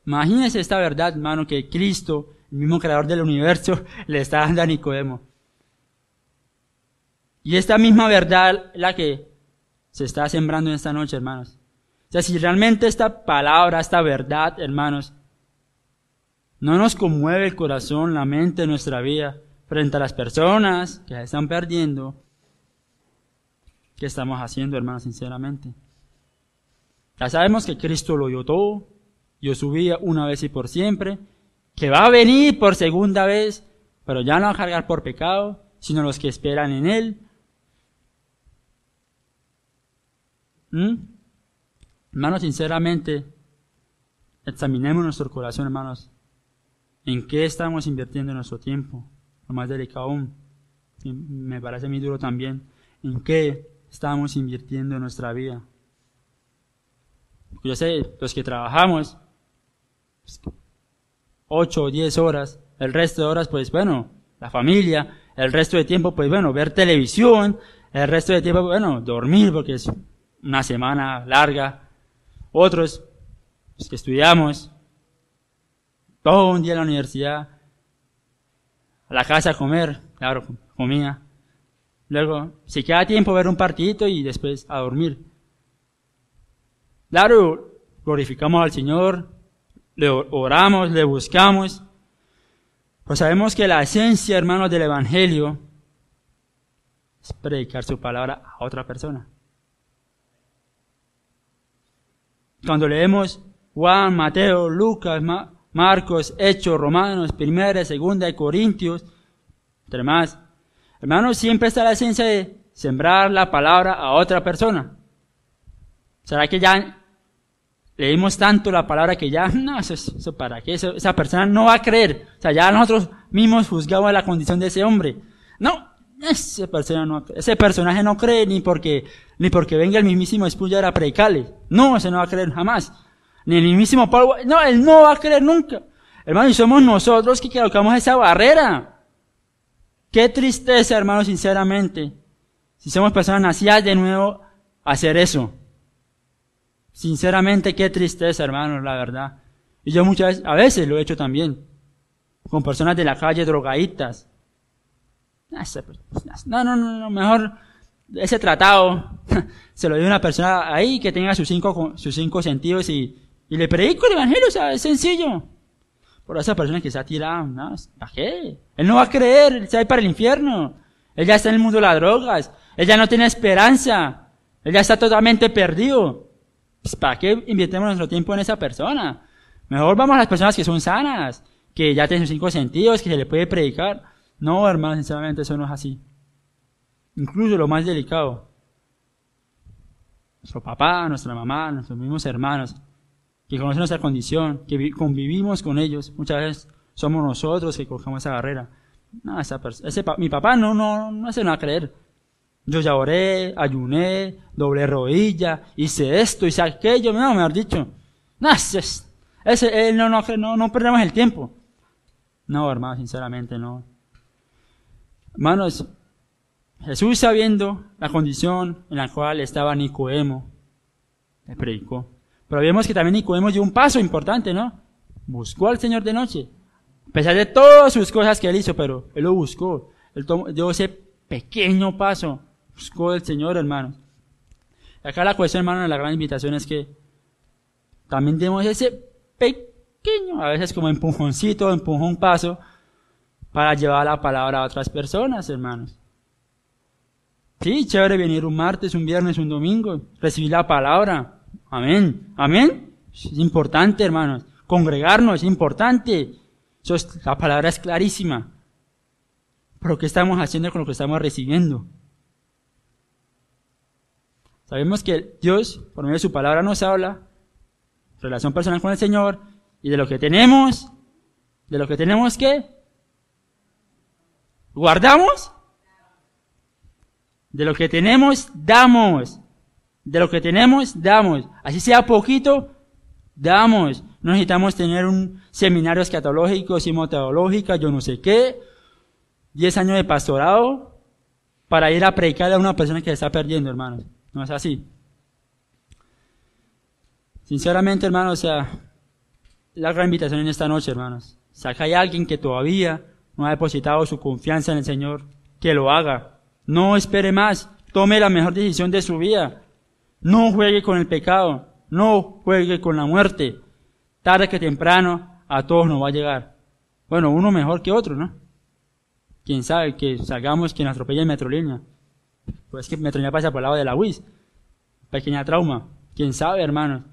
Imagínense esta verdad, hermano, que Cristo, el mismo creador del universo, le está dando a Nicodemo. Y esta misma verdad la que se está sembrando en esta noche, hermanos. O sea, si realmente esta palabra, esta verdad, hermanos, No nos conmueve el corazón, la mente, nuestra vida frente a las personas que se están perdiendo. ¿Qué estamos haciendo, hermanos, sinceramente? Ya sabemos que Cristo lo dio todo, dio su vida una vez y por siempre, que va a venir por segunda vez, pero ya no a cargar por pecado, sino los que esperan en Él. ¿Mm? Hermanos, sinceramente, examinemos nuestro corazón, hermanos. ¿En qué estamos invirtiendo nuestro tiempo? Lo más delicado aún, me parece muy duro también. ¿En qué estamos invirtiendo nuestra vida? Yo sé, los que trabajamos, 8 o 10 horas, el resto de horas, pues bueno, la familia, el resto de tiempo, pues bueno, ver televisión, el resto de tiempo, bueno, dormir porque una semana larga. Otros, pues que estudiamos, todo un día en la universidad, a la casa a comer, claro, comía. Luego, si queda tiempo, ver un partidito y después a dormir. Claro, glorificamos al Señor, le oramos, le buscamos. Pues sabemos que la esencia, hermanos, del Evangelio es predicar su palabra a otra persona. Cuando leemos Juan, Mateo, Lucas, Marcos, Hechos, Romanos, Primera, Segunda de Corintios, entre más, hermanos, siempre está la esencia de sembrar la palabra a otra persona. ¿Será que ya leímos tanto la palabra que ya, no, eso, para qué, esa persona no va a creer. O sea, ya nosotros mismos juzgamos la condición de ese hombre. No, ese, personaje no cree ni porque, ni porque venga el mismísimo Spurgeon a predicarle. No, ese no va a creer jamás. Ni el mismísimo Pablo, no, él no va a creer nunca. Hermano, y somos nosotros que colocamos esa barrera. Qué tristeza, hermano, sinceramente. Si somos personas nacidas de nuevo, hacer eso. Sinceramente, qué tristeza, hermano, la verdad. Y yo muchas veces, a veces lo he hecho también. Con personas de la calle drogaditas. No, no, no, no, mejor ese tratado se lo dio una persona ahí que tenga sus cinco, sus cinco sentidos y, y le predico el evangelio, o sea, es sencillo. Por esa persona que se ha tirado, ¿no? ¿Para qué? Él no va a creer, él se va a ir para el infierno. Él ya está en el mundo de las drogas. Él ya no tiene esperanza. Él ya está totalmente perdido. Pues, ¿Para qué invirtemos nuestro tiempo en esa persona? Mejor vamos a las personas que son sanas, que ya tienen sus cinco sentidos, que se le puede predicar. No, hermano, sinceramente eso no es así. Incluso lo más delicado. Nuestro papá, nuestra mamá, nuestros mismos hermanos, que conocen nuestra condición, que convivimos con ellos, muchas veces somos nosotros que colocamos esa barrera. No, esa ese mi papá no, no, no hace nada creer. Yo ya oré, ayuné, doblé rodilla, hice esto, hice aquello, no, me ha dicho. No, ese, ese, no, no, no, no perdemos el tiempo. No, hermano, sinceramente no. Hermanos, Jesús sabiendo la condición en la cual estaba Nicodemo, le predicó. Pero vemos que también Nicodemo dio un paso importante, ¿no? Buscó al Señor de noche. A pesar de todas sus cosas que él hizo, pero él lo buscó. Él dio ese pequeño paso buscó el Señor, hermano. Acá la cuestión, hermano, de la gran invitación es que también demos ese pequeño, a veces como empujoncito, empujón paso, para llevar la palabra a otras personas, hermanos. Sí, chévere venir un martes, un viernes, un domingo, recibir la palabra. Amén. Amén. Es importante, hermanos. Congregarnos es importante. Eso la palabra es clarísima. Pero ¿qué estamos haciendo con lo que estamos recibiendo? Sabemos que Dios, por medio de su palabra, nos habla, relación personal con el Señor, y de lo que tenemos, de lo que tenemos que, guardamos, de lo que tenemos, damos, de lo que tenemos, damos, así sea poquito, damos. No necesitamos tener un seminario escatológico, y metodológica, yo no sé qué, diez años de pastorado, para ir a predicar a una persona que se está perdiendo, hermanos. No es así. Sinceramente, hermanos, o sea, la gran invitación en esta noche, hermanos. Si acá hay alguien que todavía no ha depositado su confianza en el Señor, que lo haga. No espere más. Tome la mejor decisión de su vida. No juegue con el pecado. No juegue con la muerte. Tarde que temprano a todos nos va a llegar. Bueno, uno mejor que otro, ¿no? Quién sabe que salgamos, que nos atropelle en Metrolínea. Pues que Metrolínea pasa por el lado de la UIS. Pequeña trauma. Quién sabe, hermanos,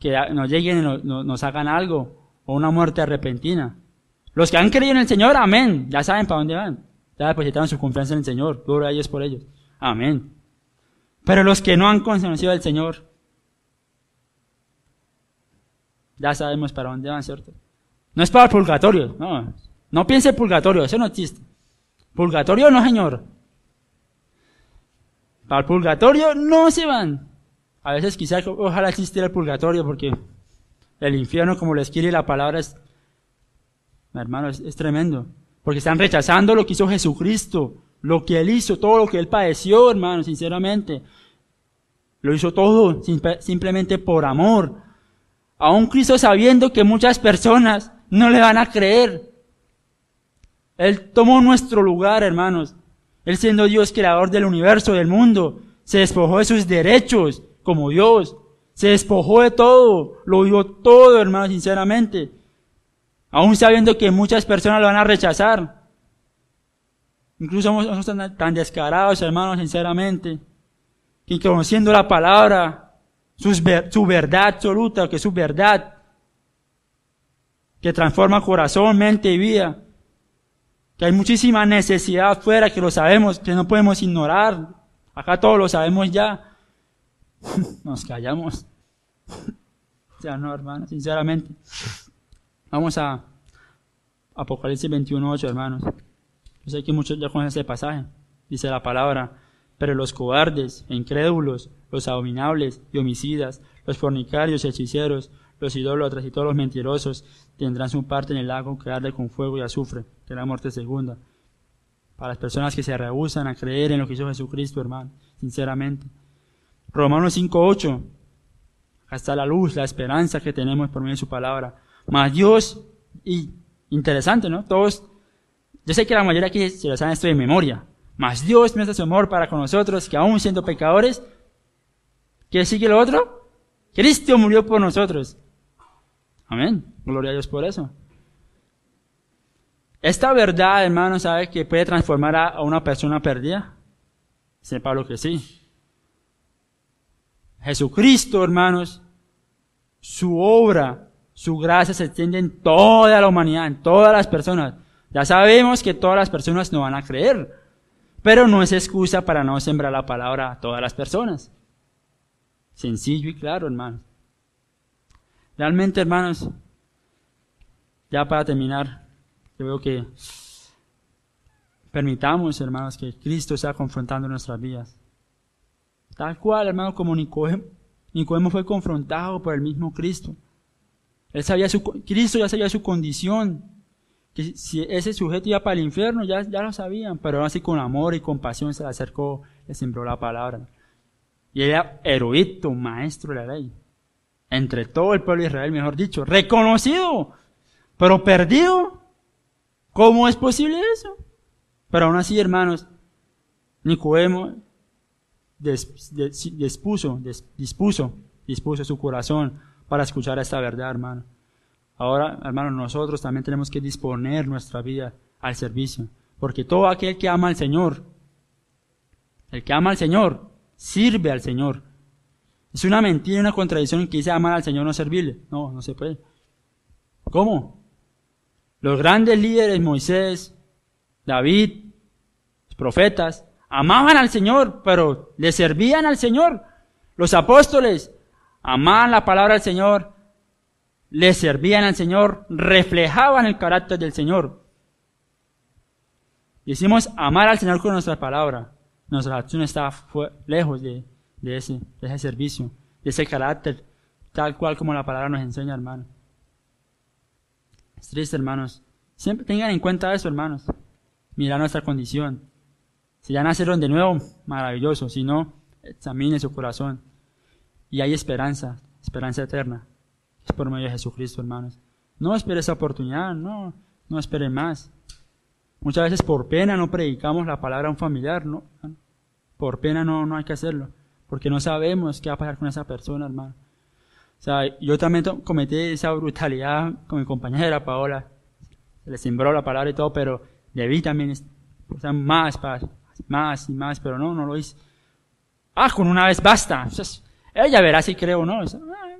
que nos lleguen y nos, hagan algo, o una muerte repentina. Los que han creído en el Señor, amén. Ya saben para dónde van. Ya depositaron su confianza en el Señor. Gloria a ellos por ellos. Amén. Pero los que no han conocido al Señor, ya sabemos para dónde van, ¿cierto? No es para el purgatorio, no. No piense purgatorio, eso no existe. Purgatorio no, señor. Para el purgatorio no se van. A veces quizás ojalá existiera el purgatorio porque el infierno, como les quiere la palabra, es, hermano, es, tremendo. Porque están rechazando lo que hizo Jesucristo, lo que Él hizo, todo lo que Él padeció, hermano, sinceramente. Lo hizo todo simplemente por amor. A un Cristo sabiendo que muchas personas no le van a creer. Él tomó nuestro lugar, hermanos. Él siendo Dios creador del universo, del mundo, se despojó de sus derechos como Dios. Se despojó de todo, lo dio todo, hermanos, sinceramente. Aún sabiendo que muchas personas lo van a rechazar. Incluso somos, tan, tan descarados, hermanos, sinceramente, que conociendo la palabra, su verdad absoluta, que es su verdad, que transforma corazón, mente y vida, que hay muchísima necesidad afuera, que lo sabemos, que no podemos ignorar. Acá todos lo sabemos ya. Nos callamos. ya no, hermanos, sinceramente. Vamos a Apocalipsis 21.8, hermanos. Yo sé que muchos ya conocen ese pasaje. Dice la palabra, pero los cobardes, incrédulos, los abominables y homicidas, los fornicarios y hechiceros, los idólatras y todos los mentirosos tendrán su parte en el lago que arde con fuego y azufre, que es la muerte segunda. Para las personas que se rehusan a creer en lo que hizo Jesucristo, hermano, sinceramente. Romanos 5.8. Acá está la luz, la esperanza que tenemos por medio de su palabra. Mas Dios, y interesante, ¿no? Todos, yo sé que la mayoría aquí se lo saben esto de memoria. Mas Dios muestra su amor para con nosotros, que aún siendo pecadores, ¿qué sigue lo otro? Cristo murió por nosotros. Amén. Gloria a Dios por eso. Esta verdad, hermano, ¿sabe que puede transformar a una persona perdida? Sepa lo que sí. Jesucristo, hermanos, su obra, su gracia se extiende en toda la humanidad, en todas las personas. Ya sabemos que todas las personas no van a creer, pero no es excusa para no sembrar la palabra a todas las personas. Sencillo y claro, hermanos. Realmente, hermanos, ya para terminar, yo veo que permitamos, hermanos, que Cristo sea confrontando nuestras vidas. Tal cual, hermano, como Nicodemo, Nicodemo fue confrontado por el mismo Cristo. Él sabía su, Cristo ya sabía su condición, que si ese sujeto iba para el infierno, ya, ya lo sabían, pero así con amor y compasión se le acercó, le sembró la palabra. Y era erudito, maestro de la ley. Entre todo el pueblo de Israel, mejor dicho, reconocido, pero perdido. ¿Cómo es posible eso? Pero aún así, hermanos, Nicodemo dispuso, dispuso, dispuso su corazón para escuchar esta verdad, hermano. Ahora, hermano, nosotros también tenemos que disponer nuestra vida al servicio. Porque todo aquel que ama al Señor, el que ama al Señor, sirve al Señor. Es una mentira, una contradicción que dice amar al Señor no servirle. No, no se puede. ¿Cómo? Los grandes líderes, Moisés, David, los profetas, amaban al Señor, pero le servían al Señor. Los apóstoles amaban la palabra del Señor, le servían al Señor, reflejaban el carácter del Señor. Decimos amar al Señor con nuestra palabra. Nuestra acción está lejos de, ese, de ese servicio, de ese carácter, tal cual como la palabra nos enseña, hermano. Es hermanos. Siempre tengan en cuenta eso, hermanos. Mira nuestra condición. Si ya nacieron de nuevo, maravilloso. Si no, examine su corazón. Y hay esperanza, esperanza eterna. Es por medio de Jesucristo, hermanos. No espere esa oportunidad, no, no espere más. Muchas veces por pena no predicamos la palabra a un familiar, ¿no? Por pena no, no hay que hacerlo, porque no sabemos qué va a pasar con esa persona, hermano. O sea, yo también cometí esa brutalidad con mi compañera Paola. Se le sembró la palabra y todo, pero debí también, o sea, más, más y más, pero no, no lo hice. Ah, con una vez basta. Ella verá si creo o no. Ah,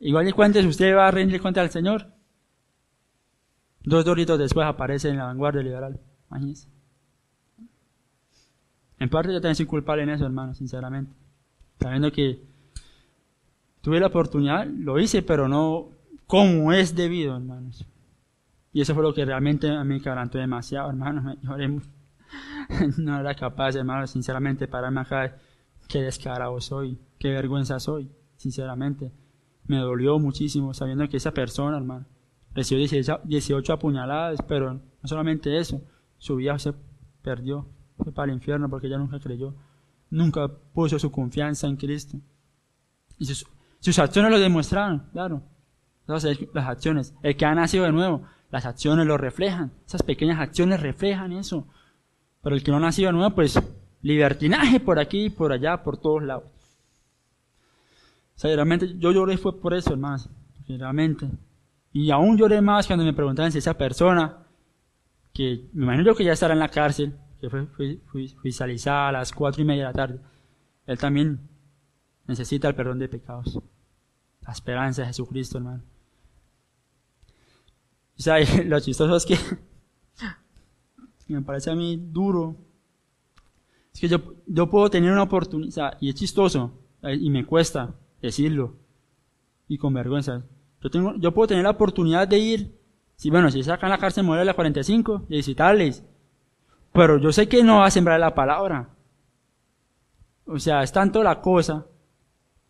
igual de cuentes, usted va a rendir cuenta al Señor. Dos doritos después aparece en la vanguardia liberal. Imagínense. En parte yo también soy culpable en eso, hermano, sinceramente. Sabiendo que tuve la oportunidad, lo hice, pero no como es debido, hermanos. Y eso fue lo que realmente a mí demasiado, hermano. Me lloré mucho. No era capaz, hermano, sinceramente, pararme acá. Qué descarado soy, qué vergüenza soy, sinceramente. Me dolió muchísimo sabiendo que esa persona, hermano, recibió 18, 18 apuñaladas, pero no solamente eso, su vida se perdió, fue para el infierno porque ella nunca creyó, nunca puso su confianza en Cristo. Y sus, sus acciones lo demostraron, claro. Entonces, las acciones, el que ha nacido de nuevo, las acciones lo reflejan, esas pequeñas acciones reflejan eso. Pero el que no ha nacido de nuevo, pues libertinaje por aquí, por allá, por todos lados. O sea, realmente yo lloré fue por eso, hermanos, realmente. Y aún lloré más cuando me preguntaban si esa persona, que me imagino que ya estará en la cárcel, que fue fiscalizada a las cuatro y media de la tarde, él también necesita el perdón de pecados. La esperanza de Jesucristo, hermano. O sea, y lo chistoso es que me parece a mí duro. Es que yo, yo puedo tener una oportunidad, y es chistoso, eh, y me cuesta decirlo, y con vergüenza. Yo, tengo, yo puedo tener la oportunidad de ir, si bueno, si sacan la cárcel modelo de la 45, y visitarles, pero yo sé que no va a sembrar la palabra. O sea, es tanto la cosa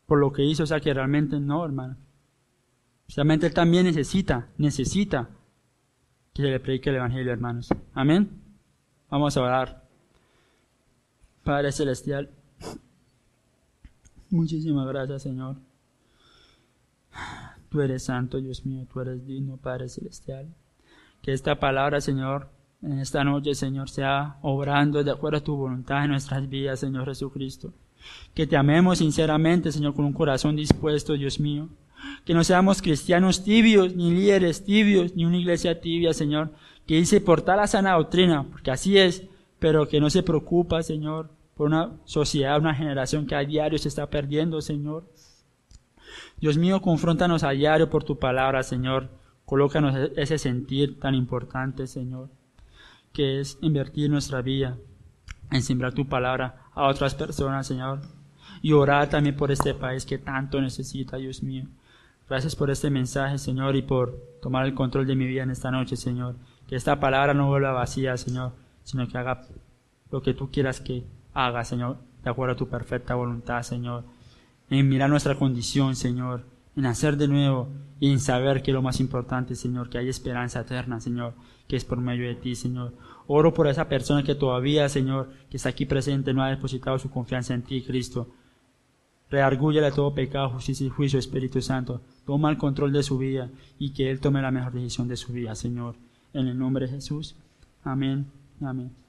por lo que hizo, o sea, que realmente no, hermano. Realmente él también necesita, necesita que se le predique el Evangelio, hermanos. Amén. Vamos a orar. Padre Celestial, muchísimas gracias, Señor. Tú eres santo, Dios mío, tú eres digno, Padre Celestial. Que esta palabra, Señor, en esta noche, Señor, sea obrando de acuerdo a tu voluntad en nuestras vidas, Señor Jesucristo. Que te amemos sinceramente, Señor, con un corazón dispuesto, Dios mío. Que no seamos cristianos tibios, ni líderes tibios, ni una iglesia tibia, Señor, que dice portar la sana doctrina, porque así es, pero que no se preocupa, Señor, por una sociedad, una generación que a diario se está perdiendo, Señor. Dios mío, confróntanos a diario por tu palabra, Señor. Colócanos ese sentir tan importante, Señor, que es invertir nuestra vida en sembrar tu palabra a otras personas, Señor. Y orar también por este país que tanto necesita, Dios mío. Gracias por este mensaje, Señor, y por tomar el control de mi vida en esta noche, Señor. Que esta palabra no vuelva vacía, Señor, sino que haga lo que tú quieras que haga, Señor, de acuerdo a tu perfecta voluntad, Señor. En mirar nuestra condición, Señor, en hacer de nuevo y en saber que lo más importante, Señor, que hay esperanza eterna, Señor, que es por medio de ti, Señor. Oro por esa persona que todavía, Señor, que está aquí presente, no ha depositado su confianza en ti, Cristo. Reargúyale todo pecado, justicia y juicio, Espíritu Santo. Toma el control de su vida y que Él tome la mejor decisión de su vida, Señor. En el nombre de Jesús. Amén. Amén.